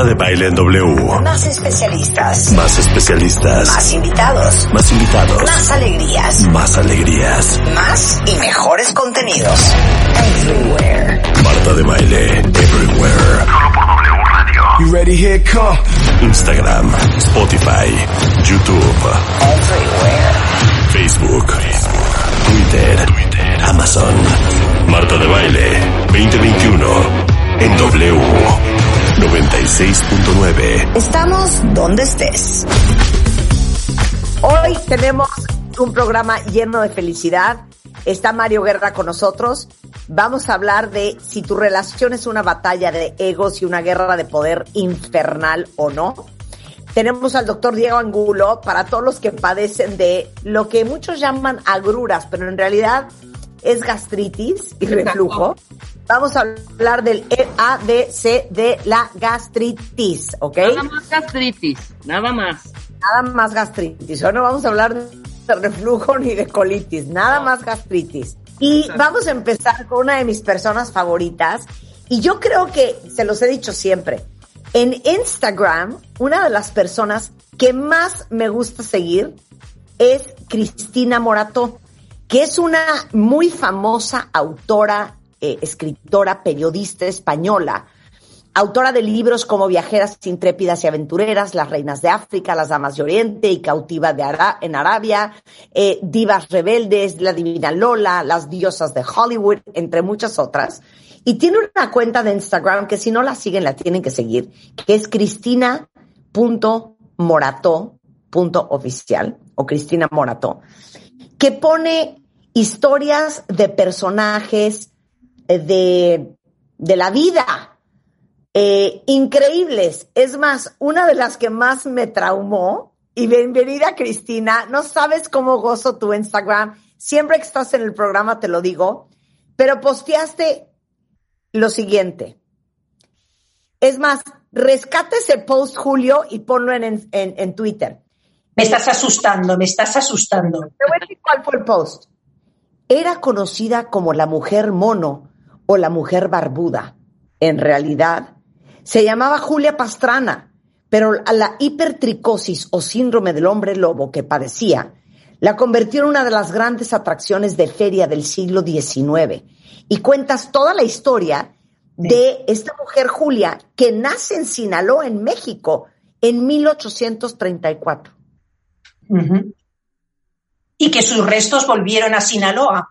Marta de Baile en W. Más especialistas. Más especialistas. Más invitados. Más invitados. Más alegrías. Más alegrías. Más y mejores contenidos. Everywhere. Marta de Baile Everywhere. Solo por W Radio. You ready? Here come. Instagram, Spotify, YouTube, Everywhere. Facebook, Twitter, Amazon. Marta de Baile 2021 en W 96.9. Estamos donde estés. Hoy tenemos un programa lleno de felicidad. Está Mario Guerra con nosotros. Vamos a hablar de si tu relación es una batalla de egos y una guerra de poder infernal o no. Tenemos al doctor Diego Angulo para todos los que padecen de lo que muchos llaman agruras, pero en realidad es gastritis y reflujo. Vamos a hablar del EADC de la gastritis, ¿ok? Nada más gastritis, nada más. Nada más gastritis. Hoy no vamos a hablar de reflujo ni de colitis, nada más gastritis. Y vamos a empezar con una de mis personas favoritas. Y yo creo que, se los he dicho siempre, en Instagram, una de las personas que más me gusta seguir es Cristina Morató, que es una muy famosa autora, eh, escritora, periodista española, autora de libros como Viajeras intrépidas y aventureras, Las reinas de África, Las damas de Oriente y Cautiva de Ara en Arabia, eh, Divas rebeldes, La divina Lola, Las diosas de Hollywood, entre muchas otras. Y tiene una cuenta de Instagram que si no la siguen la tienen que seguir, que es cristina.morató.oficial o Cristina Morató, que pone historias de personajes de, de la vida eh, increíbles. Es más, una de las que más me traumó, y bienvenida Cristina, no sabes cómo gozo tu Instagram, siempre que estás en el programa te lo digo, pero posteaste lo siguiente. Es más, rescate ese post, Julio, y ponlo en, en, en Twitter. Me estás asustando, me estás asustando. Te voy a decir cuál fue el post. Era conocida como la mujer mono o la mujer barbuda. En realidad, se llamaba Julia Pastrana, pero a la hipertricosis o síndrome del hombre lobo que padecía la convirtió en una de las grandes atracciones de feria del siglo XIX. Y cuentas toda la historia de esta mujer Julia que nace en Sinaloa, en México, en 1834. Ujú. Y que sus restos volvieron a Sinaloa.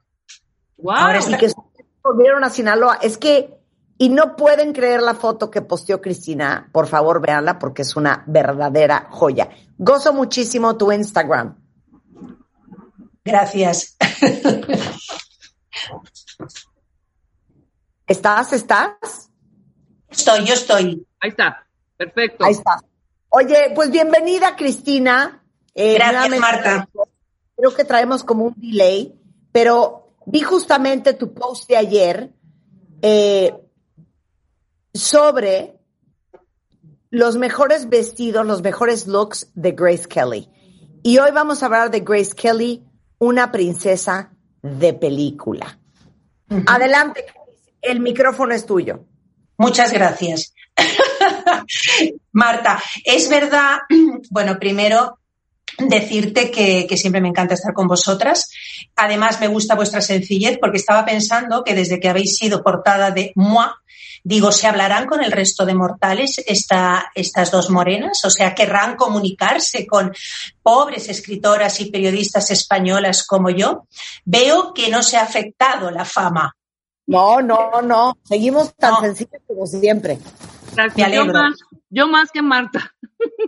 Wow. Ahora y volvieron a Sinaloa. Es que, y no pueden creer la foto que posteó Cristina. Por favor, véanla porque es una verdadera joya. Gozo muchísimo tu Instagram. Gracias. ¿Estás? ¿Estás? Estoy, yo estoy. Ahí está, perfecto. Ahí está. Oye, pues bienvenida, Cristina. Eh, Gracias, Marta. Creo que traemos como un delay, pero vi justamente tu post de ayer eh, sobre los mejores vestidos, los mejores looks de Grace Kelly. Y hoy vamos a hablar de Grace Kelly, una princesa de película. Adelante, el micrófono es tuyo. Muchas gracias. Marta, es verdad, bueno, primero decirte que, que, siempre me encanta estar con vosotras. Además, me gusta vuestra sencillez porque estaba pensando que desde que habéis sido portada de Moi, digo, ¿se hablarán con el resto de mortales esta, estas dos morenas? O sea, ¿querrán comunicarse con pobres escritoras y periodistas españolas como yo? Veo que no se ha afectado la fama. No, no, no. Seguimos tan no. sencillos como siempre. Gracias. Me alegro. Yo más, yo más que Marta.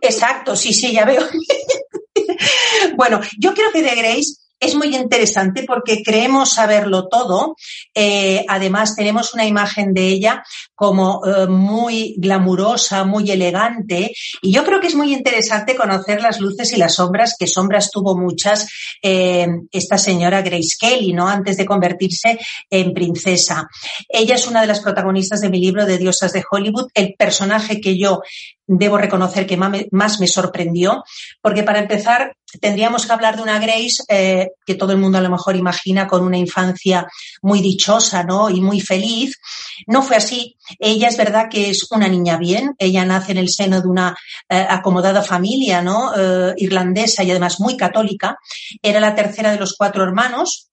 Exacto, sí, sí, ya veo. bueno, yo creo que de Grace es muy interesante porque creemos saberlo todo. Eh, además, tenemos una imagen de ella como eh, muy glamurosa, muy elegante. Y yo creo que es muy interesante conocer las luces y las sombras, que sombras tuvo muchas eh, esta señora Grace Kelly, ¿no? Antes de convertirse en princesa. Ella es una de las protagonistas de mi libro de Diosas de Hollywood, el personaje que yo debo reconocer que más me sorprendió, porque para empezar tendríamos que hablar de una Grace eh, que todo el mundo a lo mejor imagina con una infancia muy dichosa, ¿no? Y muy feliz. no fue así. Ella es verdad que es una niña bien. Ella nace en el seno de una eh, acomodada familia, ¿no? Eh, irlandesa y además muy católica. Era la tercera de los cuatro hermanos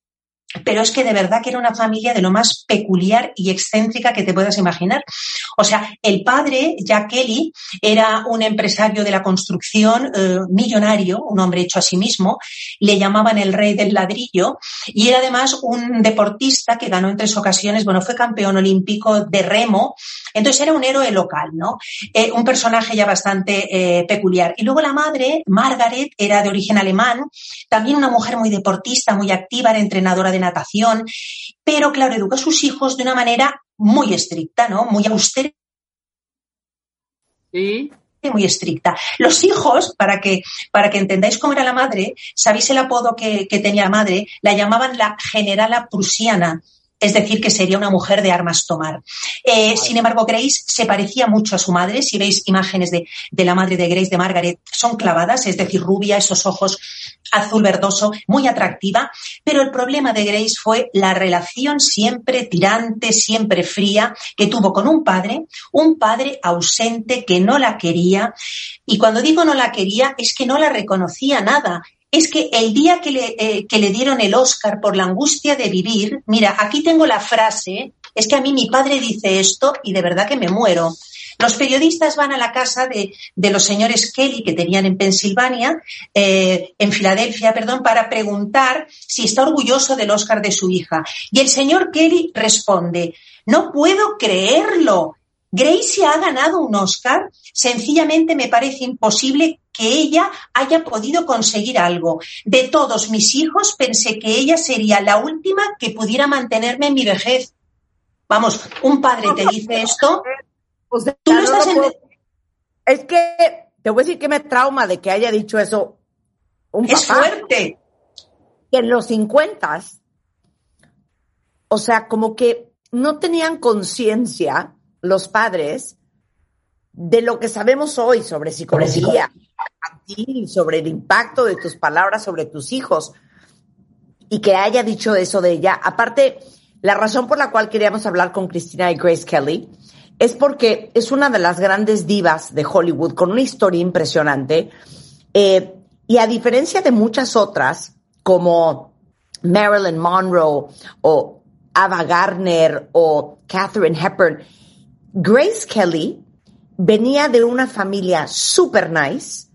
pero es que de verdad que era una familia de lo más peculiar y excéntrica que te puedas imaginar. O sea, el padre, Jack Kelly, era un empresario de la construcción eh, millonario, un hombre hecho a sí mismo, le llamaban el rey del ladrillo y era además un deportista que ganó en tres ocasiones, bueno, fue campeón olímpico de remo, entonces era un héroe local, ¿no? Eh, un personaje ya bastante eh, peculiar. Y luego la madre, Margaret, era de origen alemán, también una mujer muy deportista, muy activa, era entrenadora de natación, pero claro, educa a sus hijos de una manera muy estricta, ¿no? Muy austera. Sí. Muy estricta. Los hijos, para que, para que entendáis cómo era la madre, ¿sabéis el apodo que, que tenía la madre? La llamaban la generala prusiana es decir, que sería una mujer de armas tomar. Eh, sin embargo, Grace se parecía mucho a su madre. Si veis imágenes de, de, la madre de Grace, de Margaret, son clavadas, es decir, rubia, esos ojos azul verdoso, muy atractiva. Pero el problema de Grace fue la relación siempre tirante, siempre fría que tuvo con un padre, un padre ausente que no la quería. Y cuando digo no la quería, es que no la reconocía nada es que el día que le, eh, que le, dieron el Oscar por la angustia de vivir, mira, aquí tengo la frase, es que a mí mi padre dice esto y de verdad que me muero. Los periodistas van a la casa de, de los señores Kelly que tenían en Pensilvania, eh, en Filadelfia, perdón, para preguntar si está orgulloso del Oscar de su hija. Y el señor Kelly responde, no puedo creerlo. Gracie ha ganado un Oscar. Sencillamente me parece imposible que ella haya podido conseguir algo. De todos mis hijos, pensé que ella sería la última que pudiera mantenerme en mi vejez. Vamos, un padre te dice esto. O sea, tú no estás no en... Es que te voy a decir que me trauma de que haya dicho eso un papá. Es fuerte. Que en los 50, o sea, como que no tenían conciencia los padres de lo que sabemos hoy sobre psicología infantil, sobre el impacto de tus palabras sobre tus hijos y que haya dicho eso de ella. Aparte, la razón por la cual queríamos hablar con Cristina y Grace Kelly es porque es una de las grandes divas de Hollywood con una historia impresionante eh, y a diferencia de muchas otras como Marilyn Monroe o Ava Gardner o Katherine Hepburn, Grace Kelly venía de una familia super nice,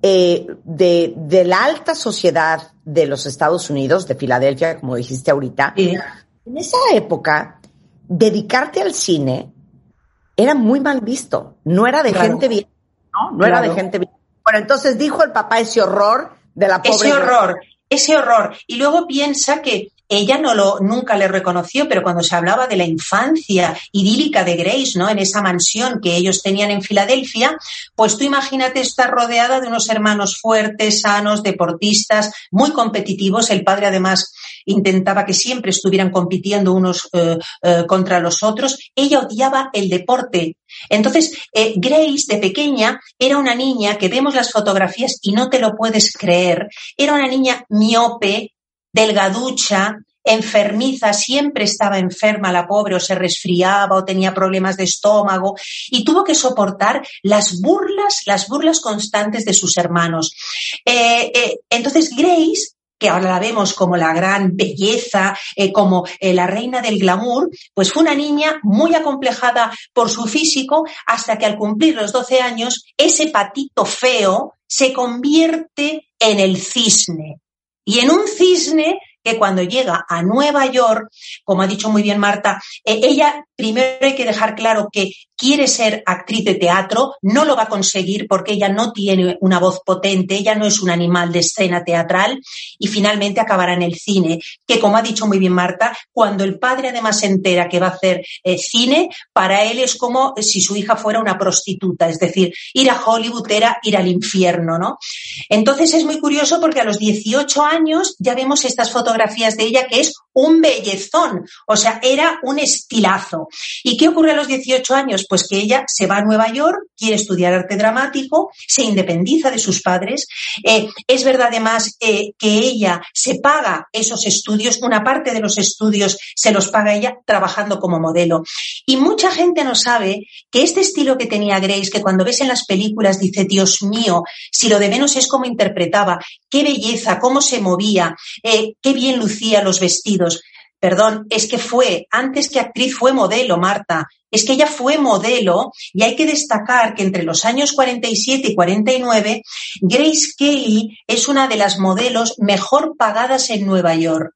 eh, de, de, la alta sociedad de los Estados Unidos, de Filadelfia, como dijiste ahorita. Sí. En esa época, dedicarte al cine era muy mal visto. No era de Claro. gente bien, ¿no? No Claro. era de gente bien. Bueno, entonces dijo el papá ese horror de la pobre. ese horror, ese horror. Y luego piensa que ella no lo, nunca le reconoció, pero cuando se hablaba de la infancia idílica de Grace, ¿no? En esa mansión que ellos tenían en Filadelfia, pues tú imagínate estar rodeada de unos hermanos fuertes, sanos, deportistas, muy competitivos. El padre además intentaba que siempre estuvieran compitiendo unos eh, eh, contra los otros. Ella odiaba el deporte. Entonces, eh, Grace de pequeña era una niña que vemos las fotografías y no te lo puedes creer. Era una niña miope, delgaducha, enfermiza, siempre estaba enferma la pobre o se resfriaba o tenía problemas de estómago y tuvo que soportar las burlas, las burlas constantes de sus hermanos. Eh, eh, entonces Grace que ahora la vemos como la gran belleza, eh, como la reina del glamour, pues fue una niña muy acomplejada por su físico hasta que al cumplir los 12 años, ese patito feo se convierte en el cisne. Y en un cisne que cuando llega a Nueva York, como ha dicho muy bien Marta, eh, ella primero hay que dejar claro que quiere ser actriz de teatro, no lo va a conseguir porque ella no tiene una voz potente, ella no es un animal de escena teatral y finalmente acabará en el cine, que como ha dicho muy bien Marta, cuando el padre además se entera que va a hacer eh, cine, para él es como si su hija fuera una prostituta, es decir, ir a Hollywood era ir al infierno, ¿no? Entonces es muy curioso porque a los 18 años ya vemos estas fotografías fotografías de ella que es un bellezón, o sea, era un estilazo. ¿Y qué ocurre a los 18 años? Pues que ella se va a Nueva York, quiere estudiar arte dramático, se independiza de sus padres. Eh, es verdad además eh, que ella se paga esos estudios, una parte de los estudios se los paga ella trabajando como modelo. Y mucha gente no sabe que este estilo que tenía Grace, que cuando ves en las películas dice, Dios mío, si lo de menos es como interpretaba, qué belleza, cómo se movía, eh, qué bien lucía los vestidos. Perdón, es que fue, antes que actriz fue modelo, Marta. Es que ella fue modelo y hay que destacar que entre los años 47 y 49, Grace Kelly es una de las modelos mejor pagadas en Nueva York.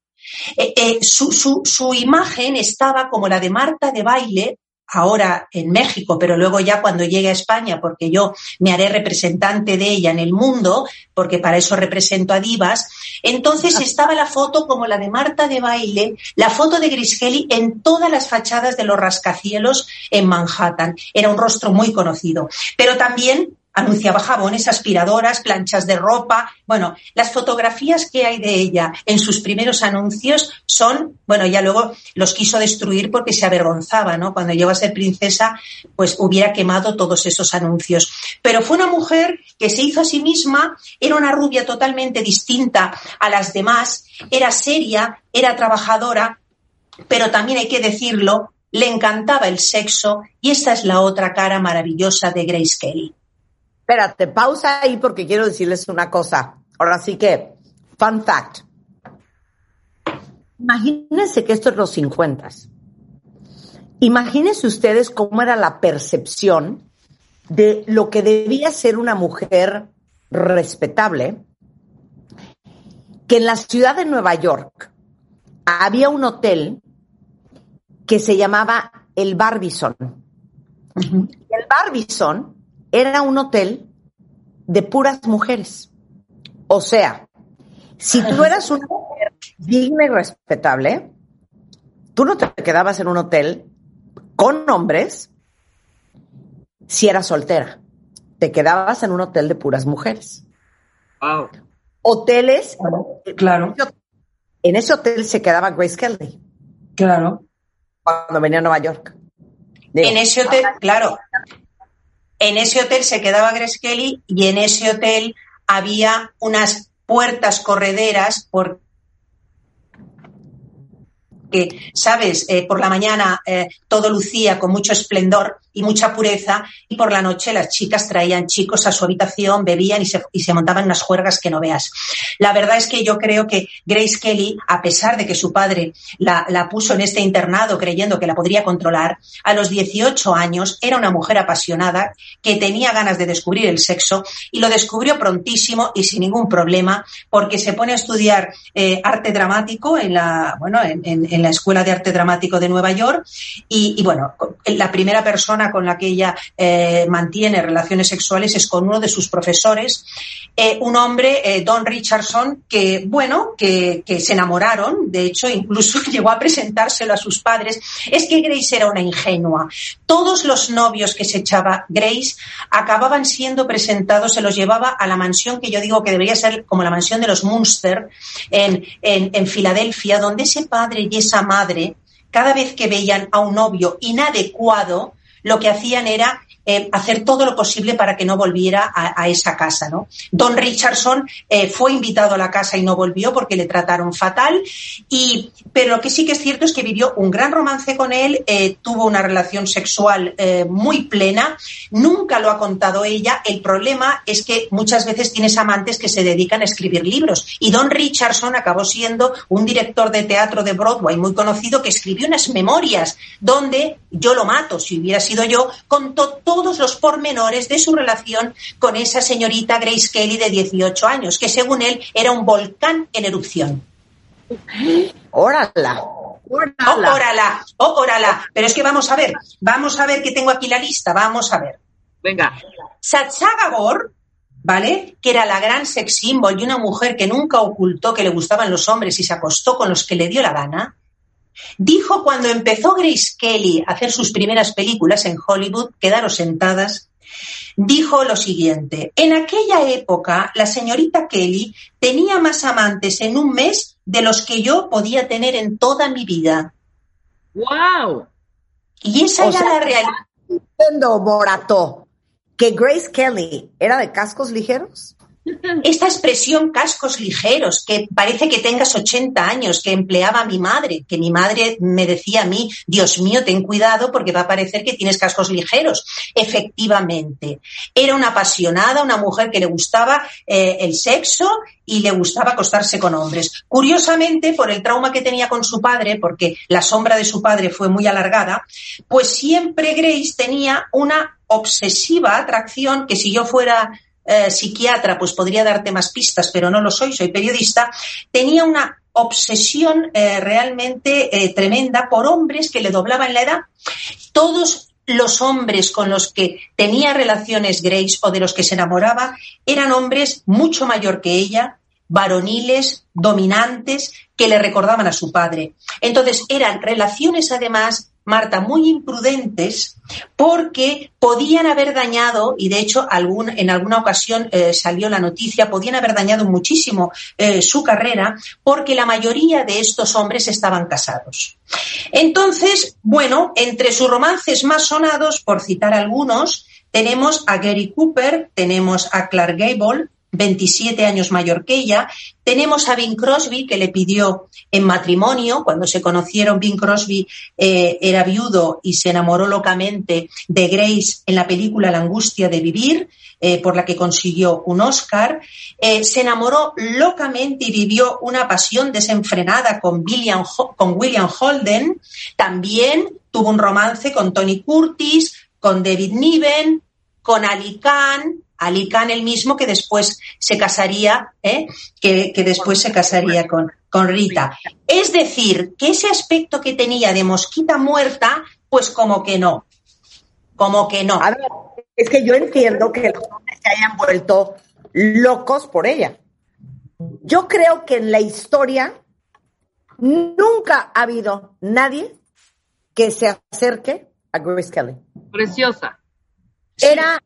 Eh, eh, su, su, su, imagen estaba como la de Marta de baile, ahora en México, pero luego ya cuando llegue a España, porque yo me haré representante de ella en el mundo, porque para eso represento a divas, entonces ah. estaba la foto como la de Marta de baile, la foto de Kelly en todas las fachadas de los rascacielos en Manhattan. Era un rostro muy conocido. Pero también anunciaba jabones, aspiradoras, planchas de ropa. Bueno, las fotografías que hay de ella en sus primeros anuncios son, bueno, ya luego los quiso destruir porque se avergonzaba, ¿no? Cuando llegó a ser princesa, pues hubiera quemado todos esos anuncios. Pero fue una mujer que se hizo a sí misma, era una rubia totalmente distinta a las demás, era seria, era trabajadora, pero también hay que decirlo, le encantaba el sexo y esa es la otra cara maravillosa de Grace Kelly. Espérate, pausa ahí porque quiero decirles una cosa. Ahora sí que, fun fact. Imagínense que esto es los 50. Imagínense ustedes cómo era la percepción de lo que debía ser una mujer respetable, que en la ciudad de Nueva York había un hotel que se llamaba el Barbizon. El Barbizon era un hotel de puras mujeres. O sea, si tú eras una mujer digna y respetable, tú no te quedabas en un hotel con hombres si eras soltera. Te quedabas en un hotel de puras mujeres. Wow. Hoteles. Claro. En ese hotel se quedaba Grace Kelly. Claro. Cuando venía a Nueva York. en ese hotel, claro. En ese hotel se quedaba Grace Kelly y en ese hotel había unas puertas correderas por que, sabes, eh, por la mañana eh, todo lucía con mucho esplendor y mucha pureza, y por la noche las chicas traían chicos a su habitación, bebían y se, y se montaban unas juergas que no veas. La verdad es que yo creo que Grace Kelly, a pesar de que su padre la, la puso en este internado creyendo que la podría controlar, a los 18 años era una mujer apasionada que tenía ganas de descubrir el sexo y lo descubrió prontísimo y sin ningún problema porque se pone a estudiar eh, arte dramático en la, bueno, en, en, la Escuela de Arte Dramático de Nueva York y, bueno, la primera persona con la que ella eh, mantiene relaciones sexuales es con uno de sus profesores, eh, un hombre, eh, Don Richardson, que, bueno, que, se enamoraron, de hecho, incluso llegó a presentárselo a sus padres. Es que Grace era una ingenua. Todos los novios que se echaba Grace acababan siendo presentados, se los llevaba a la mansión que yo digo que debería ser como la mansión de los Munster en, en, Filadelfia, donde ese padre y esa madre cada vez que veían a un novio inadecuado, lo que hacían era eh, hacer todo lo posible para que no volviera a, esa casa. ¿no? Don Richardson eh, fue invitado a la casa y no volvió porque le trataron fatal, y, pero lo que sí que es cierto es que vivió un gran romance con él, eh, tuvo una relación sexual muy plena, nunca lo ha contado ella, el problema es que muchas veces tienes amantes que se dedican a escribir libros, y Don Richardson acabó siendo un director de teatro de Broadway muy conocido que escribió unas memorias donde yo lo mato, si hubiera sido yo, contó todos los pormenores de su relación con esa señorita Grace Kelly de 18 años, que según él era un volcán en erupción. ¡Órala! ¡Órala! ¡Oh, órala! ¡Oh, órala! Pero es que vamos a ver, vamos a ver que tengo aquí la lista, vamos a ver. Venga. Sacha Gabor, ¿vale? Que era la gran sex symbol y una mujer que nunca ocultó que le gustaban los hombres y se acostó con los que le dio la gana. Dijo cuando empezó Grace Kelly a hacer sus primeras películas en Hollywood, quedaros sentadas, dijo lo siguiente, en aquella época la señorita Kelly tenía más amantes en un mes de los que yo podía tener en toda mi vida. ¡Wow! Y esa O era sea, la realidad. Diciendo, Morato, que Grace Kelly era de cascos ligeros. Esta expresión cascos ligeros, que parece que tengas 80 años, que empleaba mi madre, que mi madre me decía a mí, Dios mío, ten cuidado porque va a parecer que tienes cascos ligeros. Efectivamente, era una apasionada, una mujer que le gustaba eh, el sexo y le gustaba acostarse con hombres. Curiosamente, por el trauma que tenía con su padre, porque la sombra de su padre fue muy alargada, pues siempre Grace tenía una obsesiva atracción que si yo fuera eh, psiquiatra, pues podría darte más pistas, pero no lo soy, soy periodista, tenía una obsesión eh, realmente eh, tremenda por hombres que le doblaban la edad. Todos los hombres con los que tenía relaciones Grace o de los que se enamoraba eran hombres mucho mayor que ella, varoniles, dominantes, que le recordaban a su padre. Entonces eran relaciones además Marta, muy imprudentes porque podían haber dañado, y de hecho en alguna ocasión eh, salió la noticia, podían haber dañado muchísimo eh, su carrera porque la mayoría de estos hombres estaban casados. Entonces, bueno, entre sus romances más sonados, por citar algunos, tenemos a Gary Cooper, tenemos a Clark Gable, 27 años mayor que ella. Tenemos a Bing Crosby, que le pidió en matrimonio. Cuando se conocieron, Bing Crosby eh, era viudo y se enamoró locamente de Grace en la película La angustia de vivir, eh, por la que consiguió un Oscar. Eh, se enamoró locamente y vivió una pasión desenfrenada con William, con William Holden. También tuvo un romance con Tony Curtis, con David Niven, con Ali Khan, Ali Khan el mismo que después se casaría, ¿eh? que, que, después se casaría con, con Rita. Es decir, que ese aspecto que tenía de mosquita muerta, pues como que no, como que no. A ver, es que yo entiendo que los hombres se hayan vuelto locos por ella. Yo creo que en la historia nunca ha habido nadie que se acerque a Grace Kelly. Preciosa. Era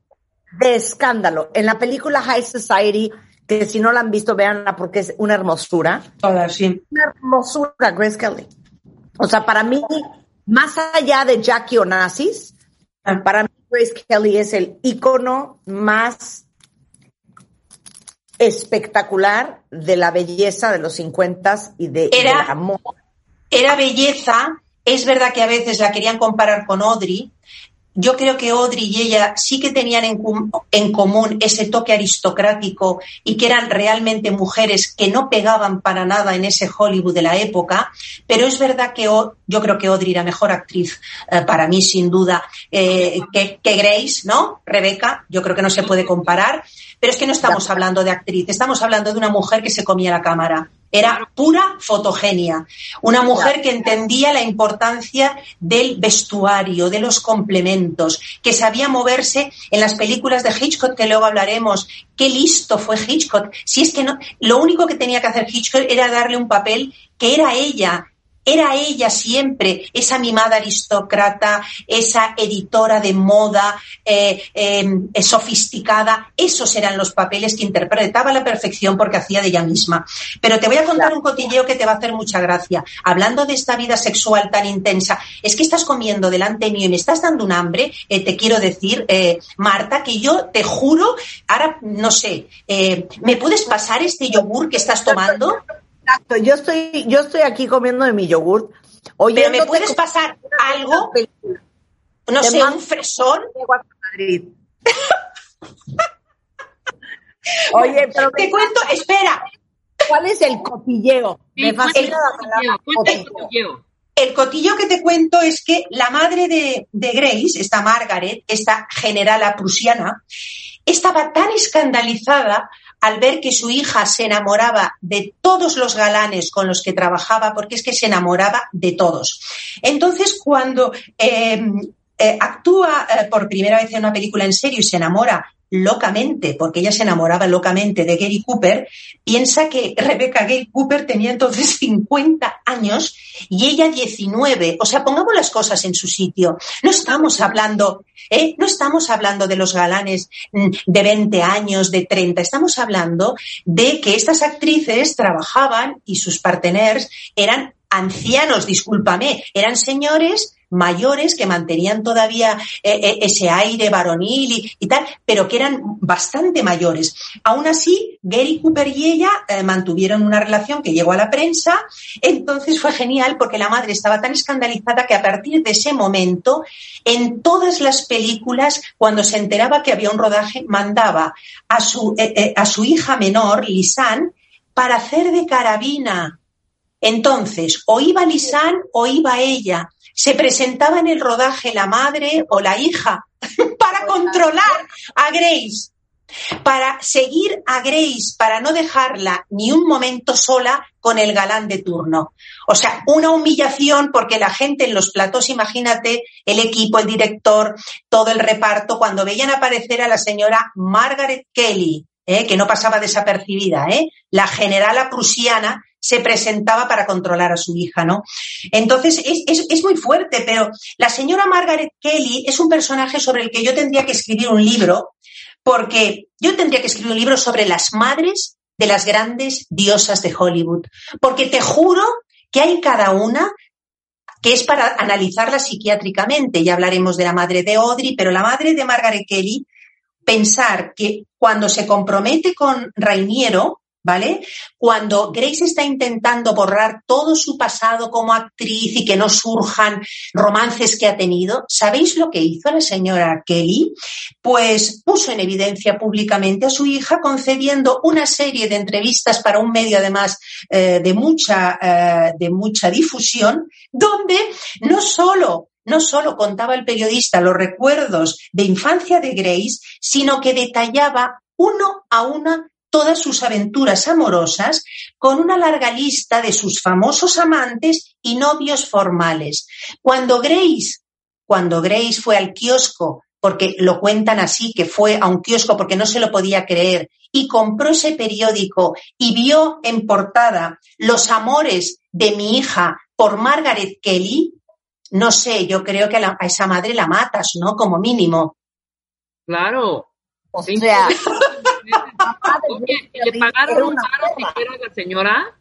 de escándalo. En la película High Society, que si no la han visto, véanla porque es una hermosura. Todas, sí. Una hermosura, Grace Kelly. O sea, para mí, más allá de Jackie Onassis, para mí Grace Kelly es el icono más espectacular de la belleza de los 50 y de, era, del amor. Era belleza. Es verdad que a veces la querían comparar con Audrey, yo creo que Audrey y ella sí que tenían en, en, común ese toque aristocrático y que eran realmente mujeres que no pegaban para nada en ese Hollywood de la época, pero es verdad que yo creo que Audrey era mejor actriz eh, para mí, sin duda, eh, que, que, Grace, ¿no? Rebeca, yo creo que no se puede comparar, pero es que no estamos hablando de actriz, estamos hablando de una mujer que se comía la cámara. Era pura fotogenia. Una mujer que entendía la importancia del vestuario, de los complementos, que sabía moverse en las películas de Hitchcock, que luego hablaremos. Qué listo fue Hitchcock. Si es que no, lo único que tenía que hacer Hitchcock era darle un papel que era ella, era ella siempre, esa mimada aristócrata, esa editora de moda eh, eh, sofisticada. Esos eran los papeles que interpretaba a la perfección porque hacía de ella misma. Pero te voy a contar un cotilleo que te va a hacer mucha gracia. Hablando de esta vida sexual tan intensa, es que estás comiendo delante mío y me estás dando un hambre. Eh, te quiero decir, Marta, que yo te juro, ahora no sé, ¿me puedes pasar este yogur que estás tomando? Exacto, yo estoy, yo estoy aquí comiendo de mi yogurt. Oye, ¿Pero me puedes pasar algo? No sé, un fresón. Madrid. Oye, pero te cuento, espera. ¿Cuál es el cotilleo? Me fascina la palabra cotilleo. El cotillo que te cuento es que la madre de, de Grace, esta Margaret, esta generala prusiana, estaba tan escandalizada al ver que su hija se enamoraba de todos los galanes con los que trabajaba, porque es que se enamoraba de todos. Entonces, cuando eh, eh, actúa eh, por primera vez en una película en serio y se enamora locamente, porque ella se enamoraba locamente de Gary Cooper, piensa que Rebecca Gay Cooper tenía entonces 50 años y ella 19. O sea, pongamos las cosas en su sitio. No estamos hablando, ¿eh? no estamos hablando de los galanes mm, de 20 años, de 30. Estamos hablando de que estas actrices trabajaban y sus parteners eran ancianos, discúlpame, eran señores mayores que mantenían todavía eh, eh, ese aire varonil y, tal, pero que eran bastante mayores. Aún así, Gary Cooper y ella eh, mantuvieron una relación que llegó a la prensa, entonces fue genial porque la madre estaba tan escandalizada que a partir de ese momento, en todas las películas, cuando se enteraba que había un rodaje, mandaba a su, a su hija menor, Lisanne, para hacer de carabina. Entonces, o iba Lisanne o iba ella se presentaba en el rodaje la madre o la hija para controlar a Grace, para seguir a Grace, para no dejarla ni un momento sola con el galán de turno. O sea, una humillación porque la gente en los platos, imagínate, el equipo, el director, todo el reparto, cuando veían aparecer a la señora Margaret Kelly, ¿eh? que no pasaba desapercibida, ¿eh? la generala prusiana, se presentaba para controlar a su hija, ¿no? Entonces, es, muy fuerte, pero la señora Margaret Kelly es un personaje sobre el que yo tendría que escribir un libro, porque yo tendría que escribir un libro sobre las madres de las grandes diosas de Hollywood, porque te juro que hay cada una que es para analizarla psiquiátricamente. Ya hablaremos de la madre de Audrey, pero la madre de Margaret Kelly, pensar que cuando se compromete con Rainiero, ¿vale? Cuando Grace está intentando borrar todo su pasado como actriz y que no surjan romances que ha tenido, ¿sabéis lo que hizo la señora Kelly? Pues puso en evidencia públicamente a su hija concediendo una serie de entrevistas para un medio además eh, de, mucha, eh, de mucha difusión, donde no solo no solo contaba el periodista los recuerdos de infancia de Grace, sino que detallaba uno a una todas sus aventuras amorosas con una larga lista de sus famosos amantes y novios formales. Cuando Grace, cuando Grace fue al kiosco, porque lo cuentan así, que fue a un kiosco porque no se lo podía creer, y compró ese periódico y vio en portada los amores de mi hija por Margaret Kelly, no sé, yo creo que a, esa madre la matas, ¿no? Como mínimo. Claro. O sea, ¿le pagaron un paro siquiera a la señora?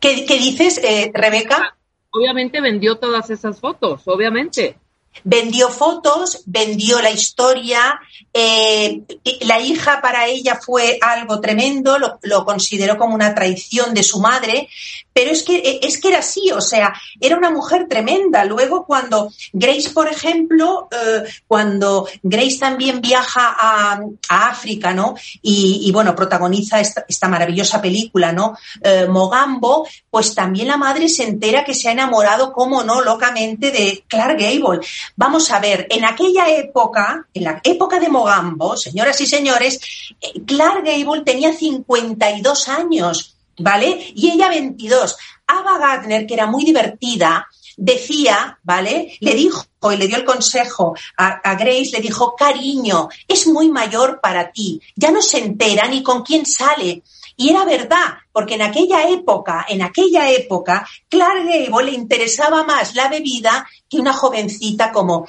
¿Qué, dices, eh, Rebeca? Obviamente vendió todas esas fotos, obviamente. Vendió fotos, vendió la historia, eh, la hija para ella fue algo tremendo, lo, lo, consideró como una traición de su madre, pero es que, eh, es que era así, o sea, era una mujer tremenda. Luego cuando Grace, por ejemplo, eh, cuando Grace también viaja a, África, ¿no? Y, bueno, protagoniza esta, maravillosa película, ¿no? Eh, Mogambo, pues también la madre se entera que se ha enamorado, como no, locamente de Clark Gable. Vamos a ver, en aquella época, en la época de Mogambo, señoras y señores, Clark Gable tenía 52 años ¿vale? Y ella 22. Ava Gardner, que era muy divertida, decía, ¿vale? Le dijo y le dio el consejo a, Grace, le dijo, cariño, es muy mayor para ti, ya no se entera ni con quién sale. Y era verdad, porque en aquella época, en aquella época, Clark Gable le interesaba más la bebida que una jovencita como,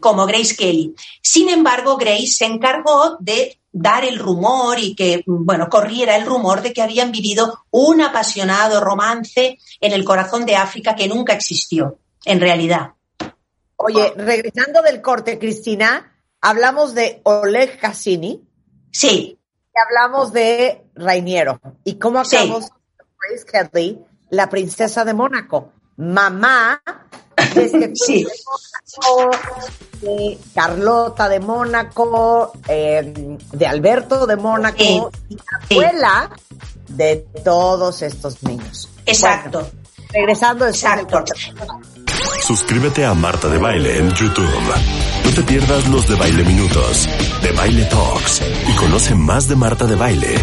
como Grace Kelly. Sin embargo, Grace se encargó de dar el rumor y que, bueno, corriera el rumor de que habían vivido un apasionado romance en el corazón de África que nunca existió, en realidad. Oye, regresando del corte, Cristina, hablamos de Oleg Cassini. Sí. Y hablamos de Rainiero. ¿Y cómo acabamos sí. Grace Kelly, la princesa de Mónaco? Mamá sí. de Carlota de Mónaco, eh, de Alberto de Mónaco, y abuela de todos estos niños. Exacto. regresando Exacto. Suscríbete a Marta de Baile en YouTube. No te pierdas los de Baile Minutos, de Baile Talks y conoce más de Marta de Baile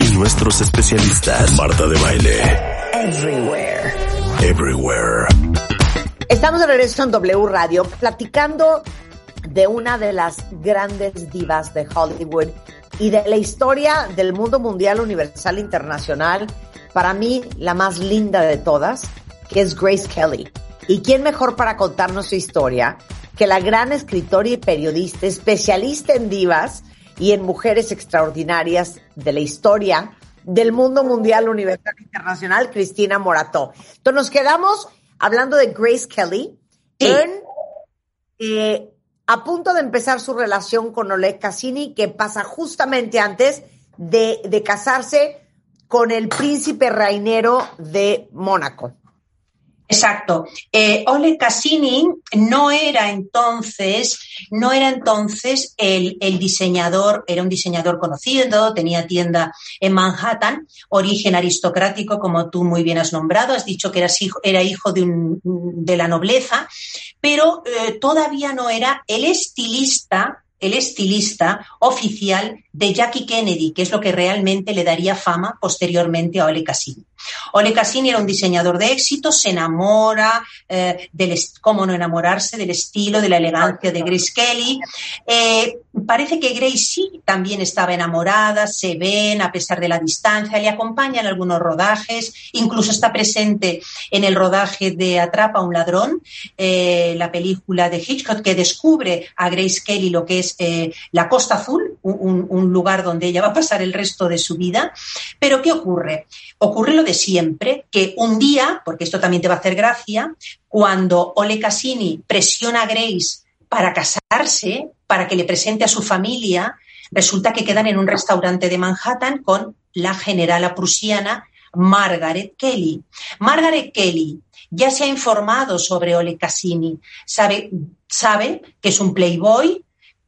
y nuestros especialistas. Marta de Baile. Everywhere. Everywhere. Estamos de regreso en W Radio platicando de una de las grandes divas de Hollywood y de la historia del mundo mundial, universal, internacional, para mí la más linda de todas, que es Grace Kelly. ¿Y quién mejor para contarnos su historia que la gran escritora y periodista, especialista en divas y en mujeres extraordinarias de la historia del mundo mundial, universal, internacional, Cristina Morató? Entonces nos quedamos hablando de Grace Kelly en, eh, a punto de empezar su relación con Oleg Cassini, que pasa justamente antes de, de casarse con el príncipe reinero de Mónaco. Exacto. Eh, Ole Cassini no era entonces, no era entonces el, diseñador, era un diseñador conocido, tenía tienda en Manhattan, origen aristocrático, como tú muy bien has nombrado, has dicho que hijo, era hijo de, un, de la nobleza, pero eh, todavía no era el estilista el estilista oficial de Jackie Kennedy, que es lo que realmente le daría fama posteriormente a Ole Cassini. Ole Cassini era un diseñador de éxito, se enamora eh, del, cómo no enamorarse del estilo, de la elegancia de Grace Kelly. Eh, parece que Grace sí también estaba enamorada, se ven a pesar de la distancia, le acompaña en algunos rodajes, incluso está presente en el rodaje de Atrapa a un ladrón, eh, la película de Hitchcock que descubre a Grace Kelly lo que es la Costa Azul, un, un lugar donde ella va a pasar el resto de su vida. Pero ¿qué ocurre? Ocurre lo de siempre, que un día, porque esto también te va a hacer gracia, cuando Ole Cassini presiona a Grace para casarse, para que le presente a su familia, resulta que quedan en un restaurante de Manhattan con la generala prusiana Margaret Kelly. Margaret Kelly ya se ha informado sobre Ole Cassini, sabe, sabe que es un playboy,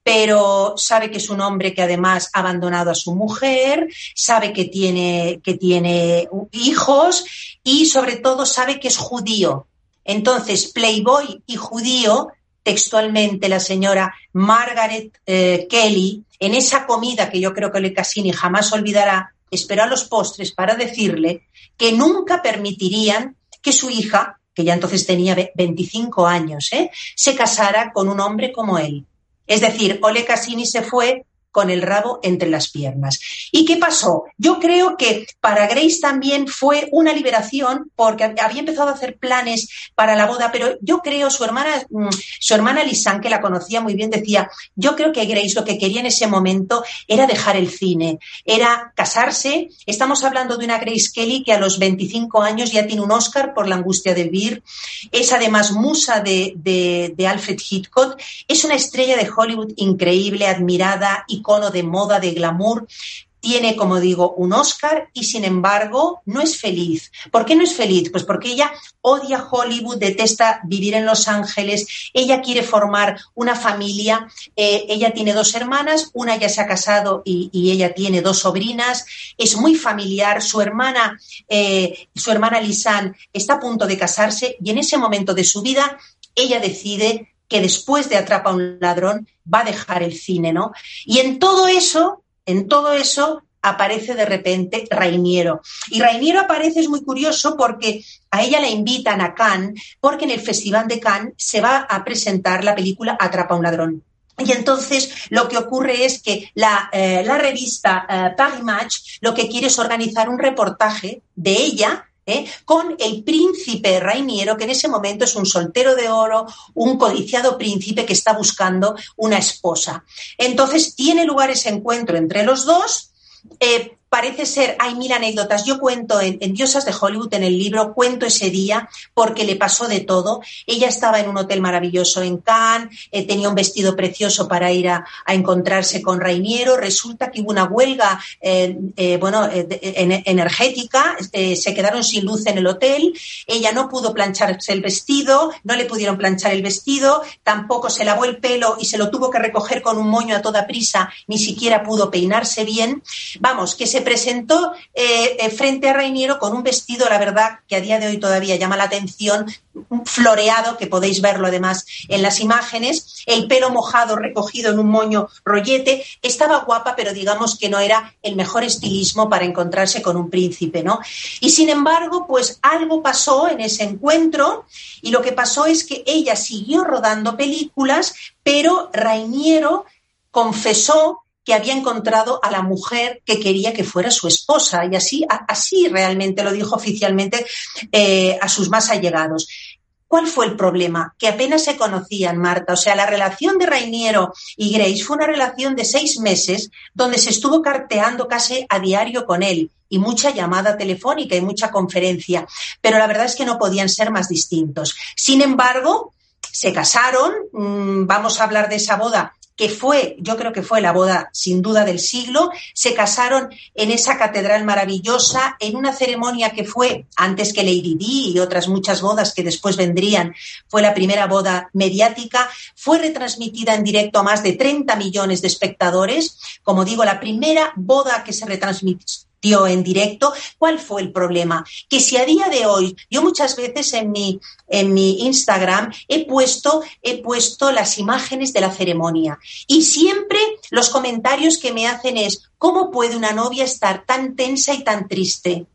pero sabe que es un hombre que además ha abandonado a su mujer, sabe que tiene, que tiene hijos y sobre todo sabe que es judío. Entonces, Playboy y judío, textualmente la señora Margaret eh, Kelly, en esa comida que yo creo que Le Cassini jamás olvidará, esperó a los postres para decirle que nunca permitirían que su hija, que ya entonces tenía 25 años, ¿eh? se casara con un hombre como él. Es decir, Ole Cassini se fue con el rabo entre las piernas. ¿Y qué pasó? Yo creo que para Grace también fue una liberación porque había empezado a hacer planes para la boda, pero yo creo su hermana, mm, su hermana Lisanne, que la conocía muy bien, decía, yo creo que Grace lo que quería en ese momento era dejar el cine, era casarse. Estamos hablando de una Grace Kelly que a los 25 años ya tiene un Oscar por la angustia de vivir. Es además musa de, de Alfred Hitchcock. Es una estrella de Hollywood increíble, admirada y icono de moda, de glamour, tiene, como digo, un Oscar y sin embargo no es feliz. ¿Por qué no es feliz? Pues porque ella odia Hollywood, detesta vivir en Los Ángeles, ella quiere formar una familia, eh, ella tiene dos hermanas, una ya se ha casado y, ella tiene dos sobrinas, es muy familiar, su hermana, eh, su hermana Lisanne está a punto de casarse y en ese momento de su vida ella decide que después de Atrapa a un ladrón va a dejar el cine, ¿no? Y en todo eso, en todo eso aparece de repente Rainiero. Y Rainiero aparece, es muy curioso, porque a ella la invitan a Cannes, porque en el Festival de Cannes se va a presentar la película Atrapa a un ladrón. Y entonces lo que ocurre es que la, eh, revista eh, Paris Match lo que quiere es organizar un reportaje de ella ¿eh? con el príncipe Rainiero, que en ese momento es un soltero de oro, un codiciado príncipe que está buscando una esposa. Entonces tiene lugar ese encuentro entre los dos. Eh, parece ser, hay mil anécdotas. Yo cuento en, Diosas de Hollywood, en el libro, cuento ese día porque le pasó de todo. Ella estaba en un hotel maravilloso en Cannes, eh, tenía un vestido precioso para ir a, encontrarse con Rainiero. Resulta que hubo una huelga, eh, eh, bueno, energética, se quedaron sin luz en el hotel. Ella no pudo plancharse el vestido, no le pudieron planchar el vestido, tampoco se lavó el pelo y se lo tuvo que recoger con un moño a toda prisa, ni siquiera pudo peinarse bien. Vamos, que se se presentó eh, eh, frente a Reiniero con un vestido, la verdad, que a día de hoy todavía llama la atención, floreado, que podéis verlo además en las imágenes, el pelo mojado recogido en un moño rollete, estaba guapa, pero digamos que no era el mejor estilismo para encontrarse con un príncipe, ¿no? Y sin embargo, pues algo pasó en ese encuentro y lo que pasó es que ella siguió rodando películas, pero Rainiero confesó que había encontrado a la mujer que quería que fuera su esposa y así, así realmente lo dijo oficialmente eh, a sus más allegados. ¿Cuál fue el problema? Que apenas se conocían, Marta. O sea, la relación de Rainiero y Grace fue una relación de seis meses donde se estuvo carteando casi a diario con él y mucha llamada telefónica y mucha conferencia. Pero la verdad es que no podían ser más distintos. Sin embargo, se casaron. Mm, vamos a hablar de esa boda que fue, yo creo que fue la boda sin duda del siglo, se casaron en esa catedral maravillosa, en una ceremonia que fue antes que Lady Di y otras muchas bodas que después vendrían, fue la primera boda mediática, fue retransmitida en directo a más de 30 millones de espectadores, como digo, la primera boda que se retransmitió en directo. ¿Cuál fue el problema? Que si a día de hoy, yo muchas veces en mi, en mi Instagram he puesto, he puesto las imágenes de la ceremonia y siempre los comentarios que me hacen es, ¿cómo puede una novia estar tan tensa y tan triste?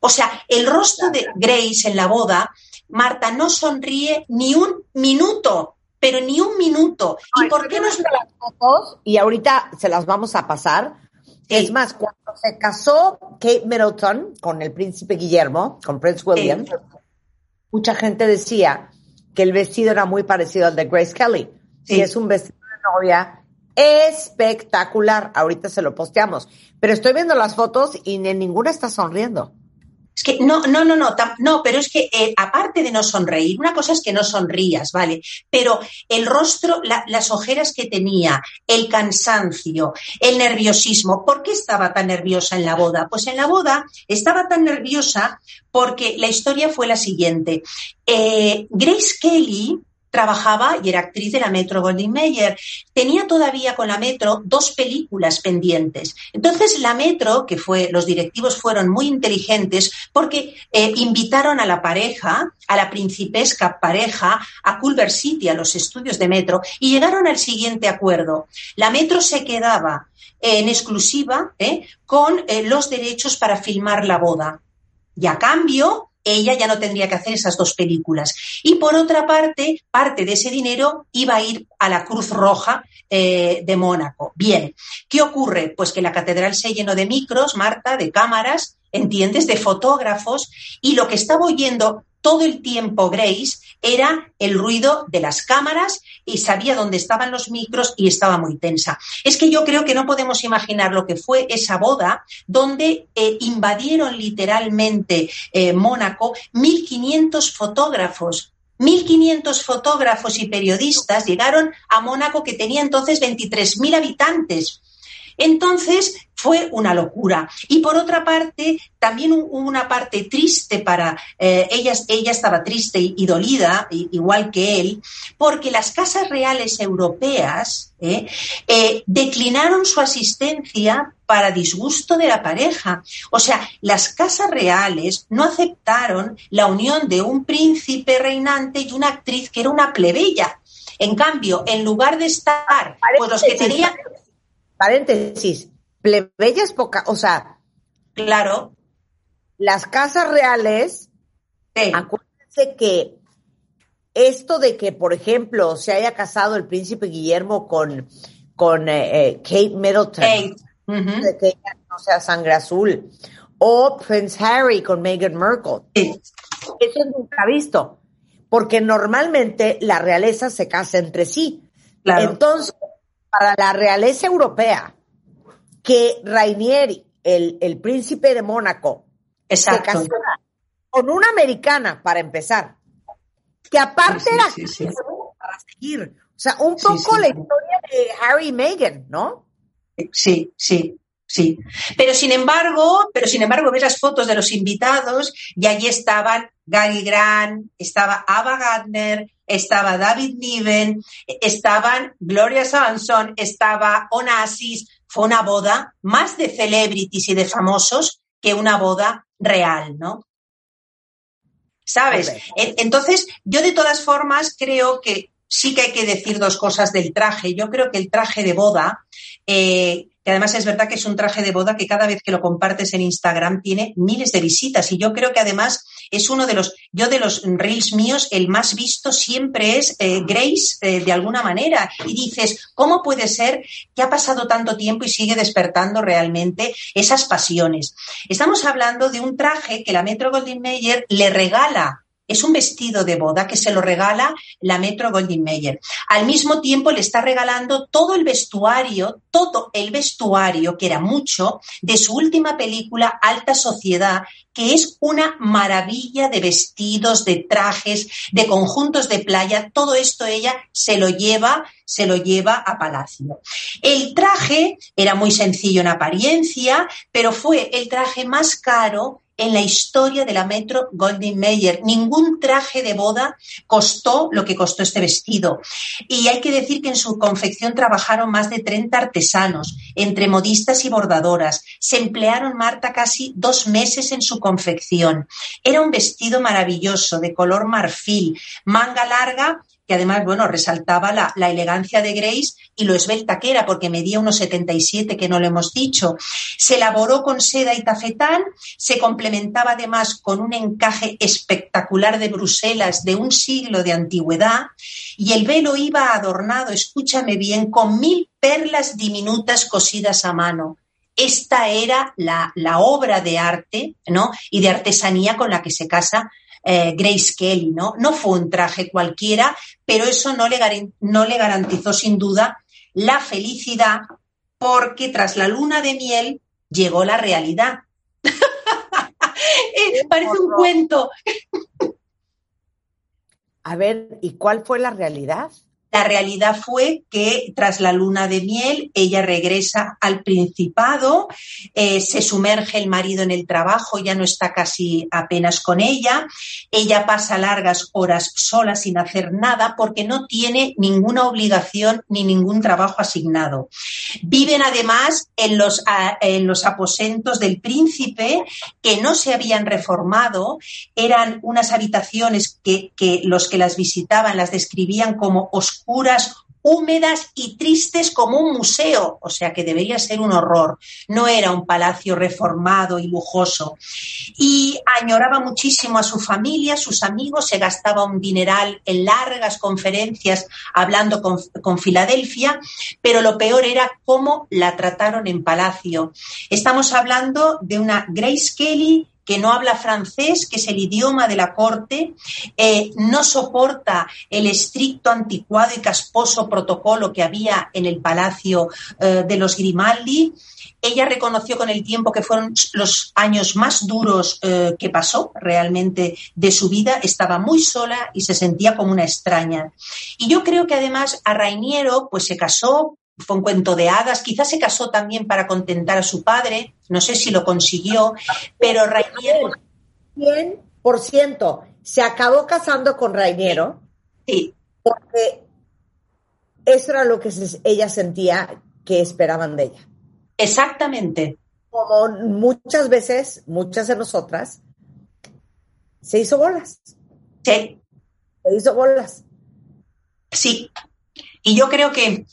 O sea, el rostro de Grace en la boda, Marta no sonríe ni un minuto pero ni un minuto. ¿Y por qué no? las fotos y ahorita se las vamos a pasar es más, cuando se casó Kate Middleton con el príncipe Guillermo, con Prince William, mucha gente decía que el vestido era muy parecido al de Grace Kelly. Y es un vestido de novia espectacular. Ahorita se lo posteamos. Pero estoy viendo las fotos y en ninguna está sonriendo. Es que no, no, no, no, no, pero es que eh, aparte de no sonreír, una cosa es que no sonrías, ¿vale? Pero el rostro, las ojeras que tenía, el cansancio, el nerviosismo, ¿por qué estaba tan nerviosa en la boda? Pues en la boda estaba tan nerviosa porque la historia fue la siguiente. Eh, Grace Kelly, trabajaba y era actriz de la Metro Goldwyn Mayer. Tenía todavía con la Metro dos películas pendientes. Entonces la Metro, que fue, los directivos fueron muy inteligentes porque eh, invitaron a la pareja, a la principesca pareja, a Culver City, a los estudios de Metro, y llegaron al siguiente acuerdo. La Metro se quedaba en exclusiva eh, con eh, los derechos para filmar la boda. Y a cambio, ella ya no tendría que hacer esas dos películas. Y por otra parte, parte de ese dinero iba a ir a la Cruz Roja eh, de Mónaco. Bien, ¿qué ocurre? Pues que la catedral se llenó de micros, Marta, de cámaras, ¿entiendes? De fotógrafos, y lo que estaba oyendo todo el tiempo Grace era el ruido de las cámaras y sabía dónde estaban los micros y estaba muy tensa. Es que yo creo que no podemos imaginar lo que fue esa boda donde eh, invadieron literalmente eh, Mónaco 1.500 fotógrafos 1.500 fotógrafos y periodistas llegaron a Mónaco, que tenía entonces 23.000 habitantes. Entonces fue una locura. Y por otra parte, también hubo una parte triste para eh, ella, ella estaba triste y, dolida, igual que él, porque las casas reales europeas eh, eh, declinaron su asistencia para disgusto de la pareja. O sea, las casas reales no aceptaron la unión de un príncipe reinante y una actriz que era una plebeya. En cambio, en lugar de estar, pues los que tenían paréntesis, plebeyas poca, o sea, claro, las casas reales, acuérdense que esto de que, por ejemplo, se haya casado el príncipe Guillermo con, con eh, eh, Kate Middleton, de que ella no sea sangre azul, o Prince Harry con Meghan Markle. Eso nunca visto, porque normalmente la realeza se casa entre sí. Entonces, para la realeza europea que Rainieri, el, príncipe de Mónaco, se casara con una americana para empezar, que aparte era para seguir. O sea, un poco la historia de Harry y Meghan, ¿no? Sí, sí. Sí, pero sin embargo, pero sin embargo ves las fotos de los invitados y allí estaban Gary Grant, estaba Ava Gardner, estaba David Niven, estaban Gloria Swanson, estaba Onassis. Fue una boda más de celebrities y de famosos que una boda real, ¿no? ¿Sabes? Entonces, yo de todas formas creo que sí que hay que decir dos cosas del traje. Yo creo que el traje de boda, eh, que además es verdad que es un traje de boda que cada vez que lo compartes en Instagram tiene miles de visitas y yo creo que además es uno de los, yo de los reels míos, el más visto siempre es eh, Grace eh, de alguna manera. Y dices, ¿cómo puede ser que ha pasado tanto tiempo y sigue despertando realmente esas pasiones? Estamos hablando de un traje que la Metro Goldwyn Mayer le regala es un vestido de boda que se lo regala la Metro Goldwyn Mayer. Al mismo tiempo le está regalando todo el vestuario, todo el vestuario, que era mucho, de su última película Alta Sociedad, que es una maravilla de vestidos, de trajes, de conjuntos de playa. Todo esto ella se lo lleva, se lo lleva a Palacio. El traje era muy sencillo en apariencia, pero fue el traje más caro en la historia de la Metro Goldwyn Mayer. Ningún traje de boda costó lo que costó este vestido. Y hay que decir que en su confección trabajaron más de 30 artesanos, entre modistas y bordadoras. Se emplearon, Marta, casi dos meses en su confección. Era un vestido maravilloso, de color marfil, manga larga que además, bueno, resaltaba la, elegancia de Grace y lo esbelta que era, porque medía unos 77, que no lo hemos dicho. Se elaboró con seda y tafetán, se complementaba además con un encaje espectacular de Bruselas de un siglo de antigüedad y el velo iba adornado, escúchame bien, con mil perlas diminutas cosidas a mano esta era la, la, obra de arte ¿no? y de artesanía con la que se casa eh, Grace Kelly, ¿no? No fue un traje cualquiera, pero eso no le, no le garantizó sin duda la felicidad porque tras la luna de miel llegó la realidad. Eh, parece un cuento. A ver, ¿y cuál fue la realidad? La realidad fue que tras la luna de miel ella regresa al Principado, eh, se sumerge el marido en el trabajo, ya no está casi apenas con ella, ella pasa largas horas sola sin hacer nada porque no tiene ninguna obligación ni ningún trabajo asignado. Viven además en los, en los aposentos del príncipe que no se habían reformado, eran unas habitaciones que, que los que las visitaban las describían como oscuras húmedas y tristes como un museo, o sea que debería ser un horror. No era un palacio reformado y lujoso. Y añoraba muchísimo a su familia, sus amigos, se gastaba un dineral en largas conferencias hablando con, con Filadelfia, pero lo peor era cómo la trataron en palacio. Estamos hablando de una Grace Kelly que no habla francés, que es el idioma de la corte, eh, no soporta el estricto, anticuado y casposo protocolo que había en el palacio eh, de los Grimaldi. Ella reconoció con el tiempo que fueron los años más duros eh, que pasó realmente de su vida. Estaba muy sola y se sentía como una extraña. Y yo creo que además a Rainiero pues se casó fue un cuento de hadas, quizás se casó también para contentar a su padre, no sé si lo consiguió, pero Rainiero... 100% se acabó casando con Rainiero. Sí. Porque eso era lo que ella sentía que esperaban de ella. Exactamente. Como muchas veces, muchas de nosotras, se hizo bolas. Sí. Se hizo bolas. Sí. Y yo creo que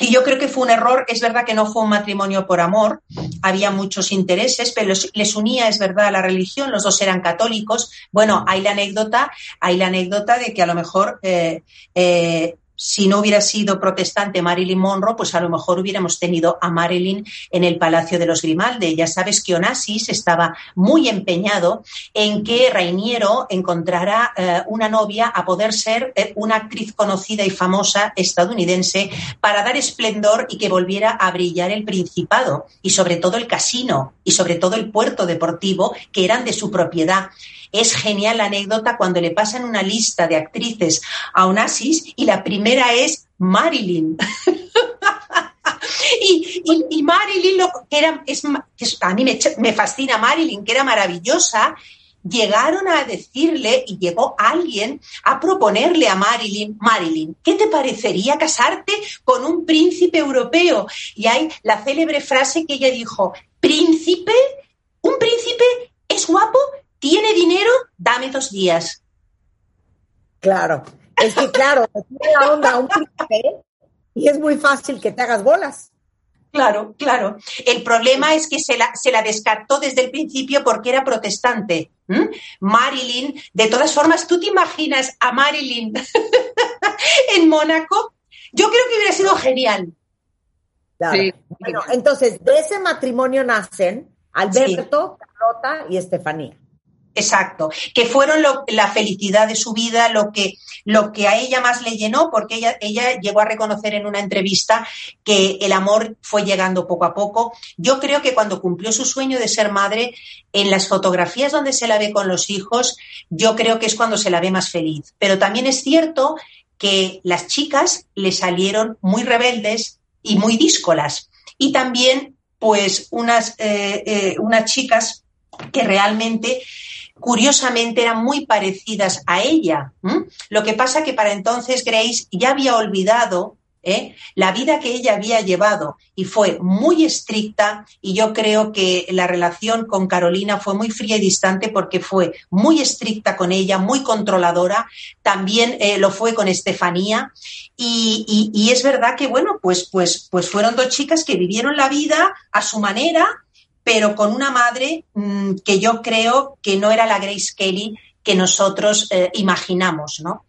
y yo creo que fue un error, es verdad que no fue un matrimonio por amor, había muchos intereses, pero les unía, es verdad, la religión, los dos eran católicos. Bueno, hay la anécdota, hay la anécdota de que a lo mejor eh, eh, si no hubiera sido protestante Marilyn Monroe, pues a lo mejor hubiéramos tenido a Marilyn en el Palacio de los Grimaldi. Ya sabes que Onassis estaba muy empeñado en que Rainiero encontrara eh, una novia a poder ser eh, una actriz conocida y famosa estadounidense para dar esplendor y que volviera a brillar el Principado y sobre todo el casino y sobre todo el puerto deportivo que eran de su propiedad. Es genial la anécdota cuando le pasan una lista de actrices a Onassis y la primera es Marilyn. y, Marilyn, lo, que era, es, a mí me, me fascina Marilyn, que era maravillosa, llegaron a decirle y llegó alguien a proponerle a Marilyn, Marilyn, ¿qué te parecería casarte con un príncipe europeo? Y hay la célebre frase que ella dijo, príncipe, un príncipe es guapo ¿Tiene dinero? Dame dos días. Claro, es que claro, tiene la onda un príncipe y es muy fácil que te hagas bolas. Claro, claro. El problema es que se la, se la descartó desde el principio porque era protestante. Marilyn. De todas formas, ¿tú te imaginas a Marilyn en Mónaco? Yo creo que hubiera sido genial. Bueno, entonces, de ese matrimonio nacen Alberto, Carlota y Estefanía. Exacto, que fueron la felicidad de su vida, lo que, lo que a ella más le llenó, porque ella, ella llegó a reconocer en una entrevista que el amor fue llegando poco a poco. Yo creo que cuando cumplió su sueño de ser madre, en las fotografías donde se la ve con los hijos, yo creo que es cuando se la ve más feliz. Pero también es cierto que las chicas le salieron muy rebeldes y muy díscolas. Y también, pues, unas, eh, eh, unas chicas que realmente curiosamente eran muy parecidas a ella. Lo que pasa que para entonces Grace ya había olvidado ¿eh? la vida que ella había llevado y fue muy estricta y yo creo que la relación con Carolina fue muy fría y distante porque fue muy estricta con ella, muy controladora, también eh, lo fue con Estefanía y, y, es verdad que bueno, pues, pues, pues fueron dos chicas que vivieron la vida a su manera pero con una madre mm, que yo creo que no era la Grace Kelly que nosotros eh, imaginamos, ¿no?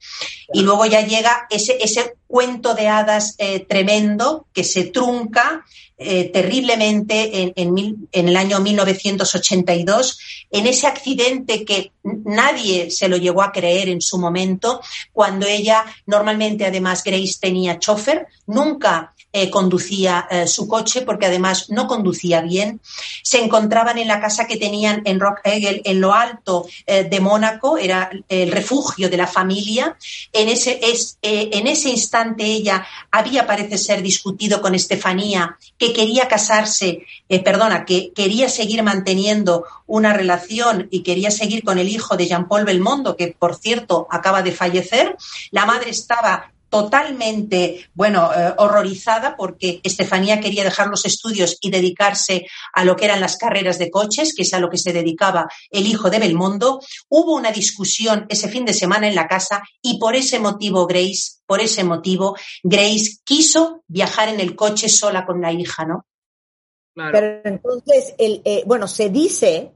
Y luego ya llega ese, ese cuento de hadas eh, tremendo que se trunca eh, terriblemente en, en, en, el año 1982, en ese accidente que nadie se lo llegó a creer en su momento, cuando ella, normalmente además Grace tenía chofer, nunca eh, conducía eh, su coche porque además no conducía bien. Se encontraban en la casa que tenían en Rock Egel, en lo alto eh, de Mónaco, era el refugio de la familia. En ese, es, en ese instante ella había, parece ser, discutido con Estefanía que quería casarse, perdona, que quería seguir manteniendo una relación y quería seguir con el hijo de Jean-Paul Belmondo, que por cierto acaba de fallecer. La madre estaba totalmente, bueno, eh, horrorizada porque Estefanía quería dejar los estudios y dedicarse a lo que eran las carreras de coches, que es a lo que se dedicaba el hijo de Belmondo. Hubo una discusión ese fin de semana en la casa y por ese motivo Grace, por ese motivo, Grace quiso viajar en el coche sola con la hija, ¿no? Pero entonces, el, eh, bueno, se dice,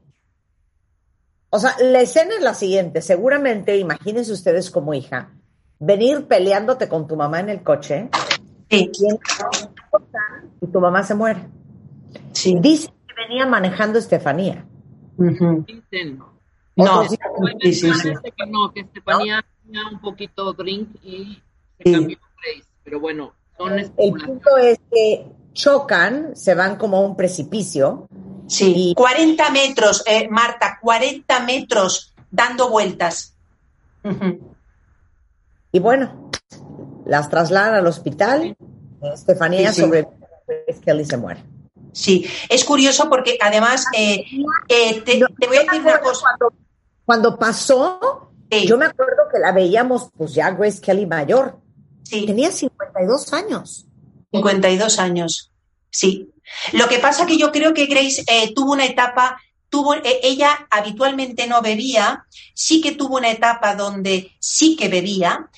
o sea, la escena es la siguiente, seguramente, imagínense ustedes como hija, venir peleándote con tu mamá en el coche y, tu mamá se muere. Sí. Dice que venía manejando Estefanía. Dicen. No, sí, sí, que no, que Estefanía tenía un poquito drink y se cambió Grace. Pero bueno, son El punto es que chocan, se van como a un precipicio. Sí, 40 metros, eh, Marta, 40 metros dando vueltas. Y bueno, las trasladan al hospital. Estefanía sobre Kelly se muere. Sí, es curioso porque además eh, eh, te, voy a decir una cosa. Cuando, pasó, yo me acuerdo que la veíamos, pues ya Grace Kelly mayor. Sí. Tenía 52 años. 52 años, sí. Lo que pasa que yo creo que Grace eh, tuvo una etapa tuvo, e, ella habitualmente no bebía, sí que tuvo una etapa donde sí que bebía,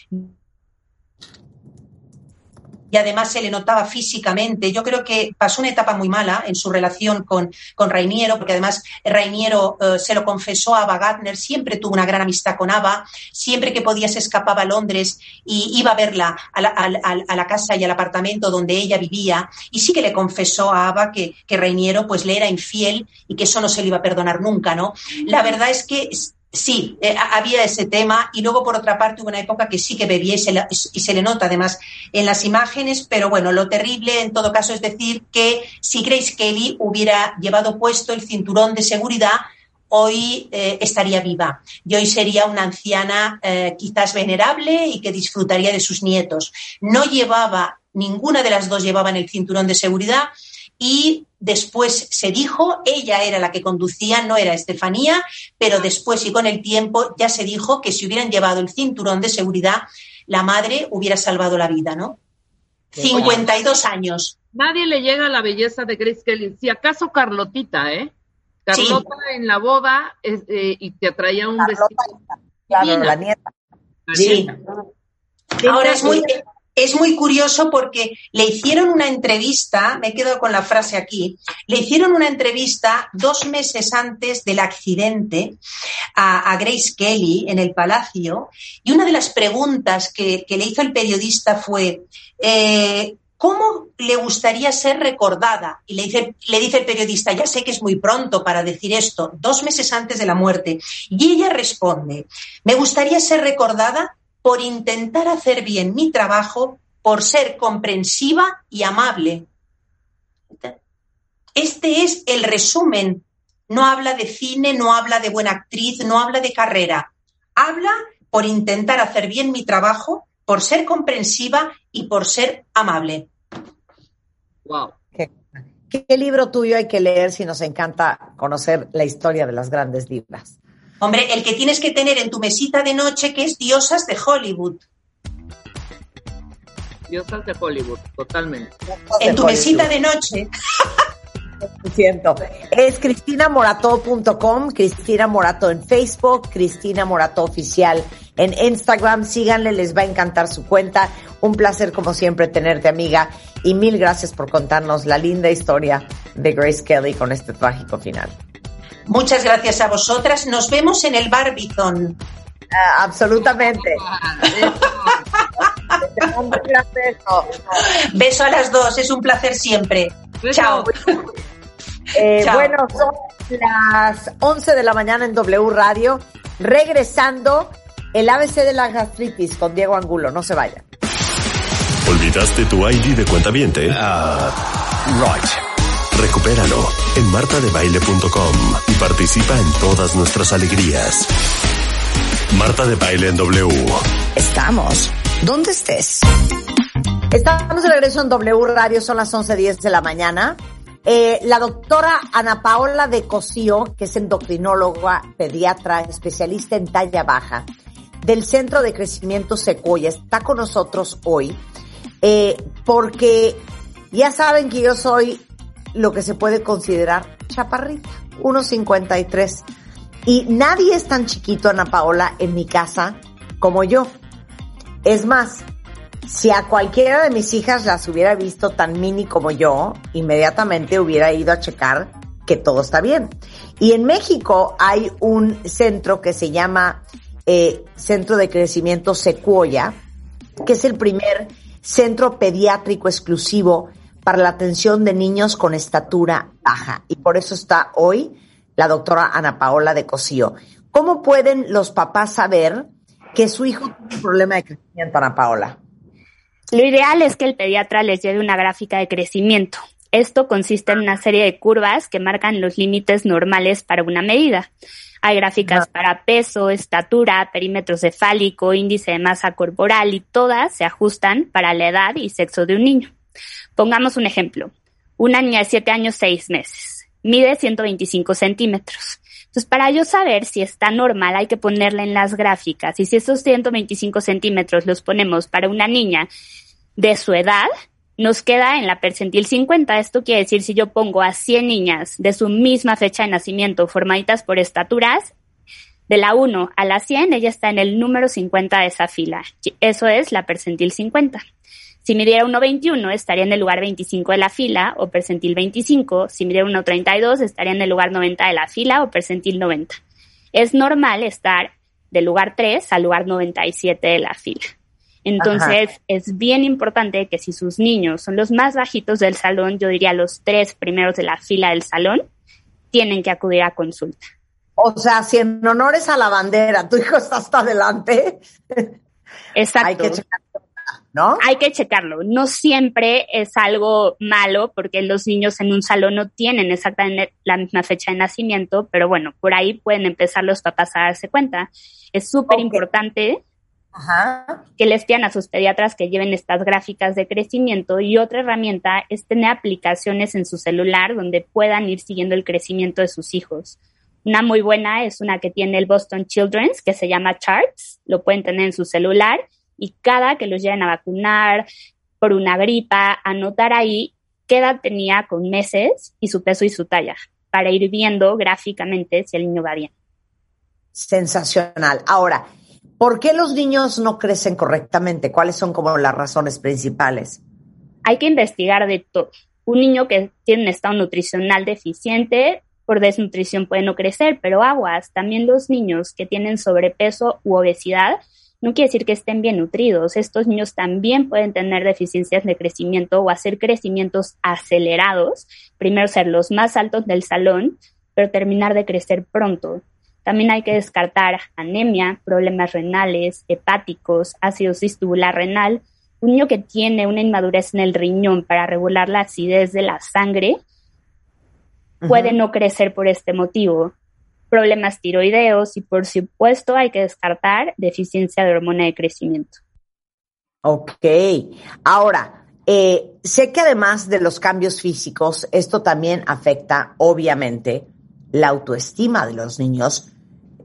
y además se le notaba físicamente. Yo creo que pasó una etapa muy mala en su relación con, con Rainiero, porque además Rainiero eh, se lo confesó a Ava Gardner, siempre tuvo una gran amistad con Ava, siempre que podía se escapaba a Londres y iba a verla a la, casa y al apartamento donde ella vivía, y sí que le confesó a Ava que, que Rainiero pues le era infiel y que eso no se le iba a perdonar nunca, ¿no? La verdad es que Sí, eh, había ese tema y luego por otra parte hubo una época que sí que bebía y se, le nota además en las imágenes, pero bueno, lo terrible en todo caso es decir que si Grace Kelly hubiera llevado puesto el cinturón de seguridad, hoy eh, estaría viva y hoy sería una anciana eh, quizás venerable y que disfrutaría de sus nietos. No llevaba, ninguna de las dos llevaban el cinturón de seguridad y después se dijo, ella era la que conducía, no era Estefanía, pero después y con el tiempo ya se dijo que si hubieran llevado el cinturón de seguridad, la madre hubiera salvado la vida, ¿no? 52 años. Nadie le llega a la belleza de Grace Kelly. Si acaso Carlotita, ¿eh? Carlota en la boda eh, y te traía un vestido. Claro, la nieta. Sí. Ahora es muy, es muy curioso porque le hicieron una entrevista, me quedo con la frase aquí, le hicieron una entrevista dos meses antes del accidente a, Grace Kelly en el Palacio y una de las preguntas que, le hizo el periodista fue, eh, ¿cómo le gustaría ser recordada? Y le dice, le dice el periodista, ya sé que es muy pronto para decir esto, dos meses antes de la muerte. Y ella responde, me gustaría ser recordada por intentar hacer bien mi trabajo, por ser comprensiva y amable. Este es el resumen. No habla de cine, no habla de buena actriz, no habla de carrera. Habla por intentar hacer bien mi trabajo, por ser comprensiva y por ser amable. Wow. ¿Qué, libro tuyo hay que leer si nos encanta conocer la historia de las grandes divas? Hombre, el que tienes que tener en tu mesita de noche, que es Diosas de Hollywood. Diosas de Hollywood, totalmente. En tu mesita de noche. Siento. Es cristinamorato.com, Cristina Morato en Facebook, Cristina Morato Oficial en Instagram. Síganle, les va a encantar su cuenta. Un placer, como siempre, tenerte, amiga. Y mil gracias por contarnos la linda historia de Grace Kelly con este trágico final. Muchas gracias a vosotras. Nos vemos en el Barbizon. Ah, absolutamente. Beso a las dos, es un placer siempre. Chao. Eh, bueno, son las 11 de la mañana en W Radio. Regresando, el ABC de la gastritis con Diego Angulo. No se vayan. ¿Olvidaste tu ID de cuenta viente? Ah, right. Recupéralo en martadebaile.com y participa en todas nuestras alegrías. Marta de Baile en W. Estamos. ¿Dónde estés? Estamos de regreso en W Radio, son las 11.10 de la mañana. Eh, la doctora Ana Paola de Cosío, que es endocrinóloga, pediatra, especialista en talla baja, del Centro de Crecimiento Secuoya, está con nosotros hoy, eh, porque ya saben que yo soy lo que se puede considerar chaparrita, 1.53. Y nadie es tan chiquito, Ana Paola, en mi casa como yo. Es más, si a cualquiera de mis hijas las hubiera visto tan mini como yo, inmediatamente hubiera ido a checar que todo está bien. Y en México hay un centro que se llama eh, Centro de Crecimiento Secuoya, que es el primer centro pediátrico exclusivo para la atención de niños con estatura baja. Y por eso está hoy la doctora Ana Paola de Cosío. ¿Cómo pueden los papás saber que su hijo tiene un problema de crecimiento, Ana Paola? Lo ideal es que el pediatra les lleve una gráfica de crecimiento. Esto consiste en una serie de curvas que marcan los límites normales para una medida. Hay gráficas para peso, estatura, perímetro cefálico, índice de masa corporal y todas se ajustan para la edad y sexo de un niño. Pongamos un ejemplo. Una niña de 7 años 6 meses. Mide 125 centímetros. Entonces, para yo saber si está normal, hay que ponerla en las gráficas. Y si esos 125 centímetros los ponemos para una niña de su edad, nos queda en la percentil 50. Esto quiere decir si yo pongo a 100 niñas de su misma fecha de nacimiento formaditas por estaturas, de la 1 a la 100, ella está en el número 50 de esa fila. Eso es la percentil 50. Si midiera 1,21 estaría en el lugar 25 de la fila o percentil 25. Si midiera 1,32 estaría en el lugar 90 de la fila o percentil 90. Es normal estar del lugar 3 al lugar 97 de la fila. Entonces, es bien importante que si sus niños son los más bajitos del salón, yo diría los tres primeros de la fila del salón, tienen que acudir a consulta. O sea, si en honores a la bandera tu hijo está hasta adelante, Exacto. hay que ¿no? Hay que checarlo. No siempre es algo malo porque los niños en un salón no tienen exactamente la misma fecha de nacimiento, pero bueno, por ahí pueden empezar los papás a darse cuenta. Es súper importante que les pidan a sus pediatras que lleven estas gráficas de crecimiento y otra herramienta es tener aplicaciones en su celular donde puedan ir siguiendo el crecimiento de sus hijos. Una muy buena es una que tiene el Boston Children's que se llama Charts, lo pueden tener en su celular y cada que los lleven a vacunar por una gripa, anotar ahí qué edad tenía con meses y su peso y su talla, para ir viendo gráficamente si el niño va bien. Sensacional. Ahora, ¿Por qué los niños no crecen correctamente? ¿Cuáles son como las razones principales? Hay que investigar de todo. Un niño que tiene un estado nutricional deficiente por desnutrición puede no crecer, pero aguas, también los niños que tienen sobrepeso u obesidad, no quiere decir que estén bien nutridos. Estos niños también pueden tener deficiencias de crecimiento o hacer crecimientos acelerados, primero ser los más altos del salón, pero terminar de crecer pronto. También hay que descartar anemia, problemas renales, hepáticos, acidosis tubular renal. Un niño que tiene una inmadurez en el riñón para regular la acidez de la sangre puede no crecer por este motivo. Problemas tiroideos y por supuesto hay que descartar deficiencia de hormona de crecimiento. Ok, ahora, eh, sé que además de los cambios físicos, esto también afecta obviamente la autoestima de los niños,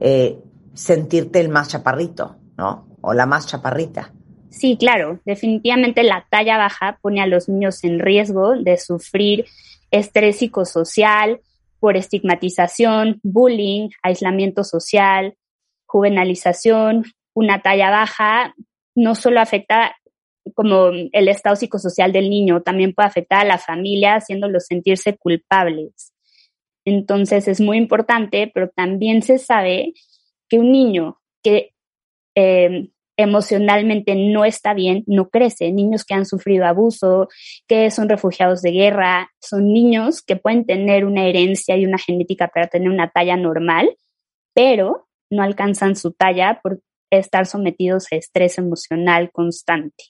eh, sentirte el más chaparrito, ¿no? O la más chaparrita. Sí, claro, definitivamente la talla baja pone a los niños en riesgo de sufrir estrés psicosocial, por estigmatización, bullying, aislamiento social, juvenalización, una talla baja, no solo afecta como el estado psicosocial del niño, también puede afectar a la familia haciéndolos sentirse culpables. Entonces es muy importante, pero también se sabe que un niño que eh, emocionalmente no está bien, no crece. Niños que han sufrido abuso, que son refugiados de guerra, son niños que pueden tener una herencia y una genética para tener una talla normal, pero no alcanzan su talla por estar sometidos a estrés emocional constante.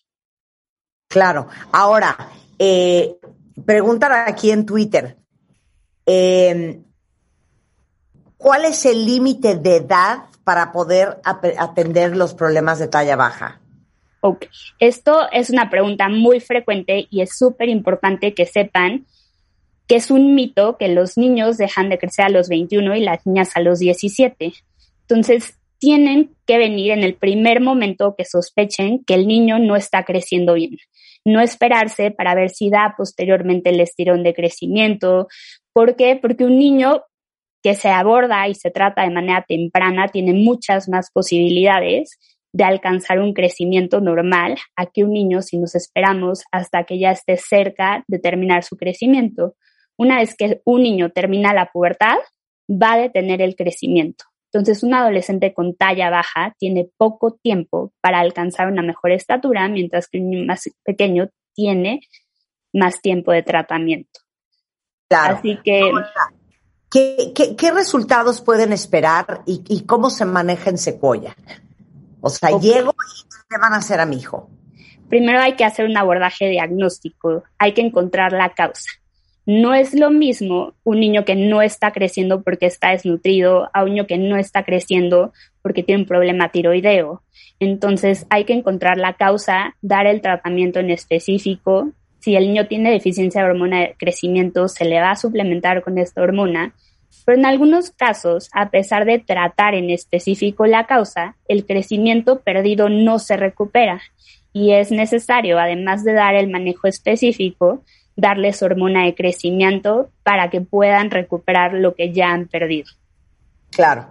Claro. Ahora, eh, preguntan aquí en Twitter, eh, ¿cuál es el límite de edad para poder atender los problemas de talla baja? Ok, esto es una pregunta muy frecuente y es súper importante que sepan que es un mito que los niños dejan de crecer a los 21 y las niñas a los 17. Entonces, tienen que venir en el primer momento que sospechen que el niño no está creciendo bien. No esperarse para ver si da posteriormente el estirón de crecimiento. ¿Por qué? Porque un niño que se aborda y se trata de manera temprana tiene muchas más posibilidades de alcanzar un crecimiento normal a que un niño si nos esperamos hasta que ya esté cerca de terminar su crecimiento. Una vez que un niño termina la pubertad, va a detener el crecimiento. Entonces, un adolescente con talla baja tiene poco tiempo para alcanzar una mejor estatura, mientras que un niño más pequeño tiene más tiempo de tratamiento. Así que... ¿Qué, resultados pueden esperar y, cómo se maneja en Secuoya? O sea, llego y ¿qué van a hacer a mi hijo? Primero hay que hacer un abordaje diagnóstico, hay que encontrar la causa. No es lo mismo un niño que no está creciendo porque está desnutrido a un niño que no está creciendo porque tiene un problema tiroideo. Entonces hay que encontrar la causa, dar el tratamiento en específico. Si el niño tiene deficiencia de hormona de crecimiento, se le va a suplementar con esta hormona pero en algunos casos, a pesar de tratar en específico la causa, el crecimiento perdido no se recupera y es necesario, además de dar el manejo específico, darles hormona de crecimiento para que puedan recuperar lo que ya han perdido. Claro.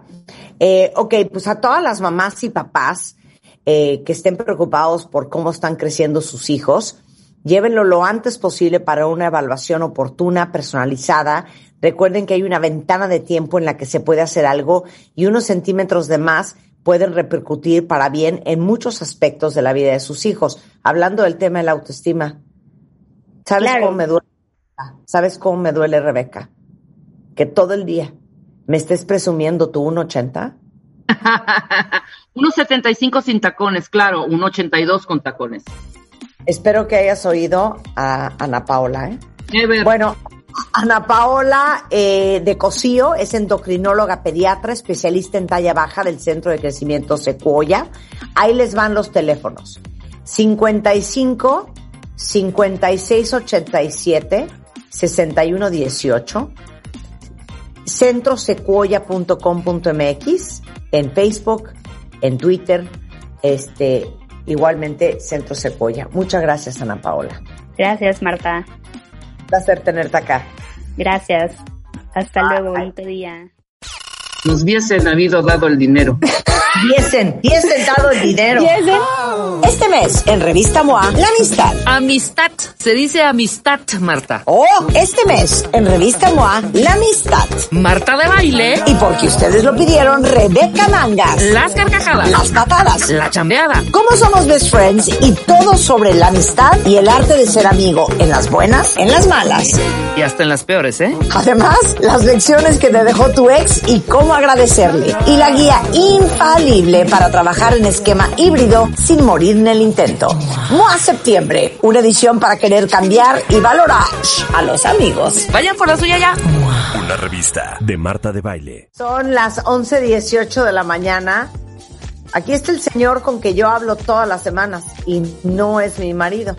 Eh, ok, pues a todas las mamás y papás eh, que estén preocupados por cómo están creciendo sus hijos, llévenlo lo antes posible para una evaluación oportuna, personalizada, Recuerden que hay una ventana de tiempo en la que se puede hacer algo y unos centímetros de más pueden repercutir para bien en muchos aspectos de la vida de sus hijos. Hablando del tema de la autoestima, ¿sabes cómo me duele? ¿Sabes cómo me duele, Rebeca? Que todo el día me estés presumiendo tu 1,80. 1,75 sin tacones, claro, 1,82 con tacones. Espero que hayas oído a Ana Paola, ¿eh? Bueno, Ana Paola eh, de Cosío es endocrinóloga pediatra, especialista en talla baja del Centro de Crecimiento Secuoya. Ahí les van los teléfonos. 55 56 87 61 18 centrosecuoya.com.mx en Facebook, en Twitter, este, igualmente Centro Secuoya. Muchas gracias, Ana Paola. Gracias, Marta placer tenerte acá. Gracias. Hasta luego, bonito día. Nos hubiesen habido dado el dinero. Diesen, diesen dado el dinero. Este mes, en Revista MOA, la amistad. Amistad, se dice amistad, Marta. Oh, este mes, en Revista MOA, la amistad. Marta de baile. Y porque ustedes lo pidieron, Rebeca Mangas. Las carcajadas. Las patadas. La chambeada. Cómo somos best friends y todo sobre la amistad y el arte de ser amigo en las buenas, en las malas. Y hasta en las peores, ¿eh? Además, las lecciones que te dejó tu ex y cómo agradecerle. Y la guía infalible para trabajar en esquema híbrido sin morir en el intento. MOA Septiembre, una edición para querer cambiar y valorar a los amigos. Vayan por la suya ya. Una revista de Marta de Baile. Son las 11.18 de la mañana. Aquí está el señor con que yo hablo todas las semanas y no es mi marido.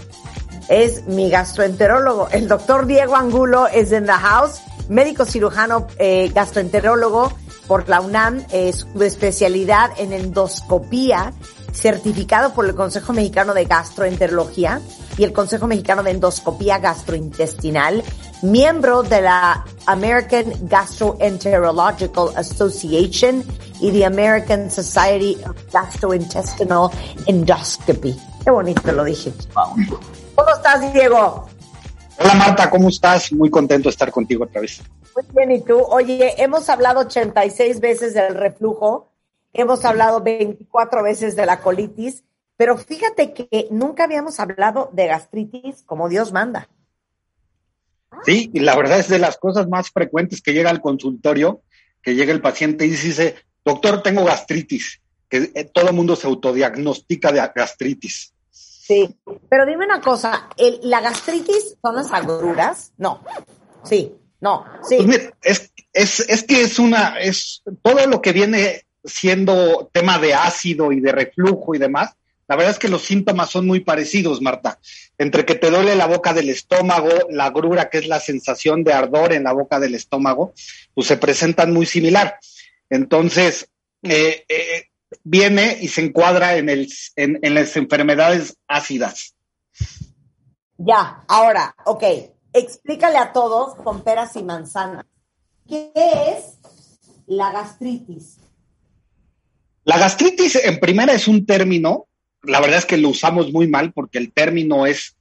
Es mi gastroenterólogo. El doctor Diego Angulo es en the house, médico cirujano eh, gastroenterólogo por la UNAM, eh, su especialidad en endoscopía, certificado por el Consejo Mexicano de Gastroenterología y el Consejo Mexicano de Endoscopía Gastrointestinal, miembro de la American Gastroenterological Association y the American Society of Gastrointestinal Endoscopy. Qué bonito lo dije. ¿Cómo estás, Diego? Hola Marta, ¿cómo estás? Muy contento de estar contigo otra vez. Muy bien, ¿y tú? Oye, hemos hablado 86 veces del reflujo, hemos hablado 24 veces de la colitis, pero fíjate que nunca habíamos hablado de gastritis como Dios manda. Sí, y la verdad es de las cosas más frecuentes que llega al consultorio, que llega el paciente y dice, doctor, tengo gastritis, que eh, todo el mundo se autodiagnostica de gastritis. Sí, pero dime una cosa, ¿el- ¿la gastritis son las agruras? No, sí, no, sí. Pues mira, es, es, es que es una, es todo lo que viene siendo tema de ácido y de reflujo y demás, la verdad es que los síntomas son muy parecidos, Marta. Entre que te duele la boca del estómago, la agrura, que es la sensación de ardor en la boca del estómago, pues se presentan muy similar. Entonces, eh, eh, viene y se encuadra en, el, en, en las enfermedades ácidas. Ya, ahora, ok, explícale a todos con peras y manzanas. ¿Qué es la gastritis? La gastritis, en primera, es un término, la verdad es que lo usamos muy mal porque el término es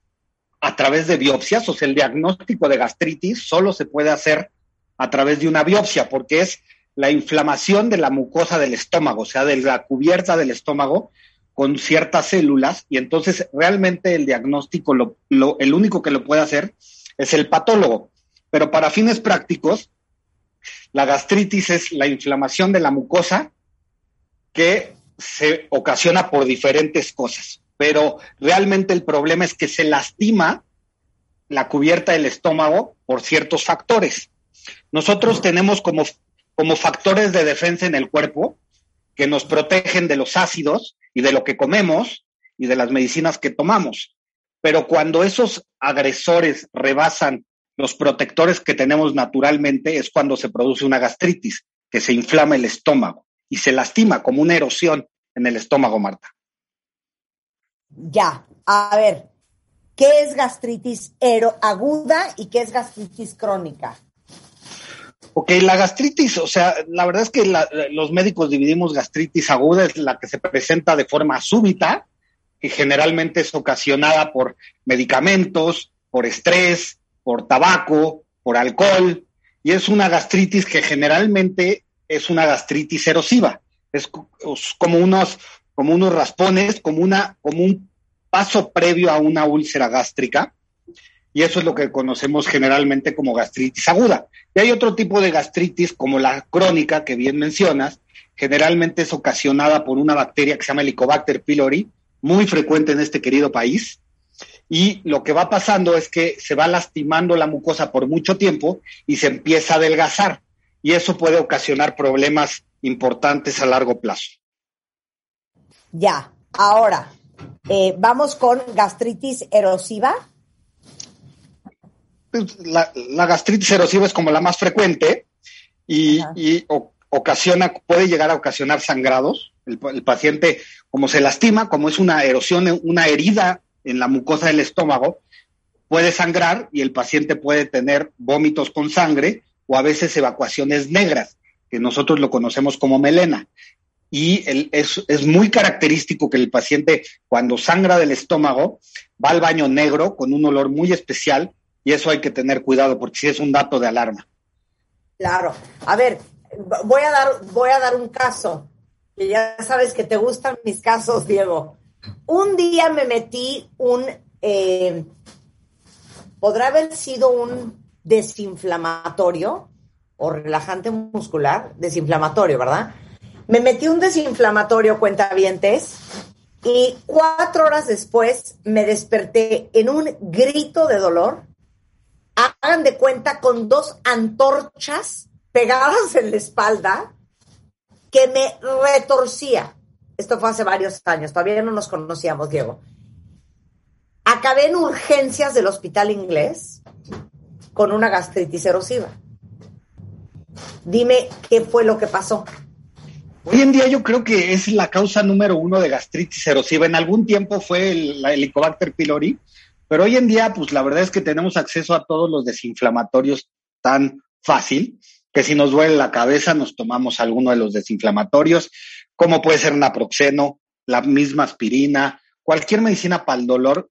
a través de biopsias, o sea, el diagnóstico de gastritis solo se puede hacer a través de una biopsia, porque es la inflamación de la mucosa del estómago, o sea, de la cubierta del estómago con ciertas células, y entonces realmente el diagnóstico, lo, lo, el único que lo puede hacer es el patólogo. Pero para fines prácticos, la gastritis es la inflamación de la mucosa que se ocasiona por diferentes cosas, pero realmente el problema es que se lastima la cubierta del estómago por ciertos factores. Nosotros tenemos como, como factores de defensa en el cuerpo que nos protegen de los ácidos y de lo que comemos y de las medicinas que tomamos. Pero cuando esos agresores rebasan los protectores que tenemos naturalmente, es cuando se produce una gastritis, que se inflama el estómago y se lastima como una erosión en el estómago, Marta. Ya, a ver, ¿qué es gastritis aguda y qué es gastritis crónica? Ok, la gastritis, o sea, la verdad es que la, los médicos dividimos gastritis aguda, es la que se presenta de forma súbita, que generalmente es ocasionada por medicamentos, por estrés, por tabaco, por alcohol, y es una gastritis que generalmente es una gastritis erosiva. Es como unos, como unos raspones, como, una, como un paso previo a una úlcera gástrica, y eso es lo que conocemos generalmente como gastritis aguda. Y hay otro tipo de gastritis, como la crónica, que bien mencionas, generalmente es ocasionada por una bacteria que se llama Helicobacter pylori, muy frecuente en este querido país, y lo que va pasando es que se va lastimando la mucosa por mucho tiempo y se empieza a adelgazar, y eso puede ocasionar problemas importantes a largo plazo. Ya, ahora, eh, vamos con gastritis erosiva. La, la, gastritis erosiva es como la más frecuente y, y o, ocasiona, puede llegar a ocasionar sangrados. El, el, paciente, como se lastima, como es una erosión, una herida en la mucosa del estómago, puede sangrar y el paciente puede tener vómitos con sangre o a veces evacuaciones negras, que nosotros lo conocemos como melena. y es, es muy característico que el paciente cuando sangra del estómago va al baño negro con un olor muy especial y eso hay que tener cuidado porque sí es un dato de alarma. Claro. A ver, voy a dar, voy a dar un caso. Que ya sabes que te gustan mis casos, Diego. Un día me metí un, eh, podrá haber sido un desinflamatorio o relajante muscular, desinflamatorio, ¿verdad? Me metí un desinflamatorio, cuentavientes, y cuatro horas después me desperté en un grito de dolor. Hagan de cuenta con dos antorchas pegadas en la espalda que me retorcía. Esto fue hace varios años, todavía no nos conocíamos, Diego. Acabé en urgencias del hospital inglés con una gastritis erosiva. Dime qué fue lo que pasó. Hoy en día yo creo que es la causa número uno de gastritis erosiva. En algún tiempo fue el, Helicobacter pylori, pero hoy en día, pues la verdad es que tenemos acceso a todos los desinflamatorios tan fácil que si nos duele la cabeza nos tomamos alguno de los desinflamatorios, como puede ser naproxeno, la misma aspirina, cualquier medicina para el dolor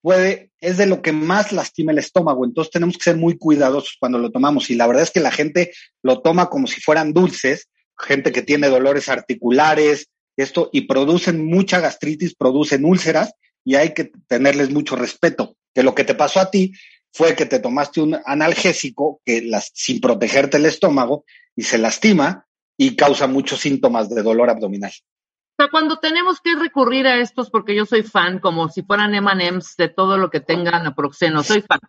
puede, es de lo que más lastima el estómago. Entonces tenemos que ser muy cuidadosos cuando lo tomamos. Y la verdad es que la gente lo toma como si fueran dulces gente que tiene dolores articulares, esto, y producen mucha gastritis, producen úlceras, y hay que tenerles mucho respeto. Que lo que te pasó a ti fue que te tomaste un analgésico que las, sin protegerte el estómago y se lastima y causa muchos síntomas de dolor abdominal. O sea, cuando tenemos que recurrir a estos, porque yo soy fan, como si fueran M&M's de todo lo que tengan naproxeno, soy fan.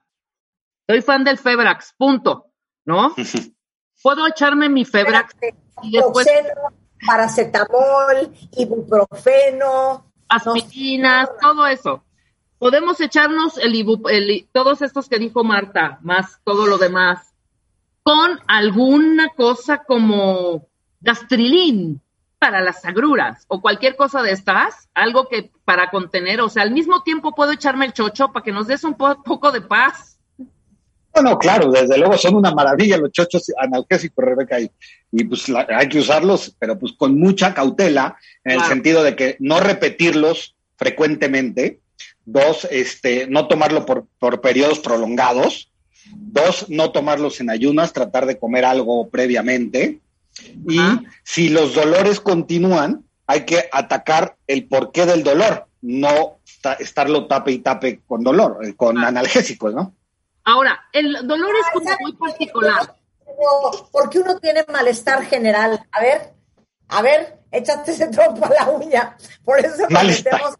Soy fan del Febrax, punto, ¿no? Puedo echarme mi Febrax y después, paracetamol, ibuprofeno, aspirinas, todo eso. Podemos echarnos el, el, todos estos que dijo Marta, más todo lo demás, con alguna cosa como gastrilín para las agruras o cualquier cosa de estas, algo que para contener, o sea, al mismo tiempo puedo echarme el chocho para que nos des un poco de paz. No, claro, desde luego son una maravilla los chochos analgésicos, Rebeca, y, y pues hay que usarlos, pero pues con mucha cautela, en el sentido de que no repetirlos frecuentemente, dos, este, no tomarlo por, por periodos prolongados, dos, no tomarlos en ayunas, tratar de comer algo previamente, y si los dolores continúan, hay que atacar el porqué del dolor, no estarlo tape y tape con dolor, eh, con analgésicos, ¿no? Ahora, el dolor es como muy particular. Porque uno tiene malestar general. A ver, a ver, échate ese trompo a la uña. Por eso metemos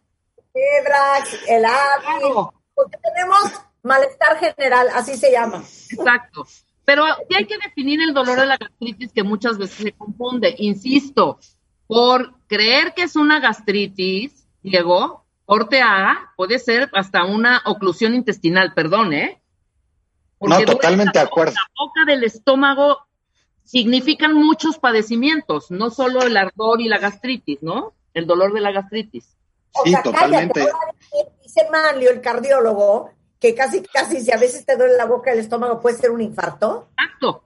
febras, el hábito, porque tenemos malestar general, así se llama. Exacto. Pero sí hay que definir el dolor de la gastritis que muchas veces se confunde. Insisto, por creer que es una gastritis, Diego, corte A, puede ser hasta una oclusión intestinal, perdón, ¿eh? no, totalmente de acuerdo. La boca del estómago significan muchos padecimientos, no solo el ardor y la gastritis, ¿no? El dolor de la gastritis. Sí, totalmente. dice Manlio, el cardiólogo, que casi, casi si a veces te duele la boca del estómago puede ser un infarto. Exacto.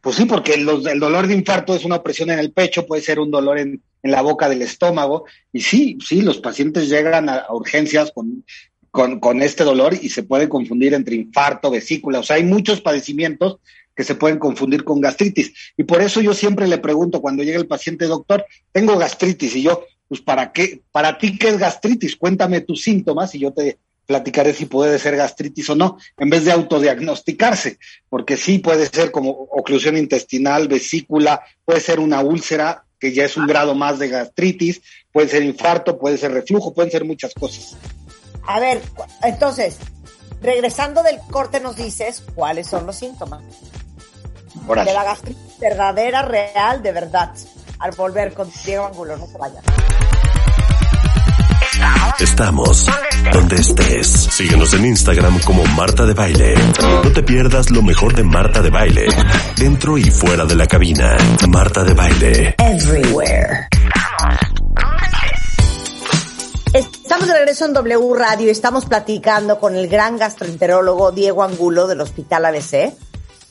Pues sí, porque el, dolor de infarto es una opresión en el pecho, puede ser un dolor en, la boca del estómago. Y sí, sí, los pacientes llegan a urgencias con con, con este dolor y se puede confundir entre infarto, vesícula, o sea, hay muchos padecimientos que se pueden confundir con gastritis. Y por eso yo siempre le pregunto cuando llega el paciente, doctor, tengo gastritis, y yo, pues, ¿para qué? ¿Para ti qué es gastritis? Cuéntame tus síntomas y yo te platicaré si puede ser gastritis o no, en vez de autodiagnosticarse, porque sí puede ser como oclusión intestinal, vesícula, puede ser una úlcera, que ya es un grado más de gastritis, puede ser infarto, puede ser reflujo, pueden ser muchas cosas. A ver, entonces, regresando del corte nos dices cuáles son los síntomas. De la gastritis verdadera, real, de verdad. Al volver con Diego Angulo, no se vayan. Estamos donde estés. Síguenos en Instagram como Marta de Baile. No te pierdas lo mejor de Marta de Baile. Dentro y fuera de la cabina. Marta de Baile. Everywhere. Estamos de regreso en W Radio y estamos platicando con el gran gastroenterólogo Diego Angulo del Hospital ABC.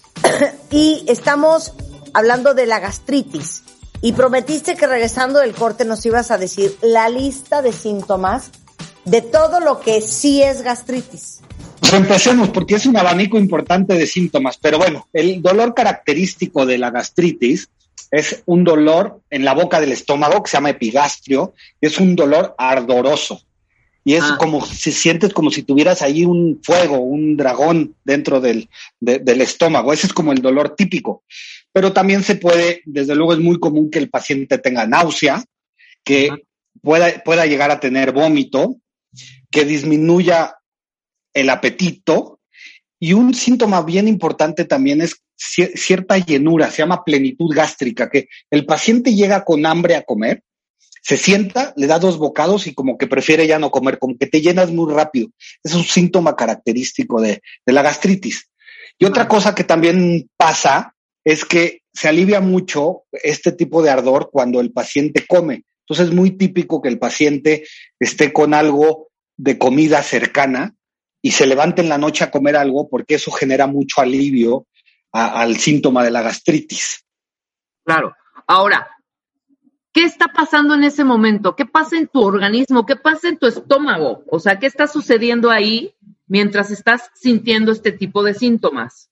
y estamos hablando de la gastritis. Y prometiste que regresando del corte nos ibas a decir la lista de síntomas de todo lo que sí es gastritis. Pues empecemos porque es un abanico importante de síntomas, pero bueno, el dolor característico de la gastritis es un dolor en la boca del estómago que se llama epigastrio, es un dolor ardoroso. Y es Ah. como si sientes como si tuvieras ahí un fuego, un dragón dentro del, de- del estómago. Ese es como el dolor típico. Pero también se puede, desde luego es muy común que el paciente tenga náusea, que pueda, pueda llegar a tener vómito, que disminuya el apetito. Y un síntoma bien importante también es cier- cierta llenura, se llama plenitud gástrica, que el paciente llega con hambre a comer, se sienta, le da dos bocados y como que prefiere ya no comer, como que te llenas muy rápido. Es un síntoma característico de, de la gastritis. Y otra cosa que también pasa es que se alivia mucho este tipo de ardor cuando el paciente come. Entonces es muy típico que el paciente esté con algo de comida cercana y se levante en la noche a comer algo porque eso genera mucho alivio al síntoma de la gastritis. Claro. Ahora, ¿qué está pasando en ese momento? ¿Qué pasa en tu organismo? ¿Qué pasa en tu estómago? O sea, ¿qué está sucediendo ahí mientras estás sintiendo este tipo de síntomas?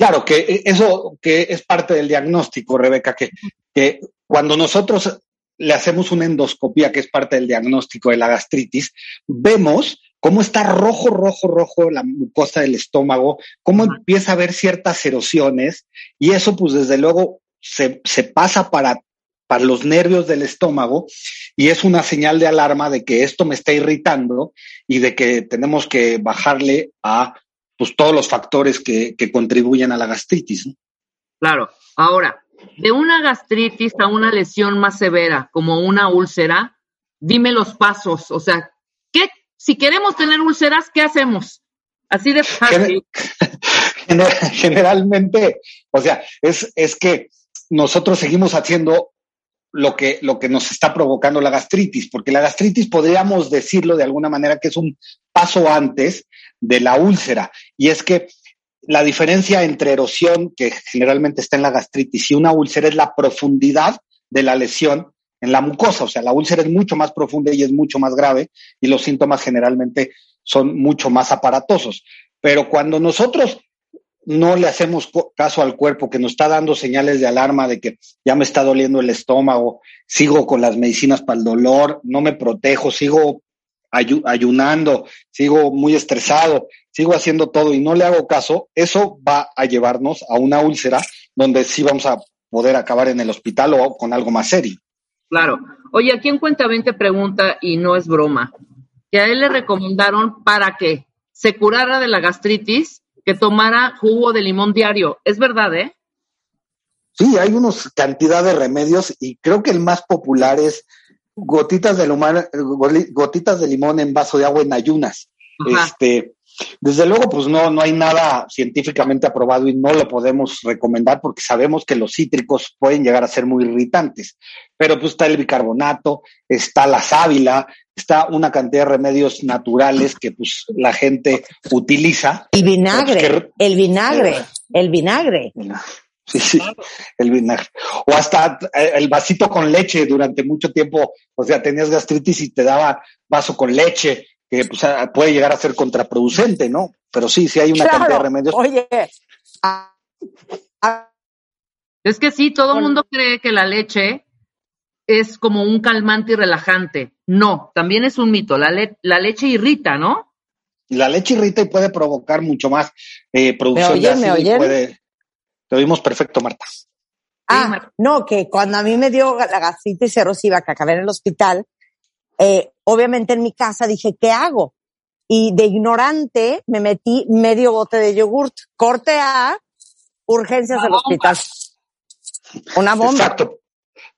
Claro, que eh, eso que es parte del diagnóstico, Rebeca, que, que cuando nosotros le hacemos una endoscopía, que es parte del diagnóstico de la gastritis, vemos cómo está rojo, rojo, rojo la mucosa del estómago, cómo empieza a haber ciertas erosiones y eso pues desde luego se, se pasa para, para los nervios del estómago y es una señal de alarma de que esto me está irritando y de que tenemos que bajarle a pues todos los factores que, que contribuyen a la gastritis. ¿no? Claro. Ahora, de una gastritis a una lesión más severa, como una úlcera, dime los pasos. O sea, ¿qué, si queremos tener úlceras, ¿qué hacemos? Así de fácil. Gener- Generalmente, o sea, es, es que nosotros seguimos haciendo lo que, lo que nos está provocando la gastritis, porque la gastritis podríamos decirlo de alguna manera que es un paso antes de la úlcera, y es que la diferencia entre erosión, que generalmente está en la gastritis, y una úlcera es la profundidad de la lesión en la mucosa, o sea, la úlcera es mucho más profunda y es mucho más grave, y los síntomas generalmente son mucho más aparatosos. Pero cuando nosotros no le hacemos caso al cuerpo que nos está dando señales de alarma de que ya me está doliendo el estómago, sigo con las medicinas para el dolor, no me protejo, sigo ayu- ayunando, sigo muy estresado, sigo haciendo todo y no le hago caso, eso va a llevarnos a una úlcera donde sí vamos a poder acabar en el hospital o con algo más serio. Claro. Oye, aquí en Cuenta 20 pregunta, y no es broma, que a él le recomendaron para que se curara de la gastritis, que tomara jugo de limón diario. Es verdad, ¿eh? Sí, hay unos cantidad de remedios y creo que el más popular es gotitas de, limón, gotitas de limón en vaso de agua en ayunas. Ajá. Este, desde luego, pues no, no hay nada científicamente aprobado y no lo podemos recomendar porque sabemos que los cítricos pueden llegar a ser muy irritantes. Pero pues está el bicarbonato, está la sábila, está una cantidad de remedios naturales que pues la gente utiliza. El vinagre, pues, el vinagre, el vinagre. Sí, sí, el vinagre. O hasta eh, el vasito con leche durante mucho tiempo, o sea, tenías gastritis y te daba vaso con leche, que pues, ah, puede llegar a ser contraproducente, ¿no? Pero sí, sí hay una Claro. cantidad de remedios. Oye, a- a- Es que sí, todo el Bueno. mundo cree que la leche es como un calmante y relajante. No, también es un mito. La, le- la leche irrita, ¿no? La leche irrita y puede provocar mucho más eh, producción ¿Me de oyen? ¿Me ácido y oyen? puede... Te oímos perfecto, Marta. ah, Marta. no, que cuando a mí me dio la gastritis erosiva que acabé en el hospital, eh, obviamente en mi casa dije, ¿qué hago? Y de ignorante me metí medio bote de yogurt. Corte a urgencias Una del bomba. hospital. Una bomba. Exacto.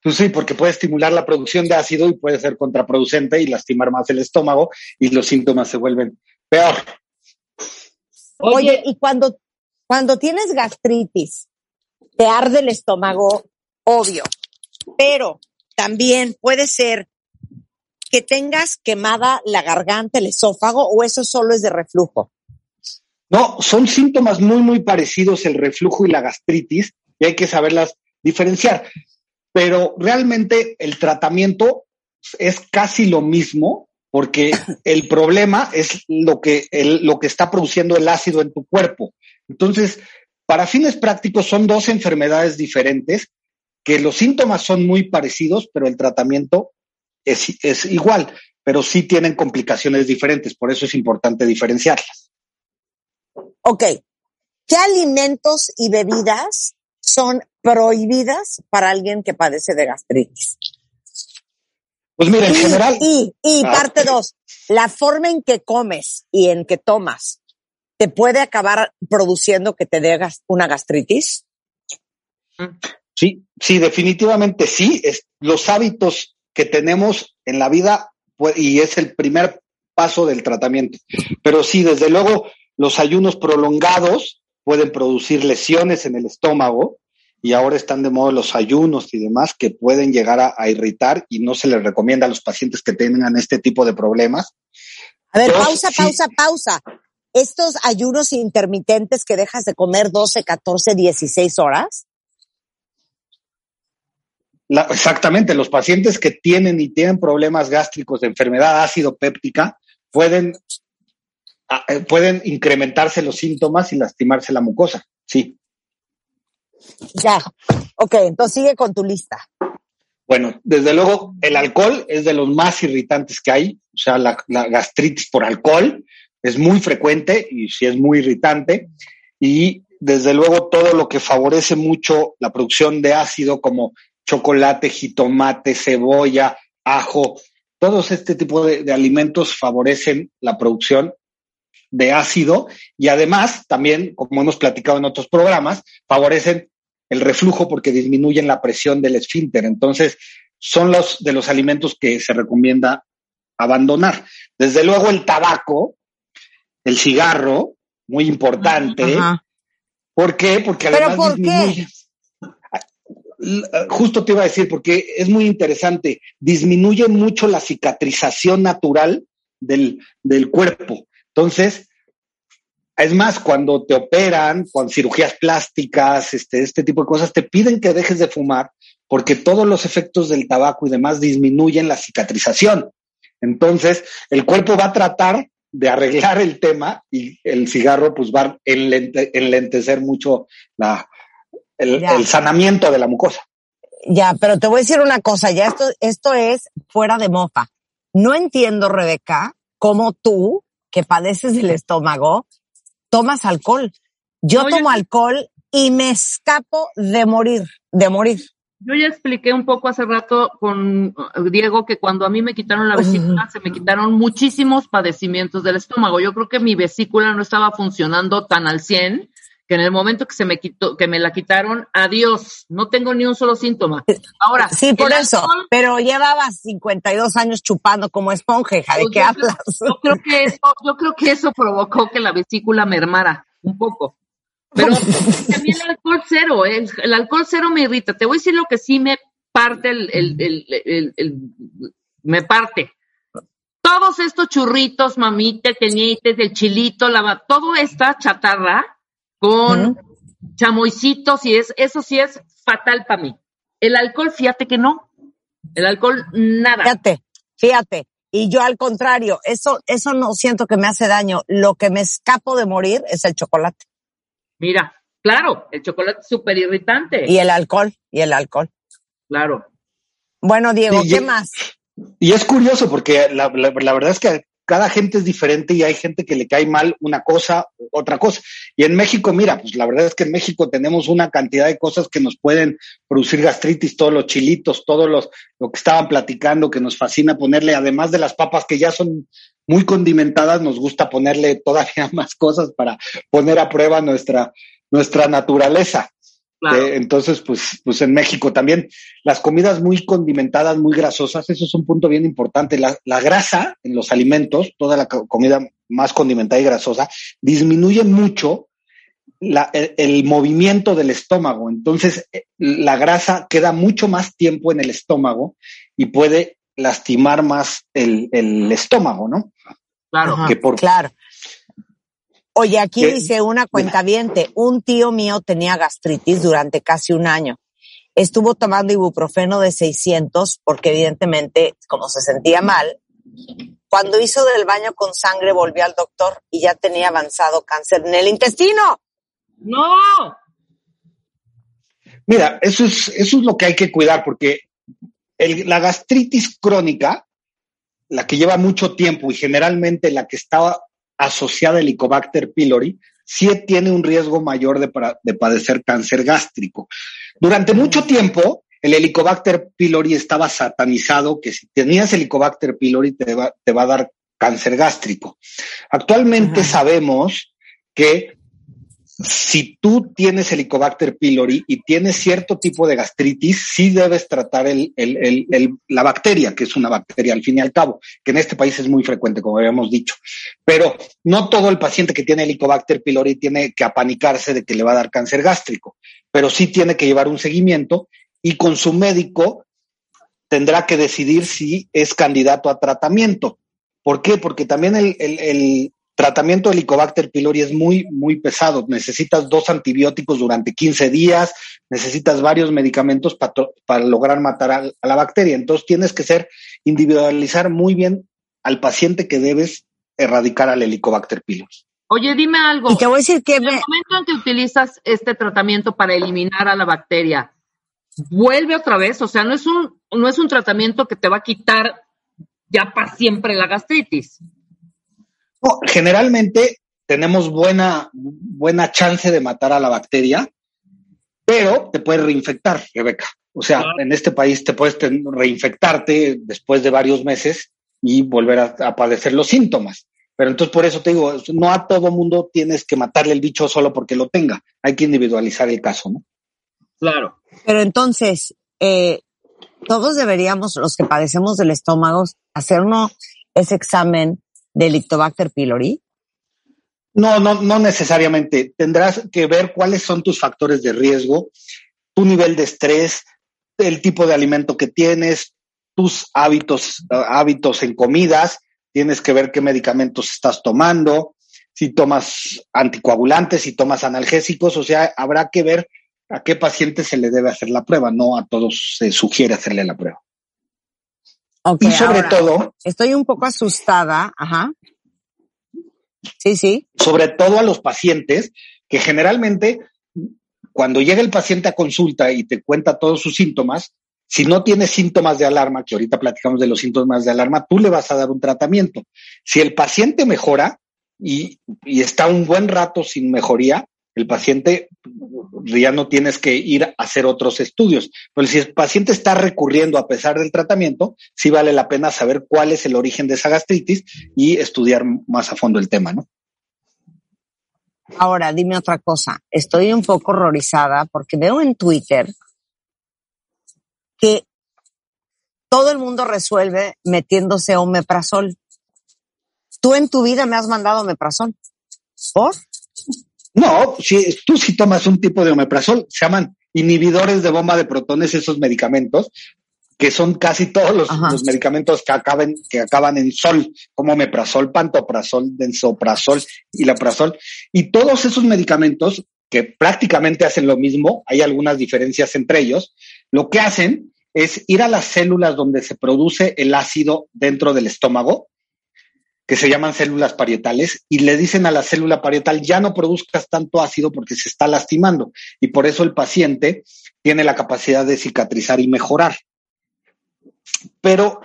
Pues sí, porque puede estimular la producción de ácido y puede ser contraproducente y lastimar más el estómago y los síntomas se vuelven peor. Oye, y cuando, cuando tienes gastritis, te arde el estómago, obvio, pero también puede ser que tengas quemada la garganta, el esófago, o eso solo es de reflujo. No, son síntomas muy, muy parecidos el reflujo y la gastritis y hay que saberlas diferenciar. pero realmente el tratamiento es casi lo mismo porque el problema es lo que, lo que está produciendo el ácido en tu cuerpo. Entonces, para fines prácticos son dos enfermedades diferentes que los síntomas son muy parecidos, pero el tratamiento es, es igual, pero sí tienen complicaciones diferentes, por eso es importante diferenciarlas. Ok. ¿Qué alimentos y bebidas son prohibidas para alguien que padece de gastritis? Pues mira, en y, general, y, y Ah, parte dos, la forma en que comes y en que tomas te puede acabar produciendo que te dé una gastritis. Sí, sí, definitivamente sí. Es, los hábitos que tenemos en la vida pu- y es el primer paso del tratamiento. Pero sí, desde luego, los ayunos prolongados pueden producir lesiones en el estómago y ahora están de moda los ayunos y demás que pueden llegar a, a irritar y no se les recomienda a los pacientes que tengan este tipo de problemas. A ver, Dos, pausa, sí. pausa, pausa. Estos ayunos intermitentes que dejas de comer 12, 14, 16 horas. La- exactamente, los pacientes que tienen y tienen problemas gástricos de enfermedad ácido péptica pueden, ah, eh, pueden incrementarse los síntomas y lastimarse la mucosa. Sí. Ya. Ok, entonces sigue con tu lista. Bueno, desde luego, el alcohol es de los más irritantes que hay. O sea, la, la gastritis por alcohol es muy frecuente y sí es muy irritante. Y desde luego, todo lo que favorece mucho la producción de ácido, como chocolate, jitomate, cebolla, ajo, todos este tipo de, de alimentos favorecen la producción de ácido y además también, como hemos platicado en otros programas, favorecen el reflujo porque disminuyen la presión del esfínter. Entonces, son los de los alimentos que se recomienda abandonar. Desde luego el tabaco, el cigarro, muy importante. Ajá. ¿Por qué? Porque ¿Pero además por qué? disminuye. L- Justo te iba a decir, porque es muy interesante, disminuye mucho la cicatrización natural del, del cuerpo. Entonces, es más, cuando te operan, con cirugías plásticas, este, este tipo de cosas, te piden que dejes de fumar porque todos los efectos del tabaco y demás disminuyen la cicatrización. Entonces, el cuerpo va a tratar de arreglar el tema y el cigarro pues va a enlente- enlentecer mucho la, el, sanamiento de la mucosa. Ya, pero te voy a decir una cosa, ya esto, esto es fuera de mofa. No entiendo, Rebeca, cómo tú, que padeces del estómago, tomas alcohol. Yo No, yo- tomo alcohol y me escapo de morir, de morir. Yo ya expliqué un poco hace rato con uh, Diego que cuando a mí me quitaron la vesícula se me quitaron muchísimos padecimientos del estómago. Yo creo que mi vesícula no estaba funcionando tan al 100 que en el momento que se me quitó, que me la quitaron, adiós, no tengo ni un solo síntoma. Ahora, Sí, por eso. alcohol, Pero llevabas 52 años chupando como esponja, ¿de Pues qué hablas? Yo creo que eso, yo creo que eso provocó que la vesícula mermara un poco. Pero mí el alcohol cero, el, el alcohol cero me irrita. Te voy a decir lo que sí me parte el, el, el, el- el- me parte. Todos estos churritos, mamitas, teñites, el chilito, la, todo esta chatarra con chamoycitos y es, eso sí es fatal para mí. El alcohol, fíjate que no. El alcohol, nada. Fíjate, fíjate. Y yo al contrario, eso, eso no siento que me hace daño. Lo que me escapo de morir es el chocolate Mira, claro, el chocolate es súper irritante. y el alcohol, y el alcohol. Claro. Bueno, Diego, Sí, ¿qué más? Y es curioso porque la, la- la verdad es que cada gente es diferente y hay gente que le cae mal una cosa, otra cosa. Y en México, mira, pues la verdad es que en México tenemos una cantidad de cosas que nos pueden producir gastritis, todos los chilitos, todos los, lo que estaban platicando, que nos fascina ponerle, además de las papas que ya son muy condimentadas, nos gusta ponerle todavía más cosas para poner a prueba nuestra, nuestra naturaleza. Claro. Eh, entonces, pues, pues en México también las comidas muy condimentadas, muy grasosas, eso es un punto bien importante. La, la grasa en los alimentos, toda la co- comida más condimentada y grasosa, disminuye mucho la- el, el movimiento del estómago. Entonces, eh, la grasa queda mucho más tiempo en el estómago y puede lastimar más el, el estómago, ¿no? Claro. Ajá, que por- Claro. Oye, aquí ¿Qué? dice una cuentaviente, un tío mío tenía gastritis durante casi un año estuvo tomando ibuprofeno de 600 porque evidentemente, como se sentía mal, cuando hizo del baño con sangre volvió al doctor y ya tenía avanzado cáncer en el intestino. No. Mira, eso es, eso es lo que hay que cuidar, porque el- la gastritis crónica, la que lleva mucho tiempo y generalmente la que está asociada al Helicobacter pylori, sí tiene un riesgo mayor de, padecer cáncer gástrico. Durante mucho tiempo, el Helicobacter pylori estaba satanizado, que si tenías Helicobacter pylori te va, te va a dar cáncer gástrico. Actualmente sabemos que si tú tienes Helicobacter pylori y tienes cierto tipo de gastritis, sí debes tratar el- el- el- la bacteria, que es una bacteria al fin y al cabo, que en este país es muy frecuente, como habíamos dicho. Pero no todo el paciente que tiene Helicobacter pylori tiene que apanicarse de que le va a dar cáncer gástrico, pero sí tiene que llevar un seguimiento y con su médico tendrá que decidir si es candidato a tratamiento. ¿Por qué? Porque también el, el- el tratamiento de Helicobacter pylori es muy, muy pesado. Necesitas dos antibióticos durante 15 días, necesitas varios medicamentos para, lograr matar a, a la bacteria. Entonces tienes que ser, individualizar muy bien al paciente que debes erradicar al Helicobacter pylori. Oye, dime algo. Y te voy a decir que En el me, momento en que utilizas este tratamiento para eliminar a la bacteria, vuelve otra vez, o sea, no es un, no es un tratamiento que te va a quitar ya para siempre la gastritis. No, generalmente tenemos buena, buena chance de matar a la bacteria, pero te puedes reinfectar, Rebeca. O sea, Claro. en este país te puedes reinfectarte después de varios meses y volver a, a padecer los síntomas. Pero entonces por eso te digo, no a todo mundo tienes que matarle el bicho solo porque lo tenga. Hay que individualizar el caso, ¿no? Claro. pero entonces, eh, todos deberíamos, los que padecemos del estómago, hacernos ese examen de Helicobacter pylori. No, no, no necesariamente. Tendrás que ver cuáles son tus factores de riesgo, tu nivel de estrés, el tipo de alimento que tienes, tus hábitos, eh, hábitos en comidas. Tienes que ver qué medicamentos estás tomando, si tomas anticoagulantes, si tomas analgésicos. O sea, habrá que ver a qué paciente se le debe hacer la prueba. No a todos se sugiere hacerle la prueba. Y sobre ahora, todo, Estoy un poco asustada, ajá. Sí, sí. sobre todo a los pacientes que generalmente cuando llega el paciente a consulta y te cuenta todos sus síntomas, si no tiene síntomas de alarma, que ahorita platicamos de los síntomas de alarma, tú le vas a dar un tratamiento. Si el paciente mejora y, y está un buen rato sin mejoría, el paciente ya no tienes que ir a hacer otros estudios. Pero si el paciente está recurriendo a pesar del tratamiento, sí vale la pena saber cuál es el origen de esa gastritis y estudiar más a fondo el tema, ¿no? Ahora, dime otra cosa. Estoy un poco horrorizada porque veo en Twitter que todo el mundo resuelve metiéndose omeprazol. Tú en tu vida me has mandado omeprazol. ¿Por? No, si tú si tomas un tipo de omeprazol, se llaman inhibidores de bomba de protones esos medicamentos, que son casi todos los, medicamentos que acaben, que acaban en sol, como omeprazol, pantoprazol, densoprazol y laprazol. Y todos esos medicamentos que prácticamente hacen lo mismo, hay algunas diferencias entre ellos, lo que hacen es ir a las células donde se produce el ácido dentro del estómago, que se llaman células parietales, y le dicen a la célula parietal, ya no produzcas tanto ácido porque se está lastimando. Y por eso el paciente tiene la capacidad de cicatrizar y mejorar. Pero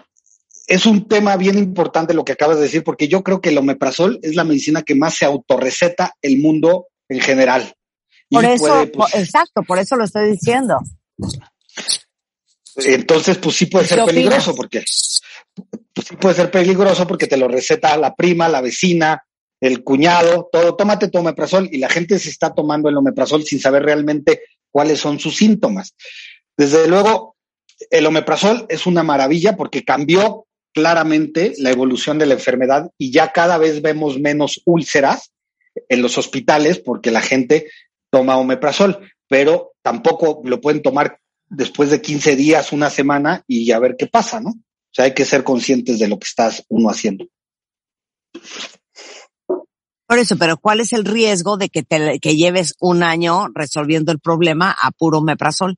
es un tema bien importante lo que acabas de decir, porque yo creo que el omeprazol es la medicina que más se autorreceta el mundo en general. Y Por eso, puede, pues, exacto, por eso lo estoy diciendo. entonces, pues sí puede ¿Qué ser opinas? peligroso, porque sí puede ser peligroso porque te lo receta la prima, la vecina, el cuñado, todo, tómate tu omeprazol y la gente se está tomando el omeprazol sin saber realmente cuáles son sus síntomas. Desde luego, el omeprazol es una maravilla porque cambió claramente la evolución de la enfermedad y ya cada vez vemos menos úlceras en los hospitales porque la gente toma omeprazol, pero tampoco lo pueden tomar después de 15 días, una semana y a ver qué pasa, ¿no? O sea, hay que ser conscientes de lo que estás uno haciendo. Por eso, pero ¿cuál es el riesgo de que te que lleves un año resolviendo el problema a puro omeprazol?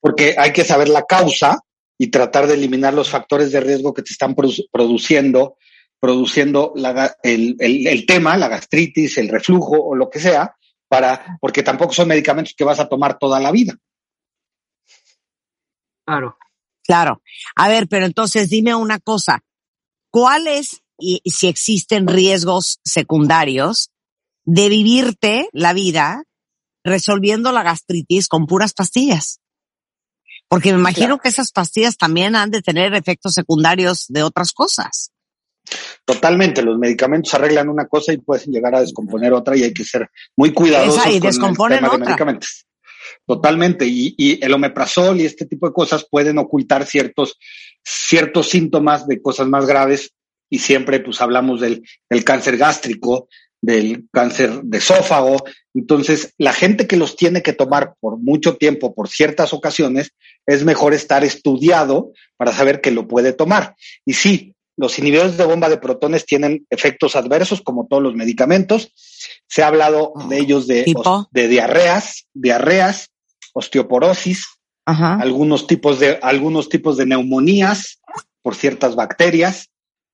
porque hay que saber la causa y tratar de eliminar los factores de riesgo que te están produ- produciendo, produciendo la ga- el, el- el tema, la gastritis, el reflujo o lo que sea, para, porque tampoco son medicamentos que vas a tomar toda la vida. Claro. Claro. A ver, pero entonces dime una cosa. ¿Cuáles, y si existen riesgos secundarios de vivirte la vida resolviendo la gastritis con puras pastillas? Porque me imagino Claro. que esas pastillas también han de tener efectos secundarios de otras cosas. Totalmente, los medicamentos arreglan una cosa y pueden llegar a descomponer otra y hay que ser muy cuidadosos Esa, y con el descomponen tema de otra. medicamentos. Totalmente, y, y el omeprazol y este tipo de cosas pueden ocultar ciertos, ciertos síntomas de cosas más graves y siempre pues hablamos del, del cáncer gástrico, del cáncer de esófago. Entonces, la gente que los tiene que tomar por mucho tiempo, por ciertas ocasiones, es mejor estar estudiado para saber que lo puede tomar. Y sí, los inhibidores de bomba de protones tienen efectos adversos, como todos los medicamentos. Se ha hablado de ellos de, ¿Tipo? de diarreas, diarreas, osteoporosis, Ajá. algunos tipos de, algunos tipos de neumonías por ciertas bacterias,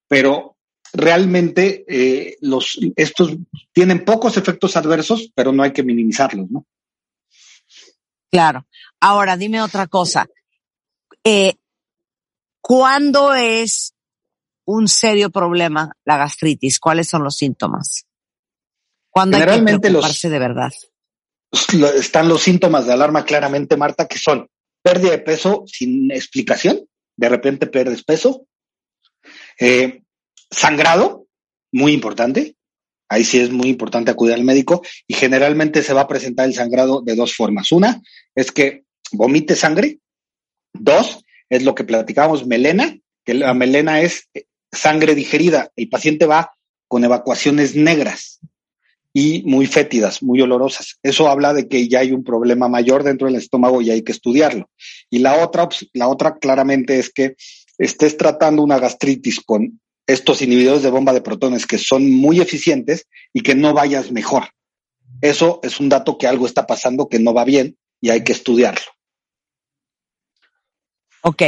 pero realmente eh, los, estos tienen pocos efectos adversos, pero no hay que minimizarlos, ¿no? Claro. Ahora, dime otra cosa. Eh, ¿Cuándo es un serio problema la gastritis? ¿Cuáles son los síntomas? ¿Cuándo hay que Generalmente los- preocuparse de verdad? Están los síntomas de alarma claramente, Marta, que son pérdida de peso sin explicación, de repente pierdes peso, eh, sangrado, muy importante, ahí sí es muy importante acudir al médico y generalmente se va a presentar el sangrado de dos formas. Una es que vomite sangre, dos es lo que platicábamos, melena, que la melena es sangre digerida, el paciente va con evacuaciones negras y muy fétidas, muy olorosas. Eso habla de que ya hay un problema mayor dentro del estómago y hay que estudiarlo. Y la otra, ops- la otra claramente es que estés tratando una gastritis con estos inhibidores de bomba de protones que son muy eficientes y que no vayas mejor. Eso es un dato que algo está pasando que no va bien y hay que estudiarlo. Ok.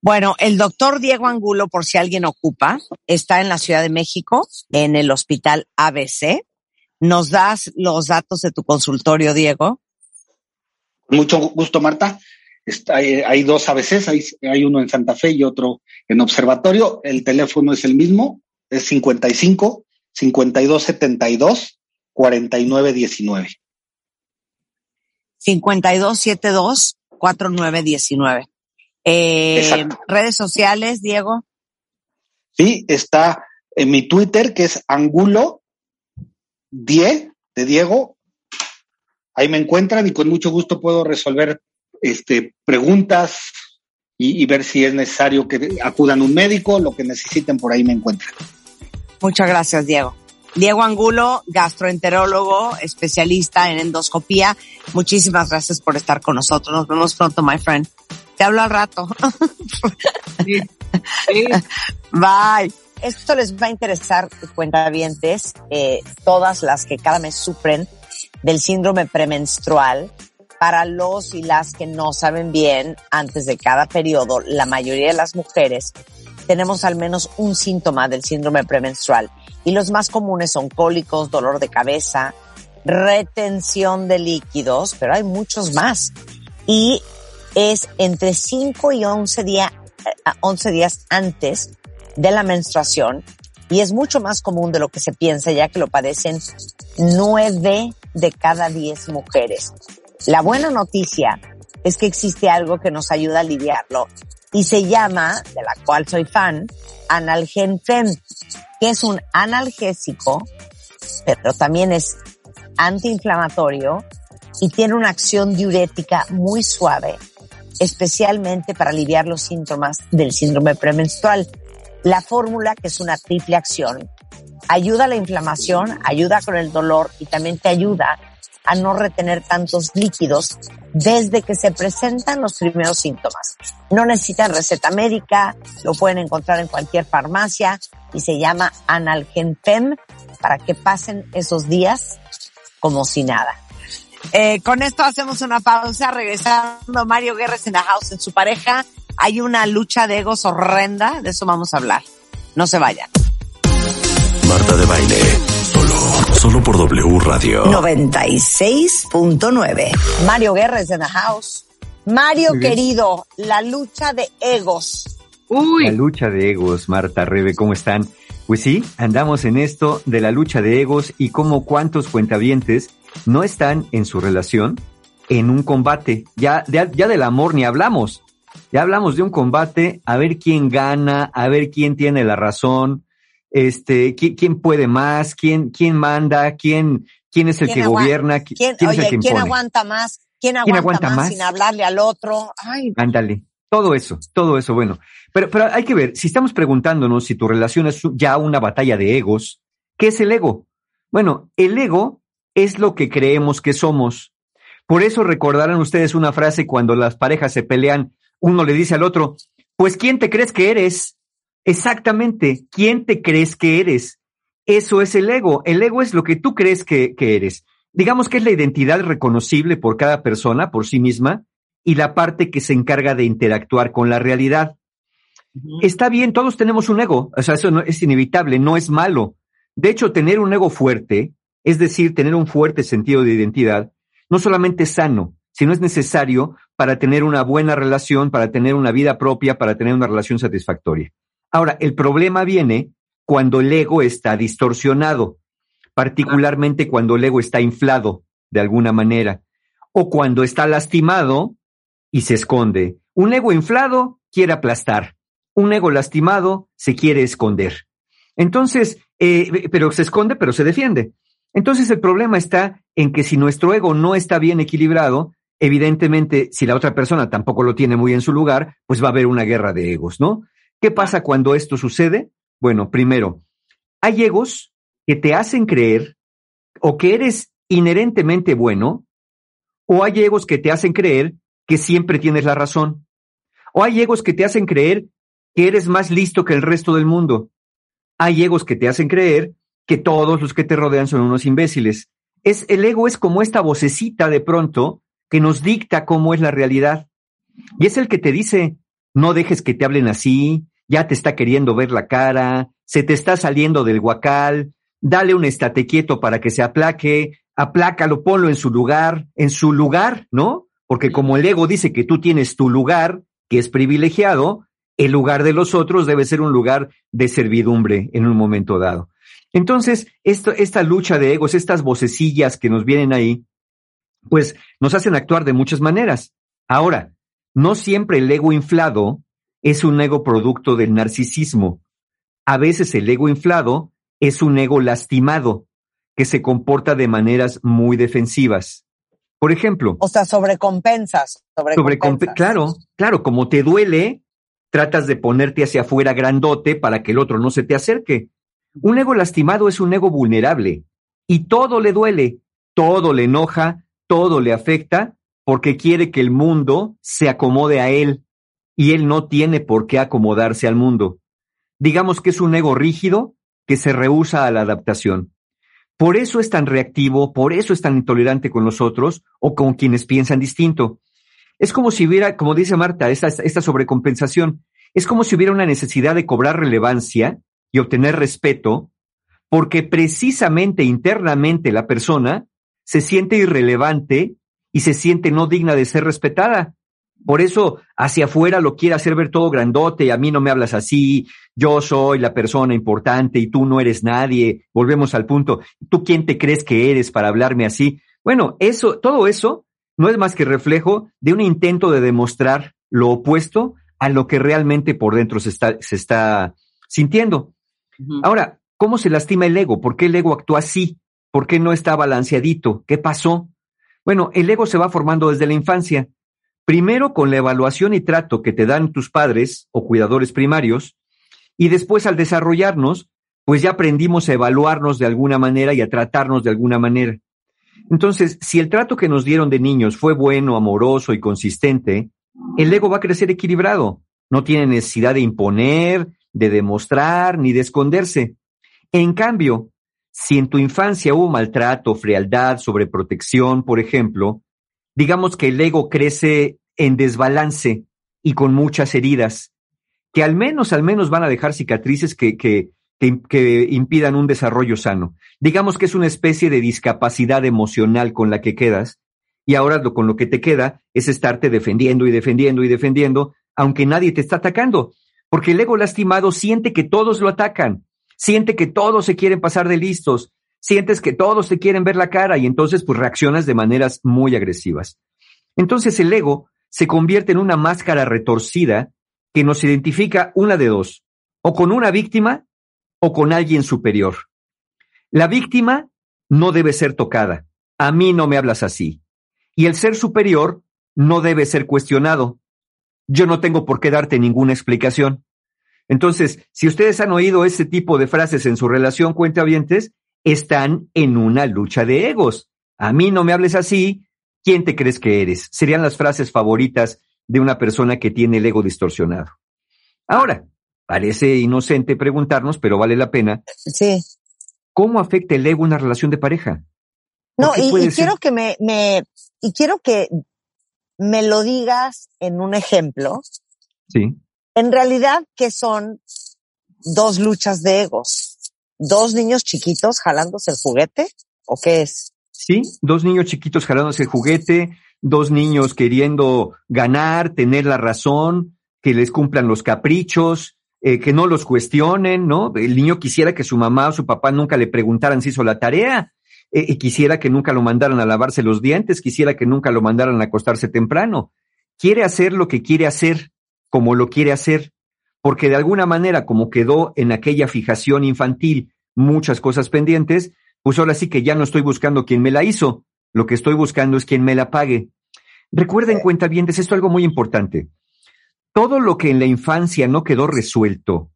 Bueno, el doctor Diego Angulo, por si alguien ocupa, está en la Ciudad de México, en el hospital ABC. ¿Nos das los datos de tu consultorio, Diego? Mucho gusto, Marta. Está- hay, hay dos ABCs, hay, hay uno en Santa Fe y otro en Observatorio. El teléfono es el mismo, es 55 52 72 49 19. 5272-4919. Eh, redes sociales, Diego. Sí, está en mi Twitter, que es Angulo 10 de Diego. Ahí me encuentran y con mucho gusto puedo resolver este, preguntas y, y ver si es necesario que acudan a un médico, lo que necesiten, por ahí me encuentran. Muchas gracias, Diego. Diego Angulo, gastroenterólogo, especialista en endoscopía. Muchísimas gracias por estar con nosotros. Nos vemos pronto, my friend. Te hablo al rato. Sí. Sí. Bye. Esto les va a interesar, cuentavientes, eh, todas las que cada mes sufren del síndrome premenstrual. Para los y las que no saben bien, antes de cada periodo, la mayoría de las mujeres tenemos al menos un síntoma del síndrome premenstrual. Y los más comunes son cólicos, dolor de cabeza, retención de líquidos, pero hay muchos más. Y es entre 5 y 11 días, 11 días antes de la menstruación y es mucho más común de lo que se piensa ya que lo padecen 9 de cada 10 mujeres. La buena noticia es que existe algo que nos ayuda a aliviarlo y se llama, de la cual soy fan, Analgenfem, que es un analgésico, pero también es antiinflamatorio y tiene una acción diurética muy suave, especialmente para aliviar los síntomas del síndrome premenstrual. La fórmula, que es una triple acción, ayuda a la inflamación, ayuda con el dolor y también te ayuda a no retener tantos líquidos desde que se presentan los primeros síntomas. No necesitan receta médica, lo pueden encontrar en cualquier farmacia y se llama Analgenfem para que pasen esos días como si nada. Eh, con esto hacemos una pausa, regresando Mario Guerres en la house, en su pareja. Hay una lucha de egos horrenda, de eso vamos a hablar. No se vayan. Marta de Baile, solo, por W Radio. 96.9. Mario Guerres en la house. Mario querido, la lucha de egos. Uy. La lucha de egos, Marta, Rebe, ¿cómo están? Pues sí, andamos en esto de la lucha de egos y cómo cuántos cuentavientes no están en su relación en un combate. Ya, ya, ya del amor ni hablamos. Ya hablamos de un combate a ver quién gana, a ver quién tiene la razón, este, quién, quién puede más, quién, quién manda, quién, quién es el que gobierna, quién, quién es el oye, que ¿quién impone. aguanta más? ¿Quién aguanta, aguanta más, más? sin hablarle al otro? Ay, Ándale. Todo eso, todo eso, bueno. Pero, pero hay que ver, si estamos preguntándonos si tu relación es ya una batalla de egos, ¿qué es el ego? Bueno, el ego es lo que creemos que somos. Por eso recordarán ustedes una frase cuando las parejas se pelean, uno le dice al otro, pues ¿quién te crees que eres? Exactamente, ¿quién te crees que eres? Eso es el ego. El ego es lo que tú crees que, que eres. Digamos que es la identidad reconocible por cada persona, por sí misma, y la parte que se encarga de interactuar con la realidad. Está bien, todos tenemos un ego, o sea, eso no, es inevitable, no es malo. De hecho, tener un ego fuerte, es decir, tener un fuerte sentido de identidad, no solamente es sano, sino es necesario para tener una buena relación, para tener una vida propia, para tener una relación satisfactoria. Ahora, el problema viene cuando el ego está distorsionado, particularmente cuando el ego está inflado de alguna manera, o cuando está lastimado y se esconde. Un ego inflado quiere aplastar, un ego lastimado se quiere esconder. Entonces, eh, pero se esconde, pero se defiende. Entonces el problema está en que si nuestro ego no está bien equilibrado, evidentemente, si la otra persona tampoco lo tiene muy en su lugar, pues va a haber una guerra de egos, ¿no? ¿Qué pasa cuando esto sucede? Bueno, primero, hay egos que te hacen creer o que eres inherentemente bueno, o hay egos que te hacen creer que siempre tienes la razón, o hay egos que te hacen creer que eres más listo que el resto del mundo. Hay egos que te hacen creer que todos los que te rodean son unos imbéciles. Es, el ego es como esta vocecita de pronto que nos dicta cómo es la realidad. Y es el que te dice, no dejes que te hablen así, ya te está queriendo ver la cara, se te está saliendo del guacal, dale un estate quieto para que se aplaque, aplácalo, ponlo en su lugar, en su lugar, ¿no? Porque como el ego dice que tú tienes tu lugar, que es privilegiado, el lugar de los otros debe ser un lugar de servidumbre en un momento dado. Entonces, esto, esta lucha de egos, estas vocecillas que nos vienen ahí, pues nos hacen actuar de muchas maneras. Ahora, no siempre el ego inflado es un ego producto del narcisismo. A veces el ego inflado es un ego lastimado que se comporta de maneras muy defensivas. Por ejemplo, o sea, sobrecompensas. sobrecompe- claro, claro, como te duele, tratas de ponerte hacia afuera grandote para que el otro no se te acerque. Un ego lastimado es un ego vulnerable y todo le duele, todo le enoja, todo le afecta porque quiere que el mundo se acomode a él y él no tiene por qué acomodarse al mundo. Digamos que es un ego rígido que se rehúsa a la adaptación. Por eso es tan reactivo, por eso es tan intolerante con los otros o con quienes piensan distinto. Es como si hubiera, como dice Marta, esta, esta sobrecompensación, es como si hubiera una necesidad de cobrar relevancia y obtener respeto, porque precisamente internamente la persona se siente irrelevante y se siente no digna de ser respetada. Por eso hacia afuera lo quiere hacer ver todo grandote, a mí no me hablas así, yo soy la persona importante y tú no eres nadie. Volvemos al punto, ¿tú quién te crees que eres para hablarme así? Bueno, eso, todo eso no es más que reflejo de un intento de demostrar lo opuesto a lo que realmente por dentro se está, se está sintiendo. Ahora, ¿cómo se lastima el ego? ¿Por qué el ego actúa así? ¿Por qué no está balanceadito? ¿Qué pasó? Bueno, el ego se va formando desde la infancia. Primero con la evaluación y trato que te dan tus padres o cuidadores primarios, y después al desarrollarnos, pues ya aprendimos a evaluarnos de alguna manera y a tratarnos de alguna manera. Entonces, si el trato que nos dieron de niños fue bueno, amoroso y consistente, el ego va a crecer equilibrado. No tiene necesidad de imponer, de demostrar, ni de esconderse. En cambio, si en tu infancia hubo maltrato, frialdad, sobreprotección, por ejemplo, digamos que el ego crece en desbalance y con muchas heridas, que al menos, al menos van a dejar cicatrices que, que, que, que impidan un desarrollo sano. Digamos que es una especie de discapacidad emocional con la que quedas y ahora lo, con lo que te queda es estarte defendiendo y defendiendo y defendiendo, aunque nadie te está atacando, porque el ego lastimado siente que todos lo atacan, siente que todos se quieren pasar de listos, sientes que todos te quieren ver la cara y entonces pues reaccionas de maneras muy agresivas. Entonces el ego se convierte en una máscara retorcida que nos identifica una de dos, o con una víctima o con alguien superior. La víctima no debe ser tocada. A mí no me hablas así. Y el ser superior no debe ser cuestionado. Yo no tengo por qué darte ninguna explicación. Entonces, si ustedes han oído ese tipo de frases en su relación cuentavientes, están en una lucha de egos. A mí no me hables así. ¿Quién te crees que eres? Serían las frases favoritas de una persona que tiene el ego distorsionado. Ahora, parece inocente preguntarnos, pero vale la pena. Sí. ¿Cómo afecta el ego una relación de pareja? No, ¿Por qué y, quiero que me, me, y quiero que me lo digas en un ejemplo. Sí. En realidad, ¿qué son dos luchas de egos? ¿Dos niños chiquitos jalándose el juguete? ¿O qué es? Sí, dos niños chiquitos jalándose el juguete, dos niños queriendo ganar, tener la razón, que les cumplan los caprichos, eh, que no los cuestionen, ¿no? El niño quisiera que su mamá o su papá nunca le preguntaran si hizo la tarea, eh, y quisiera que nunca lo mandaran a lavarse los dientes, quisiera que nunca lo mandaran a acostarse temprano. Quiere hacer lo que quiere hacer, como lo quiere hacer, porque de alguna manera, como quedó en aquella fijación infantil muchas cosas pendientes, pues ahora sí que ya no estoy buscando quién me la hizo, lo que estoy buscando es quién me la pague. Recuerden, cuenta bien, esto es algo muy importante. Todo lo que en la infancia no quedó resuelto,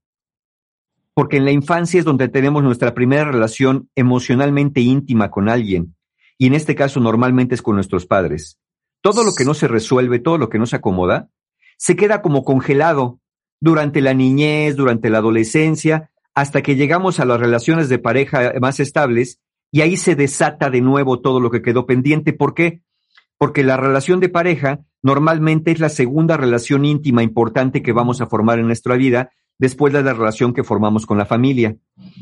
porque en la infancia es donde tenemos nuestra primera relación emocionalmente íntima con alguien, y en este caso normalmente es con nuestros padres. Todo lo que no se resuelve, todo lo que no se acomoda, se queda como congelado durante la niñez, durante la adolescencia, hasta que llegamos a las relaciones de pareja más estables y ahí se desata de nuevo todo lo que quedó pendiente. ¿Por qué? Porque la relación de pareja normalmente es la segunda relación íntima importante que vamos a formar en nuestra vida después de la relación que formamos con la familia.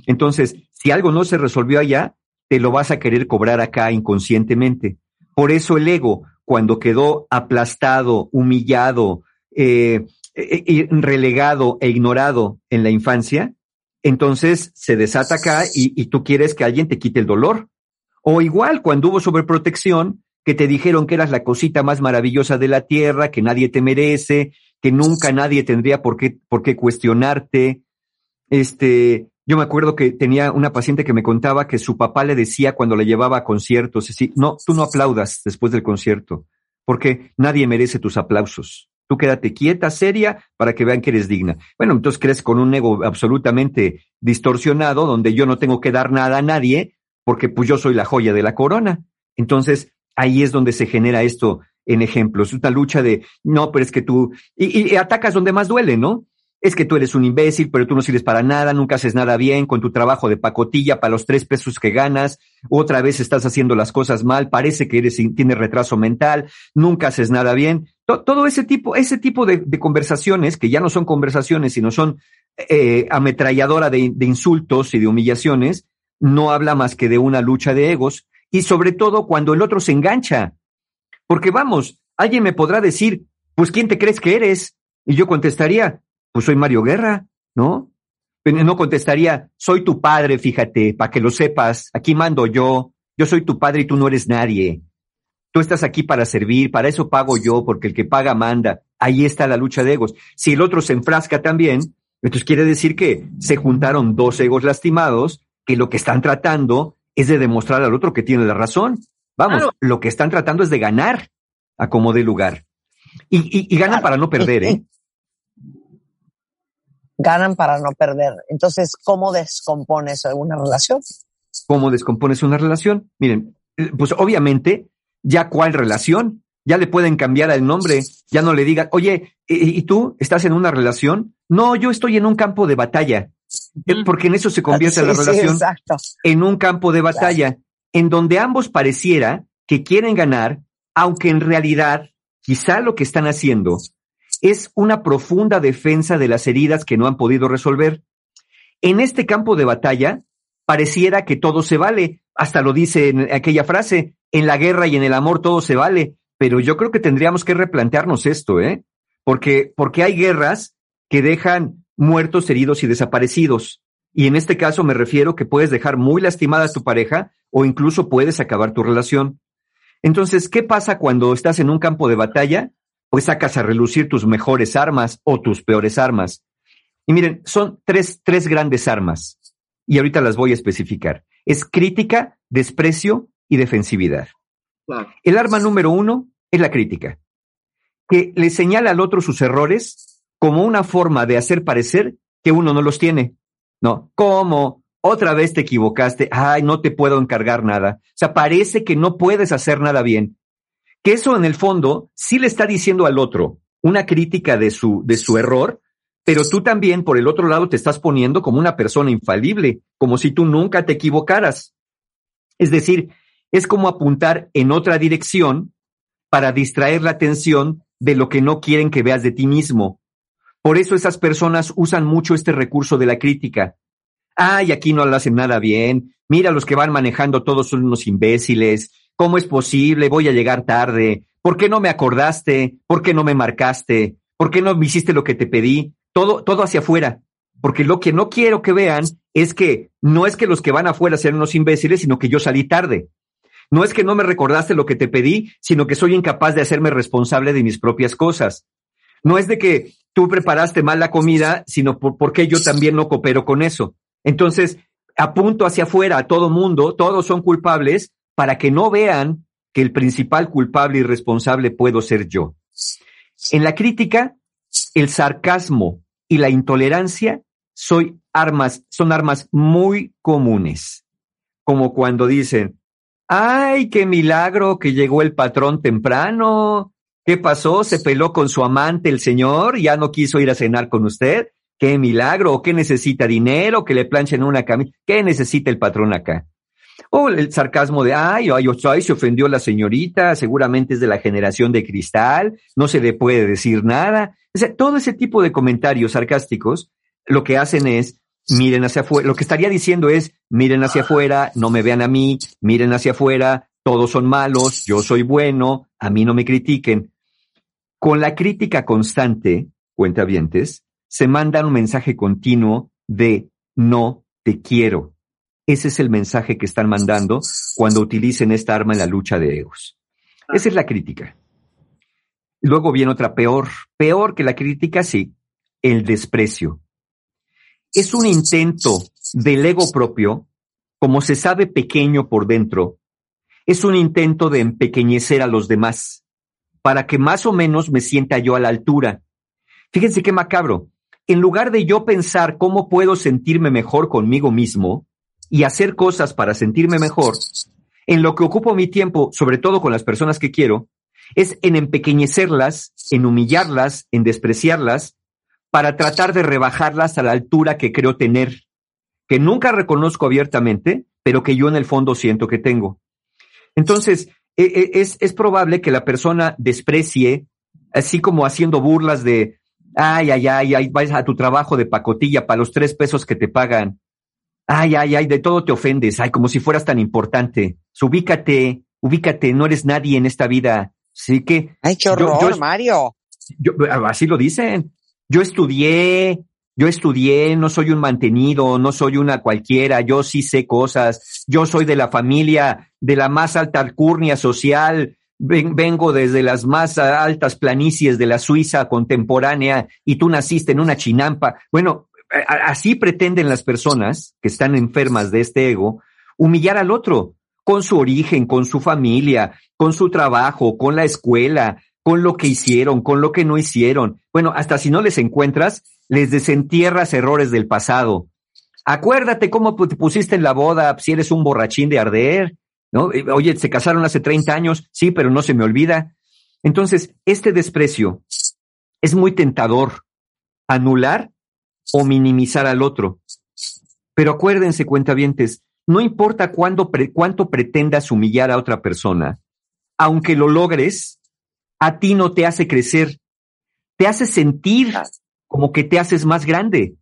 Entonces, si algo no se resolvió allá, te lo vas a querer cobrar acá inconscientemente. Por eso el ego, cuando quedó aplastado, humillado, eh, eh, eh, relegado e ignorado en la infancia, entonces se desata acá y, y, tú quieres que alguien te quite el dolor. O igual cuando hubo sobreprotección, que te dijeron que eras la cosita más maravillosa de la tierra, que nadie te merece, que nunca nadie tendría por qué, por qué cuestionarte. Este, yo me acuerdo que tenía una paciente que me contaba que su papá le decía cuando le llevaba a conciertos, no, tú no aplaudas después del concierto, porque nadie merece tus aplausos. Tú quédate quieta, seria, para que vean que eres digna. Bueno, entonces crees con un ego absolutamente distorsionado, donde yo no tengo que dar nada a nadie, porque pues yo soy la joya de la corona. Entonces, ahí es donde se genera esto en ejemplos. Una lucha de, no, pero es que tú, y, y, atacas donde más duele, ¿no? Es que tú eres un imbécil, pero tú no sirves para nada, nunca haces nada bien con tu trabajo de pacotilla para los tres pesos que ganas, otra vez estás haciendo las cosas mal, parece que eres, tienes retraso mental, nunca haces nada bien. Todo, ese tipo, ese tipo de, conversaciones, que ya no son conversaciones, sino son eh, ametralladora de, de insultos y de humillaciones, no habla más que de una lucha de egos, y sobre todo cuando el otro se engancha. Porque vamos, alguien me podrá decir, pues ¿quién te crees que eres? Y yo contestaría, pues soy Mario Guerra, ¿no? No contestaría, soy tu padre, fíjate, para que lo sepas, aquí mando yo, yo soy tu padre y tú no eres nadie. Tú estás aquí para servir, para eso pago yo, porque el que paga manda. Ahí está la lucha de egos. Si el otro se enfrasca también, entonces quiere decir que se juntaron dos egos lastimados que lo que están tratando es de demostrar al otro que tiene la razón. Vamos, claro. lo que están tratando es de ganar a como de lugar. Y, y, y ganan claro. para no perder, ¿eh? Ganan para no perder. Entonces, ¿cómo descompones una relación? ¿Cómo descompones una relación? Miren, pues obviamente, ya cuál relación, ya le pueden cambiar el nombre, ya no le digan, oye, ¿y tú estás en una relación? No, yo estoy en un campo de batalla. Eh, Porque en eso se convierte Sí, la relación exacto. en un campo de batalla, en donde ambos pareciera que quieren ganar, aunque en realidad quizá lo que están haciendo es una profunda defensa de las heridas que no han podido resolver. En este campo de batalla, pareciera que todo se vale. Hasta lo dice en aquella frase, en la guerra y en el amor todo se vale. Pero yo creo que tendríamos que replantearnos esto, ¿eh? Porque, porque hay guerras que dejan muertos, heridos y desaparecidos. Y en este caso me refiero que puedes dejar muy lastimada a tu pareja o incluso puedes acabar tu relación. Entonces, ¿qué pasa cuando estás en un campo de batalla? Pues sacas a relucir tus mejores armas o tus peores armas. Y miren, son tres, tres grandes armas. Y ahorita las voy a especificar. Es crítica, desprecio y defensividad. Claro. El arma número uno es la crítica, que le señala al otro sus errores como una forma de hacer parecer que uno no los tiene. No, ¿cómo? Otra vez te equivocaste. Ay, no te puedo encargar nada. O sea, parece que no puedes hacer nada bien. Que eso en el fondo sí le está diciendo al otro una crítica de su, de su error, pero tú también por el otro lado te estás poniendo como una persona infalible, como si tú nunca te equivocaras. Es decir, es como apuntar en otra dirección para distraer la atención de lo que no quieren que veas de ti mismo. Por eso esas personas usan mucho este recurso de la crítica. Ay, aquí no lo hacen nada bien. Mira, los que van manejando todos son unos imbéciles. ¿Cómo es posible? Voy a llegar tarde. ¿Por qué no me acordaste? ¿Por qué no me marcaste? ¿Por qué no me hiciste lo que te pedí? Todo, todo hacia afuera. Porque lo que no quiero que vean es que no es que los que van afuera sean unos imbéciles, sino que yo salí tarde. No es que no me recordaste lo que te pedí, sino que soy incapaz de hacerme responsable de mis propias cosas. No es de que tú preparaste mal la comida, sino por, porque yo también no coopero con eso. Entonces, apunto hacia afuera a todo mundo, todos son culpables, para que no vean que el principal culpable y responsable puedo ser yo. En la crítica, el sarcasmo y la intolerancia son armas muy comunes. Como cuando dicen, ay, qué milagro que llegó el patrón temprano. ¿Qué pasó? ¿Se peló con su amante el señor? ¿Ya no quiso ir a cenar con usted? ¿Qué milagro? ¿O qué necesita dinero? ¿Que le planchen una camisa? ¿Qué necesita el patrón acá? O el sarcasmo de, ay, ay, ay, se ofendió la señorita, seguramente es de la generación de cristal, no se le puede decir nada. O sea, todo ese tipo de comentarios sarcásticos lo que hacen es, miren hacia afuera, lo que estaría diciendo es, miren hacia afuera, no me vean a mí, miren hacia afuera, todos son malos, yo soy bueno, a mí no me critiquen. Con la crítica constante, cuentavientes, se manda un mensaje continuo de no te quiero. Ese es el mensaje que están mandando cuando utilicen esta arma en la lucha de egos. Esa es la crítica. Luego viene otra peor, peor que la crítica, sí, el desprecio. Es un intento del ego propio, como se sabe pequeño por dentro, es un intento de empequeñecer a los demás, para que más o menos me sienta yo a la altura. Fíjense qué macabro. En lugar de yo pensar cómo puedo sentirme mejor conmigo mismo y hacer cosas para sentirme mejor, en lo que ocupo mi tiempo, sobre todo con las personas que quiero, es en empequeñecerlas, en humillarlas, en despreciarlas, para tratar de rebajarlas a la altura que creo tener, que nunca reconozco abiertamente, pero que yo en el fondo siento que tengo. Entonces, e- e- es, es probable que la persona desprecie, así como haciendo burlas de, ay, ay, ay, ay, vas a tu trabajo de pacotilla para los tres pesos que te pagan. Ay, ay, ay, de todo te ofendes, ay, como si fueras tan importante. Ubícate, ubícate, no eres nadie en esta vida. Así que. Ay, qué yo- horror, yo- Mario. yo- así lo dicen. Yo estudié, yo estudié, no soy un mantenido, no soy una cualquiera, yo sí sé cosas, yo soy de la familia de la más alta alcurnia social, ven- vengo desde las más altas planicies de la Suiza contemporánea y tú naciste en una chinampa. Bueno, así pretenden las personas que están enfermas de este ego humillar al otro con su origen, con su familia, con su trabajo, con la escuela, con lo que hicieron, con lo que no hicieron. Bueno, hasta si no les encuentras, les desentierras errores del pasado. Acuérdate cómo te pusiste en la boda, si eres un borrachín de arder, ¿no? Eh, Oye, se casaron hace 30 años, sí, pero no se me olvida. Entonces, este desprecio es muy tentador. Anular o minimizar al otro. Pero acuérdense, cuentavientes, no importa cuándo pre- cuánto pretendas humillar a otra persona, aunque lo logres, a ti no te hace crecer, te hace sentir como que te haces más grande,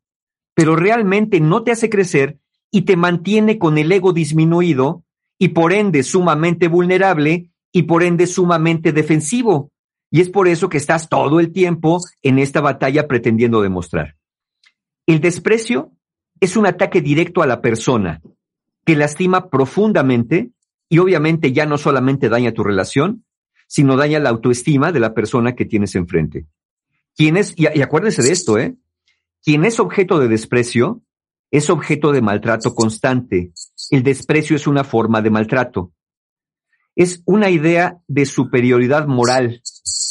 pero realmente no te hace crecer y te mantiene con el ego disminuido y por ende sumamente vulnerable y por ende sumamente defensivo. Y es por eso que estás todo el tiempo en esta batalla pretendiendo demostrar. El desprecio es un ataque directo a la persona que lastima profundamente y obviamente ya no solamente daña tu relación, sino daña la autoestima de la persona que tienes enfrente. Quien es, y, y acuérdense de esto, ¿eh? Quien es objeto de desprecio es objeto de maltrato constante. El desprecio es una forma de maltrato. Es una idea de superioridad moral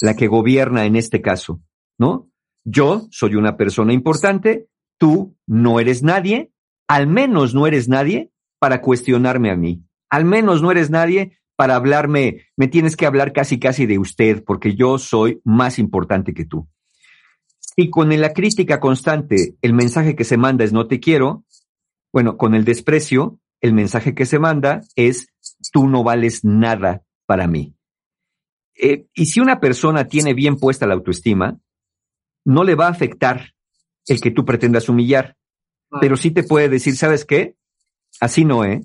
la que gobierna en este caso, ¿no? Yo soy una persona importante, tú no eres nadie, al menos no eres nadie para cuestionarme a mí. Al menos no eres nadie para hablarme, me tienes que hablar casi casi de usted, porque yo soy más importante que tú. Y con la crítica constante, el mensaje que se manda es no te quiero, bueno, con el desprecio, el mensaje que se manda es tú no vales nada para mí. Eh, y si una persona tiene bien puesta la autoestima, no le va a afectar el que tú pretendas humillar, pero sí te puede decir, ¿sabes qué? Así no, ¿eh?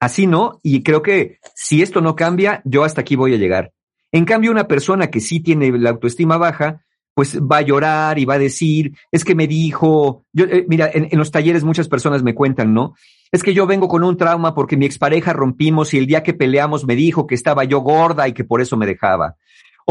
Así no, y creo que si esto no cambia, yo hasta aquí voy a llegar. En cambio, una persona que sí tiene la autoestima baja, pues va a llorar y va a decir, es que me dijo, yo, eh, mira, en, en los talleres muchas personas me cuentan, ¿no? Es que yo vengo con un trauma porque mi expareja rompimos y el día que peleamos me dijo que estaba yo gorda y que por eso me dejaba.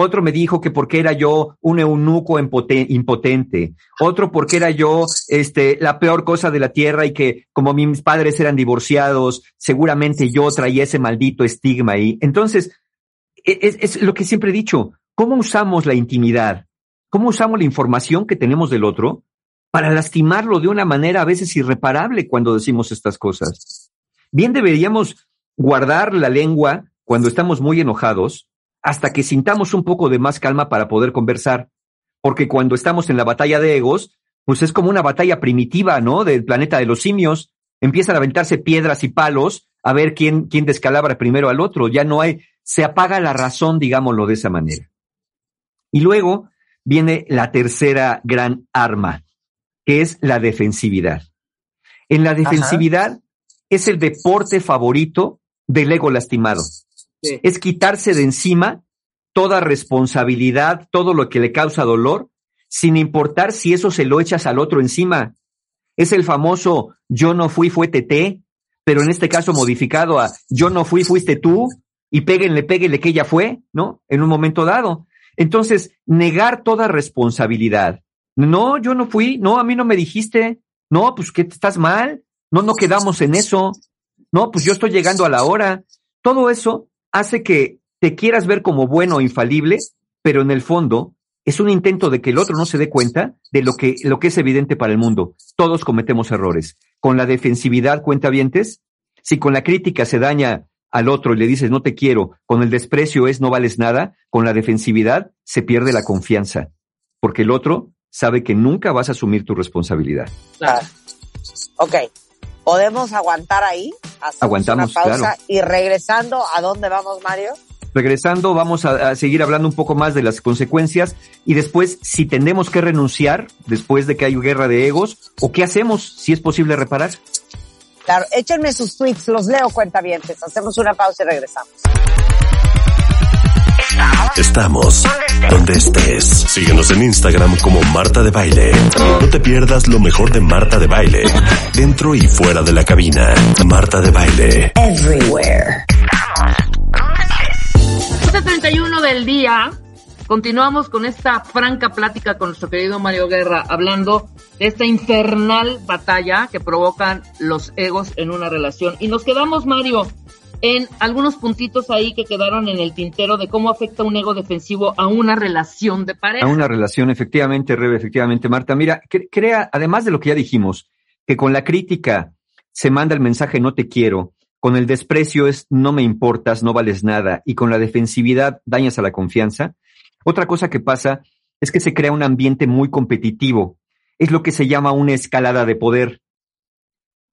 Otro me dijo que porque era yo un eunuco impotente. Otro porque era yo este, la peor cosa de la tierra y que como mis padres eran divorciados, seguramente yo traía ese maldito estigma ahí. Entonces, e- es, es lo que siempre he dicho. ¿Cómo usamos la intimidad? ¿Cómo usamos la información que tenemos del otro para lastimarlo de una manera a veces irreparable cuando decimos estas cosas? Bien deberíamos guardar la lengua cuando estamos muy enojados hasta que sintamos un poco de más calma para poder conversar. Porque cuando estamos en la batalla de egos, pues es como una batalla primitiva, ¿no? Del planeta de los simios. Empiezan a aventarse piedras y palos a ver quién, quién descalabra primero al otro. Ya no hay, se apaga la razón, digámoslo de esa manera. Y luego viene la tercera gran arma, que es la defensividad. En la defensividad es el deporte favorito del ego lastimado. Es quitarse de encima toda responsabilidad, todo lo que le causa dolor, sin importar si eso se lo echas al otro encima. Es el famoso yo no fui, fue TT, pero en este caso modificado a yo no fui, fuiste tú, y péguenle, péguenle que ella fue, ¿no? En un momento dado. Entonces, negar toda responsabilidad. No, yo no fui, no, a mí no me dijiste, no, pues que estás mal, no, no quedamos en eso, no, pues yo estoy llegando a la hora. Todo eso hace que te quieras ver como bueno o infalible, pero en el fondo es un intento de que el otro no se dé cuenta de lo que, lo que es evidente para el mundo. Todos cometemos errores. Con la defensividad, cuentavientes, si con la crítica se daña al otro y le dices no te quiero, con el desprecio es no vales nada, con la defensividad se pierde la confianza, porque el otro sabe que nunca vas a asumir tu responsabilidad. Claro. Ok. ¿Podemos aguantar ahí? Hacemos Aguantamos, una pausa claro. y regresando, ¿a dónde vamos, Mario? Regresando, vamos a, a seguir hablando un poco más de las consecuencias y después si tenemos que renunciar después de que hay guerra de egos o qué hacemos si es posible reparar. Claro, échenme sus tweets, los leo cuentavientes. Hacemos una pausa y regresamos. Estamos donde estés. Síguenos en Instagram como Marta de Baile. No te pierdas lo mejor de Marta de Baile. Dentro y fuera de la cabina. Marta de Baile. Everywhere. 7.31 del día, continuamos con esta franca plática con nuestro querido Mario Guerra, hablando de esta infernal batalla que provocan los egos en una relación. Y nos quedamos, Mario, en algunos puntitos ahí que quedaron en el tintero de cómo afecta un ego defensivo a una relación de pareja. A una relación, efectivamente, Rebe, efectivamente, Marta. Mira, cre- crea, además de lo que ya dijimos, que con la crítica se manda el mensaje no te quiero, con el desprecio es no me importas, no vales nada, y con la defensividad dañas a la confianza. Otra cosa que pasa es que se crea un ambiente muy competitivo. Es lo que se llama una escalada de poder.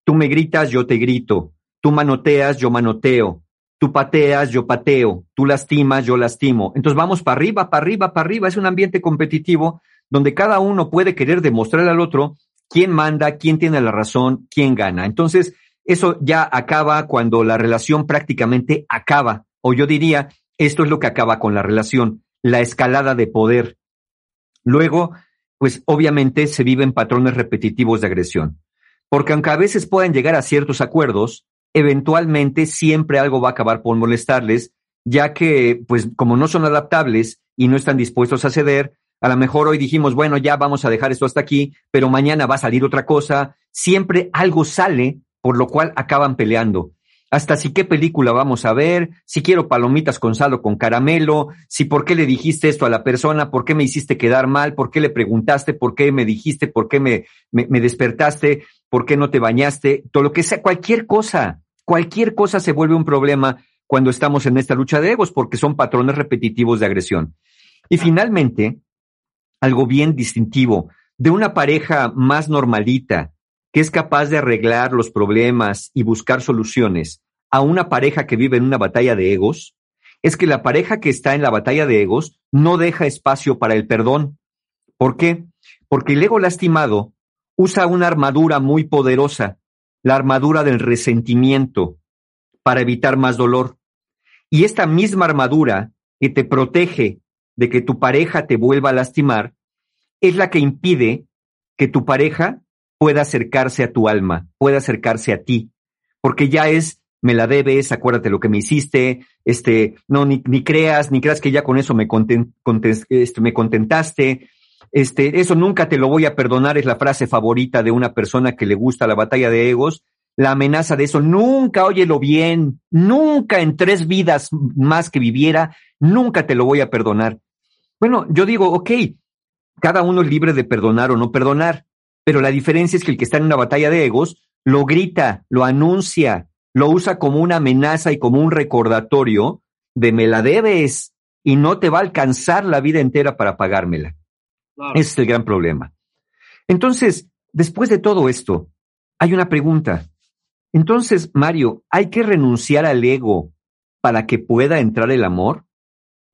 Tú me gritas, yo te grito. Tú manoteas, yo manoteo. Tú pateas, yo pateo. Tú lastimas, yo lastimo. Entonces vamos para arriba, para arriba, para arriba. Es un ambiente competitivo donde cada uno puede querer demostrar al otro quién manda, quién tiene la razón, quién gana. Entonces, eso ya acaba cuando la relación prácticamente acaba. O yo diría, esto es lo que acaba con la relación, la escalada de poder. Luego, pues obviamente se viven patrones repetitivos de agresión. Porque aunque a veces puedan llegar a ciertos acuerdos, eventualmente siempre algo va a acabar por molestarles, ya que, pues como no son adaptables y no están dispuestos a ceder, a lo mejor hoy dijimos, bueno, ya vamos a dejar esto hasta aquí, pero mañana va a salir otra cosa. Siempre algo sale, por lo cual acaban peleando. Hasta si qué película vamos a ver, si quiero palomitas con sal o con caramelo, si por qué le dijiste esto a la persona, por qué me hiciste quedar mal, por qué le preguntaste, por qué me dijiste, por qué me, me, me despertaste, por qué no te bañaste, todo lo que sea, cualquier cosa, cualquier cosa se vuelve un problema cuando estamos en esta lucha de egos, porque son patrones repetitivos de agresión. Y finalmente, algo bien distintivo de una pareja más normalita, que es capaz de arreglar los problemas y buscar soluciones, a una pareja que vive en una batalla de egos, es que la pareja que está en la batalla de egos no deja espacio para el perdón. ¿Por qué? Porque el ego lastimado usa una armadura muy poderosa, la armadura del resentimiento, para evitar más dolor. Y esta misma armadura que te protege de que tu pareja te vuelva a lastimar, es la que impide que tu pareja pueda acercarse a tu alma, pueda acercarse a ti, porque ya es, me la debes, acuérdate lo que me hiciste, este, no, ni, ni creas, ni creas que ya con eso me, este, me contentaste, este, eso nunca te lo voy a perdonar, es la frase favorita de una persona que le gusta la batalla de egos, la amenaza de eso, nunca óyelo bien, nunca en tres vidas más que viviera, nunca te lo voy a perdonar. Bueno, yo digo, ok, cada uno es libre de perdonar o no perdonar, pero la diferencia es que el que está en una batalla de egos lo grita, lo anuncia, lo usa como una amenaza y como un recordatorio de me la debes y no te va a alcanzar la vida entera para pagármela. Ese es el gran problema. Entonces, después de todo esto, hay una pregunta. Entonces, Mario, ¿hay que renunciar al ego para que pueda entrar el amor?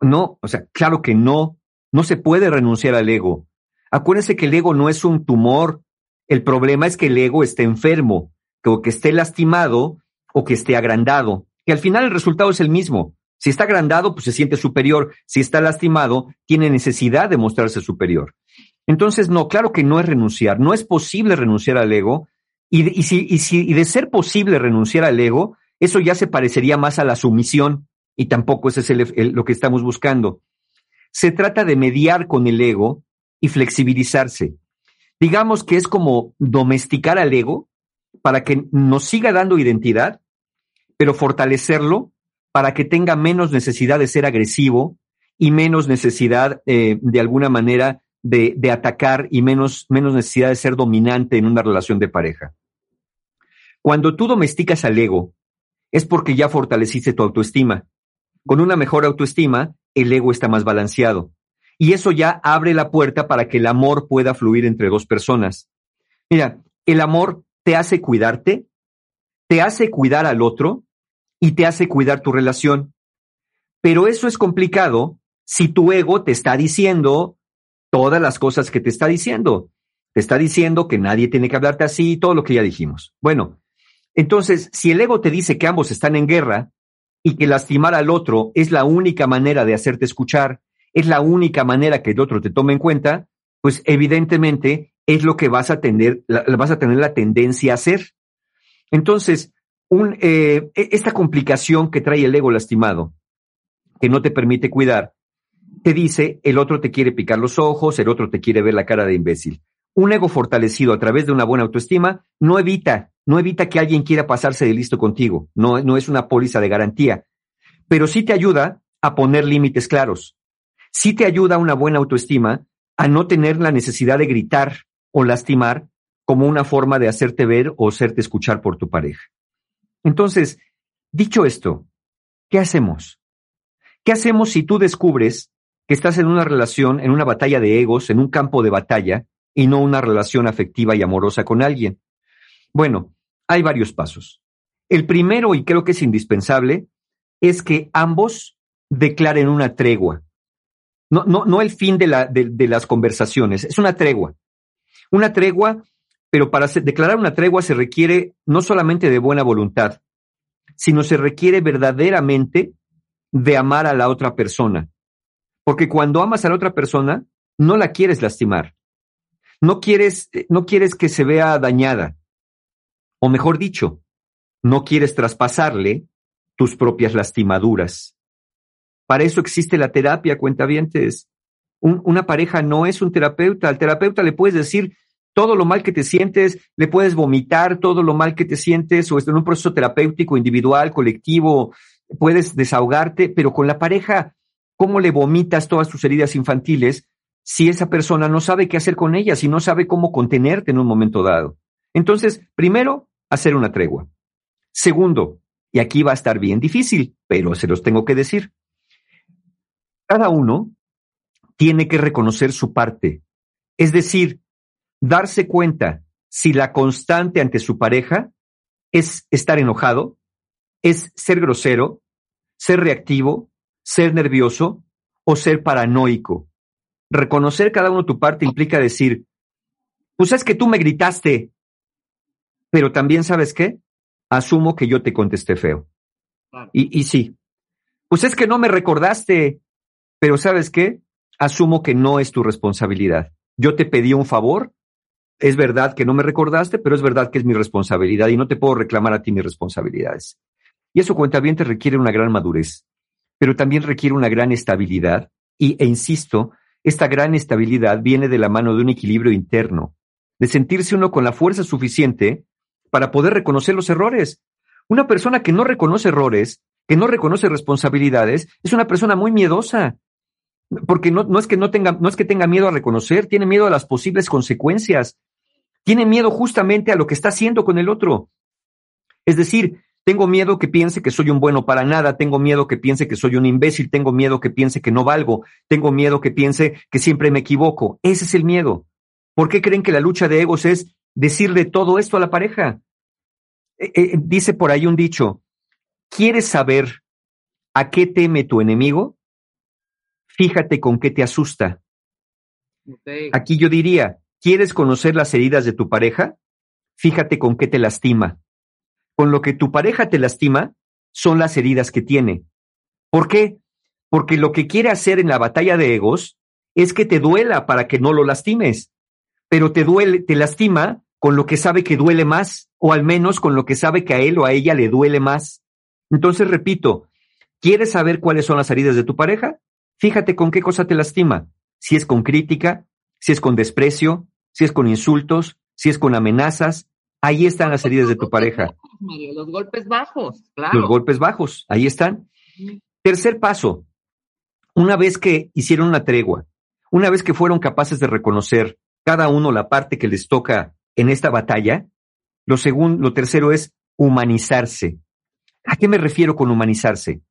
No, o sea, claro que no. No se puede renunciar al ego. Acuérdense que el ego no es un tumor. El problema es que el ego esté enfermo, que, que esté lastimado o que esté agrandado. Que al final el resultado es el mismo. Si está agrandado, pues se siente superior. Si está lastimado, tiene necesidad de mostrarse superior. Entonces, no, claro que no es renunciar. No es posible renunciar al ego. Y, si, y, si, y de ser posible renunciar al ego, eso ya se parecería más a la sumisión y tampoco ese es lo que estamos buscando. Se trata de mediar con el ego y flexibilizarse. Digamos que es como domesticar al ego para que nos siga dando identidad, pero fortalecerlo para que tenga menos necesidad de ser agresivo y menos necesidad eh, de alguna manera de, de atacar y menos, menos necesidad de ser dominante en una relación de pareja. Cuando tú domesticas al ego, es porque ya fortaleciste tu autoestima con una mejor autoestima, el ego está más balanceado. Y eso ya abre la puerta para que el amor pueda fluir entre dos personas. Mira, el amor te hace cuidarte, te hace cuidar al otro y te hace cuidar tu relación. Pero eso es complicado si tu ego te está diciendo todas las cosas que te está diciendo. Te está diciendo que nadie tiene que hablarte así, todo lo que ya dijimos. Bueno, entonces, si el ego te dice que ambos están en guerra, y que lastimar al otro es la única manera de hacerte escuchar, es la única manera que el otro te tome en cuenta, pues evidentemente es lo que vas a tener, vas a tener la tendencia a hacer. Entonces, un, eh, e, esta complicación que trae el ego lastimado, que no te permite cuidar, te dice el otro te quiere picar los ojos, el otro te quiere ver la cara de imbécil. Un ego fortalecido a través de una buena autoestima no evita no evita que alguien quiera pasarse de listo contigo, no, no es una póliza de garantía, pero sí te ayuda a poner límites claros. Sí te ayuda una buena autoestima a no tener la necesidad de gritar o lastimar como una forma de hacerte ver o hacerte escuchar por tu pareja. Entonces, dicho esto, ¿qué hacemos? ¿Qué hacemos si tú descubres que estás en una relación, en una batalla de egos, en un campo de batalla, y no una relación afectiva y amorosa con alguien? Bueno, hay varios pasos. El primero, y creo que es indispensable, es que ambos declaren una tregua. No, no, no el fin de, la, de, de las conversaciones, es una tregua. Una tregua, pero para declarar una tregua se requiere no solamente de buena voluntad, sino se requiere verdaderamente de amar a la otra persona. Porque cuando amas a la otra persona, no la quieres lastimar. No quieres, no quieres que se vea dañada. O mejor dicho, no quieres traspasarle tus propias lastimaduras. Para eso existe la terapia, cuentavientes. Un- una pareja no es un terapeuta. Al terapeuta le puedes decir todo lo mal que te sientes, le puedes vomitar todo lo mal que te sientes, o en un proceso terapéutico, individual, colectivo, puedes desahogarte, pero con la pareja, ¿cómo le vomitas todas tus heridas infantiles si esa persona no sabe qué hacer con ellas y no sabe cómo contenerte en un momento dado? Entonces, primero, hacer una tregua. Segundo, y aquí va a estar bien difícil, pero se los tengo que decir. Cada uno tiene que reconocer su parte, es decir, darse cuenta si la constante ante su pareja es estar enojado, es ser grosero, ser reactivo, ser nervioso o ser paranoico. Reconocer cada uno tu parte implica decir, pues es que tú me gritaste, pero también sabes qué, asumo que yo te contesté feo. Y, y sí, pues es que no me recordaste, pero sabes qué, asumo que no es tu responsabilidad. Yo te pedí un favor, es verdad que no me recordaste, pero es verdad que es mi responsabilidad y no te puedo reclamar a ti mis responsabilidades. Y eso cuenta bien te requiere una gran madurez, pero también requiere una gran estabilidad y, e insisto, esta gran estabilidad viene de la mano de un equilibrio interno, de sentirse uno con la fuerza suficiente para poder reconocer los errores. Una persona que no reconoce errores, que no reconoce responsabilidades, es una persona muy miedosa, porque no, no es que no tenga, no es que tenga miedo a reconocer, tiene miedo a las posibles consecuencias, tiene miedo justamente a lo que está haciendo con el otro. Es decir, tengo miedo que piense que soy un bueno para nada, tengo miedo que piense que soy un imbécil, tengo miedo que piense que no valgo, tengo miedo que piense que siempre me equivoco. Ese es el miedo. ¿Por qué creen que la lucha de egos es decirle todo esto a la pareja? Eh, eh, dice por ahí un dicho, ¿quieres saber a qué teme tu enemigo? Fíjate con qué te asusta. Aquí yo diría, ¿quieres conocer las heridas de tu pareja? Fíjate con qué te lastima. Con lo que tu pareja te lastima son las heridas que tiene. ¿Por qué? Porque lo que quiere hacer en la batalla de egos es que te duela para que no lo lastimes, pero te duele, te lastima con lo que sabe que duele más, o al menos con lo que sabe que a él o a ella le duele más. Entonces, repito, ¿quieres saber cuáles son las heridas de tu pareja? Fíjate con qué cosa te lastima. Si es con crítica, si es con desprecio, si es con insultos, si es con amenazas. Ahí están las heridas de tu pareja. Mario, los golpes bajos, claro. Los golpes bajos, ahí están. Tercer paso, una vez que hicieron una tregua, una vez que fueron capaces de reconocer cada uno la parte que les toca en esta batalla, lo segundo, lo tercero es humanizarse. ¿A qué me refiero con humanizarse?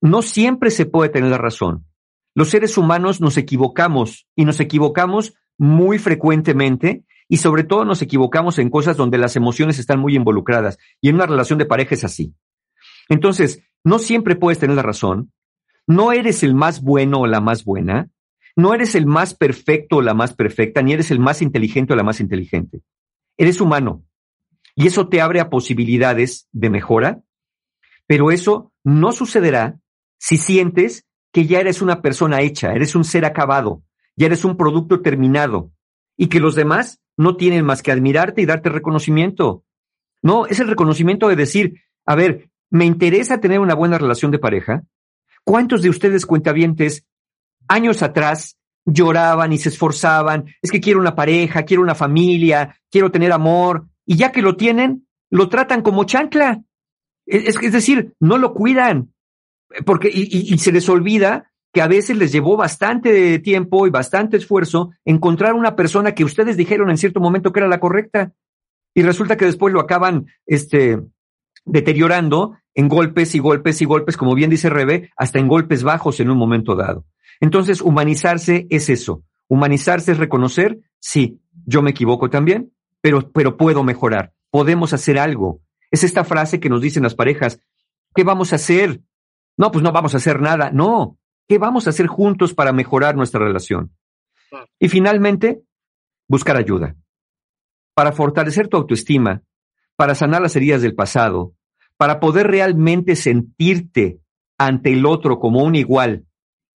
No siempre se puede tener la razón. Los seres humanos nos equivocamos y nos equivocamos muy frecuentemente y sobre todo nos equivocamos en cosas donde las emociones están muy involucradas y en una relación de pareja es así. Entonces, no siempre puedes tener la razón, no eres el más bueno o la más buena, no eres el más perfecto o la más perfecta, ni eres el más inteligente o la más inteligente. Eres humano y eso te abre a posibilidades de mejora, pero eso no sucederá si sientes que ya eres una persona hecha, eres un ser acabado, ya eres un producto terminado y que los demás no tienen más que admirarte y darte reconocimiento. No, es el reconocimiento de decir, a ver, me interesa tener una buena relación de pareja. ¿Cuántos de ustedes cuentavientes años atrás lloraban y se esforzaban? Es que quiero una pareja, quiero una familia, quiero tener amor y ya que lo tienen, lo tratan como chancla. Es, es decir, no lo cuidan porque y, y, y se les olvida que a veces les llevó bastante tiempo y bastante esfuerzo encontrar una persona que ustedes dijeron en cierto momento que era la correcta y resulta que después lo acaban este deteriorando en golpes y golpes y golpes, como bien dice Rebe, hasta en golpes bajos en un momento dado. Entonces, humanizarse es eso. Humanizarse es reconocer, sí, yo me equivoco también, pero, pero puedo mejorar. podemos hacer algo. Es esta frase que nos dicen las parejas, ¿qué vamos a hacer? No, pues no vamos a hacer nada. No, ¿qué vamos a hacer juntos para mejorar nuestra relación? Y finalmente, buscar ayuda. Para fortalecer tu autoestima, para sanar las heridas del pasado, para poder realmente sentirte ante el otro como un igual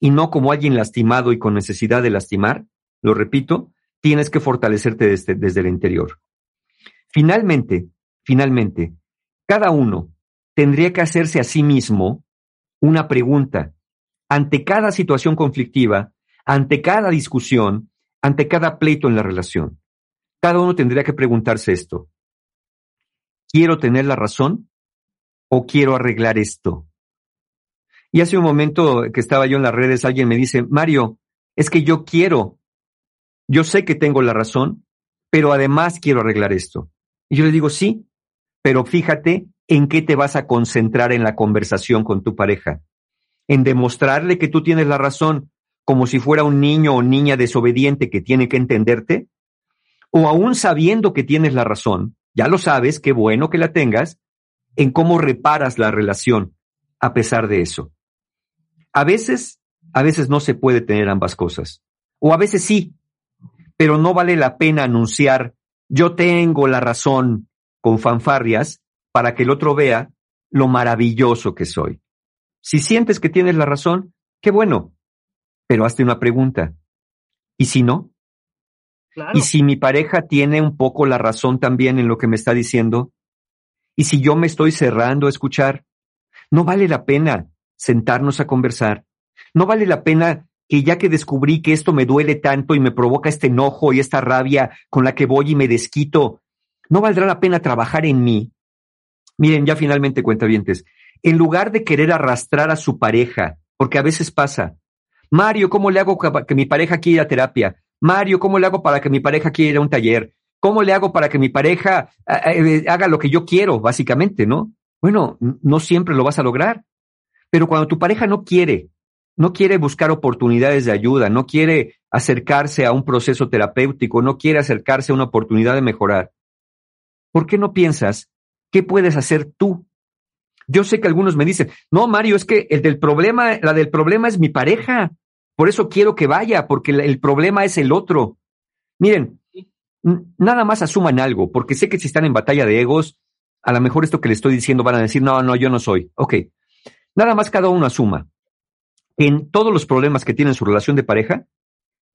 y no como alguien lastimado y con necesidad de lastimar, lo repito, tienes que fortalecerte desde, desde el interior. Finalmente, finalmente, cada uno tendría que hacerse a sí mismo una pregunta ante cada situación conflictiva, ante cada discusión, ante cada pleito en la relación. Cada uno tendría que preguntarse esto. ¿Quiero tener la razón o quiero arreglar esto? Y hace un momento que estaba yo en las redes, alguien me dice, Mario, es que yo quiero, yo sé que tengo la razón, pero además quiero arreglar esto. Y yo le digo, sí, pero fíjate en qué te vas a concentrar en la conversación con tu pareja. En demostrarle que tú tienes la razón, como si fuera un niño o niña desobediente que tiene que entenderte, o aún sabiendo que tienes la razón, ya lo sabes, qué bueno que la tengas, en cómo reparas la relación a pesar de eso. A veces, a veces no se puede tener ambas cosas, o a veces sí, pero no vale la pena anunciar yo tengo la razón con fanfarrias para que el otro vea lo maravilloso que soy. Si sientes que tienes la razón, qué bueno, pero hazte una pregunta. ¿Y si no? ¿Y si mi pareja tiene un poco la razón también en lo que me está diciendo? ¿Y si yo me estoy cerrando a escuchar? No vale la pena sentarnos a conversar. No vale la pena que ya que descubrí que esto me duele tanto y me provoca este enojo y esta rabia con la que voy y me desquito, ¿no valdrá la pena trabajar en mí? Miren, ya finalmente cuentavientes, en lugar de querer arrastrar a su pareja, porque a veces pasa, Mario, ¿cómo le hago para que mi pareja quiera terapia? Mario, ¿cómo le hago para que mi pareja quiera un taller? ¿Cómo le hago para que mi pareja eh, haga lo que yo quiero, básicamente, no? Bueno, no siempre lo vas a lograr. Pero cuando tu pareja no quiere no quiere buscar oportunidades de ayuda, no quiere acercarse a un proceso terapéutico, no quiere acercarse a una oportunidad de mejorar. ¿Por qué no piensas qué puedes hacer tú? Yo sé que algunos me dicen, no, Mario, es que el del problema, la del problema es mi pareja. Por eso quiero que vaya, porque el problema es el otro. Miren, nada más asuman algo, porque sé que si están en batalla de egos, a lo mejor esto que les estoy diciendo van a decir, no, no, yo no soy. Ok. Nada más cada uno asuma en todos los problemas que tienen su relación de pareja,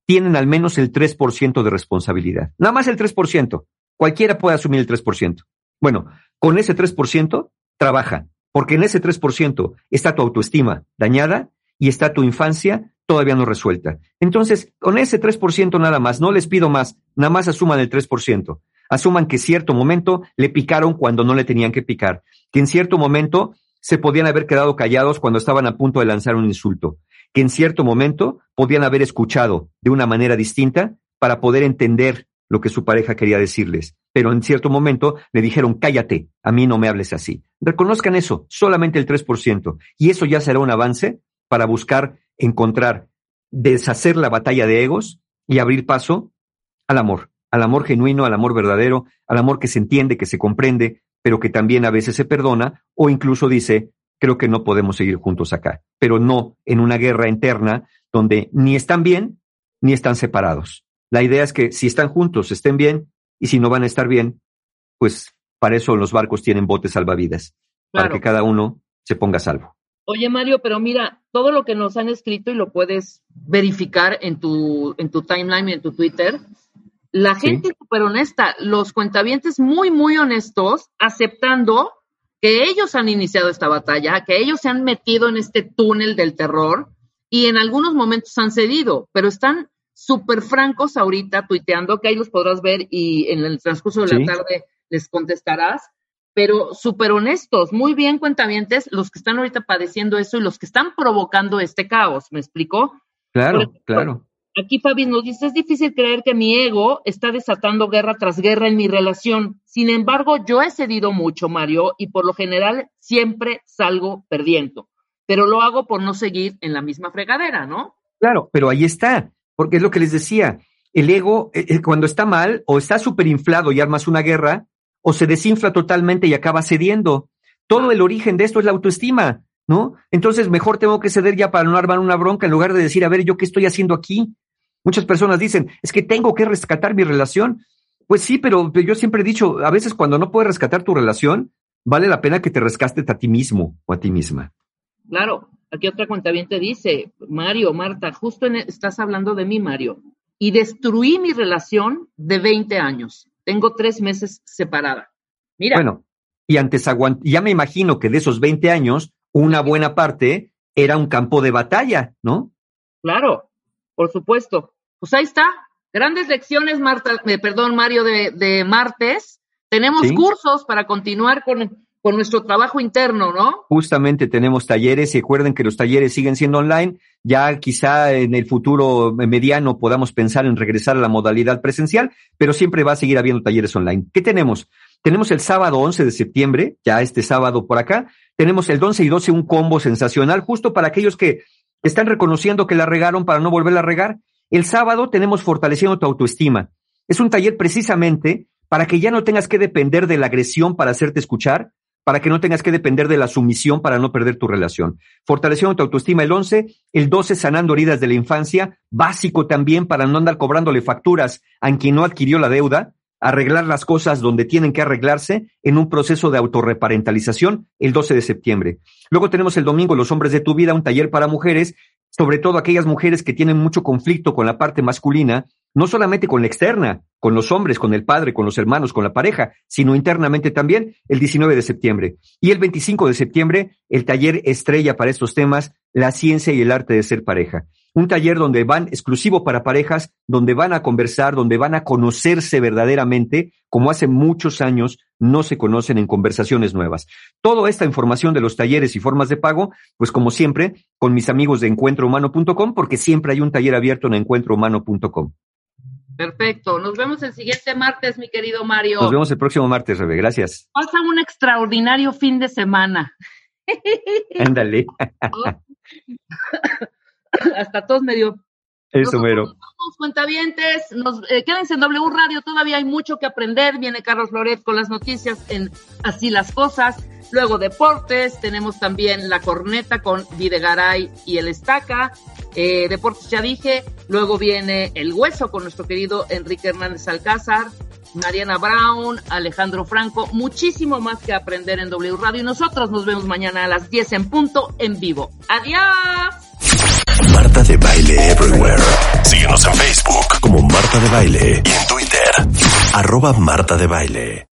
tienen al menos el 3% de responsabilidad. Nada más el 3%. Cualquiera puede asumir el 3%. Bueno, con ese 3% trabaja, porque en ese 3% está tu autoestima dañada y está tu infancia todavía no resuelta. Entonces, con ese 3% nada más, no les pido más, nada más asuman el 3%. Asuman que cierto momento le picaron cuando no le tenían que picar, que en cierto momento se podían haber quedado callados cuando estaban a punto de lanzar un insulto, que en cierto momento podían haber escuchado de una manera distinta para poder entender lo que su pareja quería decirles, pero en cierto momento le dijeron, cállate, a mí no me hables así. Reconozcan eso, solamente el 3%, y eso ya será un avance para buscar encontrar, deshacer la batalla de egos y abrir paso al amor, al amor genuino, al amor verdadero, al amor que se entiende, que se comprende, pero que también a veces se perdona o incluso dice, creo que no podemos seguir juntos acá, pero no en una guerra interna donde ni están bien ni están separados. La idea es que si están juntos, estén bien y si no van a estar bien, pues para eso los barcos tienen botes salvavidas, para que cada uno se ponga a salvo. Oye, Mario, pero mira, todo lo que nos han escrito y lo puedes verificar en tu, en tu timeline y en tu Twitter, la gente súper honesta, los cuentavientes muy, muy honestos, aceptando que ellos han iniciado esta batalla, que ellos se han metido en este túnel del terror y en algunos momentos han cedido, pero están súper francos ahorita tuiteando, que ahí los podrás ver y en el transcurso de la tarde les contestarás, pero súper honestos, muy bien cuentavientes, los que están ahorita padeciendo eso y los que están provocando este caos, ¿me explico? Claro, claro. Aquí Fabi nos dice, es difícil creer que mi ego está desatando guerra tras guerra en mi relación. Sin embargo, yo he cedido mucho, Mario, y por lo general siempre salgo perdiendo. Pero lo hago por no seguir en la misma fregadera, ¿no? Claro, pero ahí está, porque es lo que les decía. El ego, eh, eh, cuando está mal, o está súper inflado y armas una guerra, o se desinfla totalmente y acaba cediendo. Todo el origen de esto es la autoestima, ¿no? Entonces mejor tengo que ceder ya para no armar una bronca en lugar de decir, a ver, ¿yo qué estoy haciendo aquí? Muchas personas dicen, es que tengo que rescatar mi relación. Pues sí, pero yo siempre he dicho, a veces cuando no puedes rescatar tu relación, vale la pena que te rescates a ti mismo o a ti misma. Claro, aquí otra cuenta bien te dice, Mario, Marta, justo en- estás hablando de mí, Mario, y destruí mi relación de 20 años. Tengo tres meses separada. Mira, Bueno, y antes ya me imagino que de esos 20 años, una buena parte era un campo de batalla, ¿no? claro, por supuesto. Pues ahí está. Grandes lecciones, Marta, eh, perdón, Mario, de, de martes. Tenemos Sí. cursos para continuar con, nuestro trabajo interno, ¿no? Justamente tenemos talleres y recuerden que los talleres siguen siendo online. Ya quizá en el futuro mediano podamos pensar en regresar a la modalidad presencial, pero siempre va a seguir habiendo talleres online. ¿Qué tenemos? Tenemos el sábado 11 de septiembre, ya este sábado por acá. Tenemos el 11 y 12 un combo sensacional justo para aquellos que están reconociendo que la regaron para no volverla a regar. El sábado tenemos fortaleciendo tu autoestima. Es un taller precisamente para que ya no tengas que depender de la agresión para hacerte escuchar, para que no tengas que depender de la sumisión para no perder tu relación. Fortaleciendo tu autoestima el 11, el 12 sanando heridas de la infancia, básico también para no andar cobrándole facturas a quien no adquirió la deuda, arreglar las cosas donde tienen que arreglarse en un proceso de autorreparentalización el 12 de septiembre. Luego tenemos el domingo Los hombres de tu vida, un taller para mujeres, sobre todo aquellas mujeres que tienen mucho conflicto con la parte masculina, no solamente con la externa, con los hombres, con el padre, con los hermanos, con la pareja, sino internamente también el 19 de septiembre. Y el 25 de septiembre, el taller estrella para estos temas, la ciencia y el arte de ser pareja. Un taller donde van exclusivo para parejas, donde van a conversar, donde van a conocerse verdaderamente, como hace muchos años no se conocen en conversaciones nuevas. Toda esta información de los talleres y formas de pago, pues como siempre, con mis amigos de encuentrohumano.com, porque siempre hay un taller abierto en encuentrohumano.com. Perfecto. Nos vemos el siguiente martes, mi querido Mario. Nos vemos el próximo martes, Rebe. Gracias. Pasa un extraordinario fin de semana. Ándale. Hasta todos medio. Eso, mero. Cuentavientes, nos, eh, quédense en W Radio, todavía hay mucho que aprender. Viene Carlos Loret con las noticias en Así las Cosas. Luego deportes, tenemos también la corneta con Videgaray y el Estaca. Eh, deportes ya dije. Luego viene el hueso con nuestro querido Enrique Hernández Alcázar. Mariana Brown, Alejandro Franco, muchísimo más que aprender en W Radio y nosotros nos vemos mañana a las 10 en punto en vivo. Adiós. Marta de Baile Everywhere. Síguenos en Facebook como Marta de Baile y en Twitter, arroba Marta de Baile.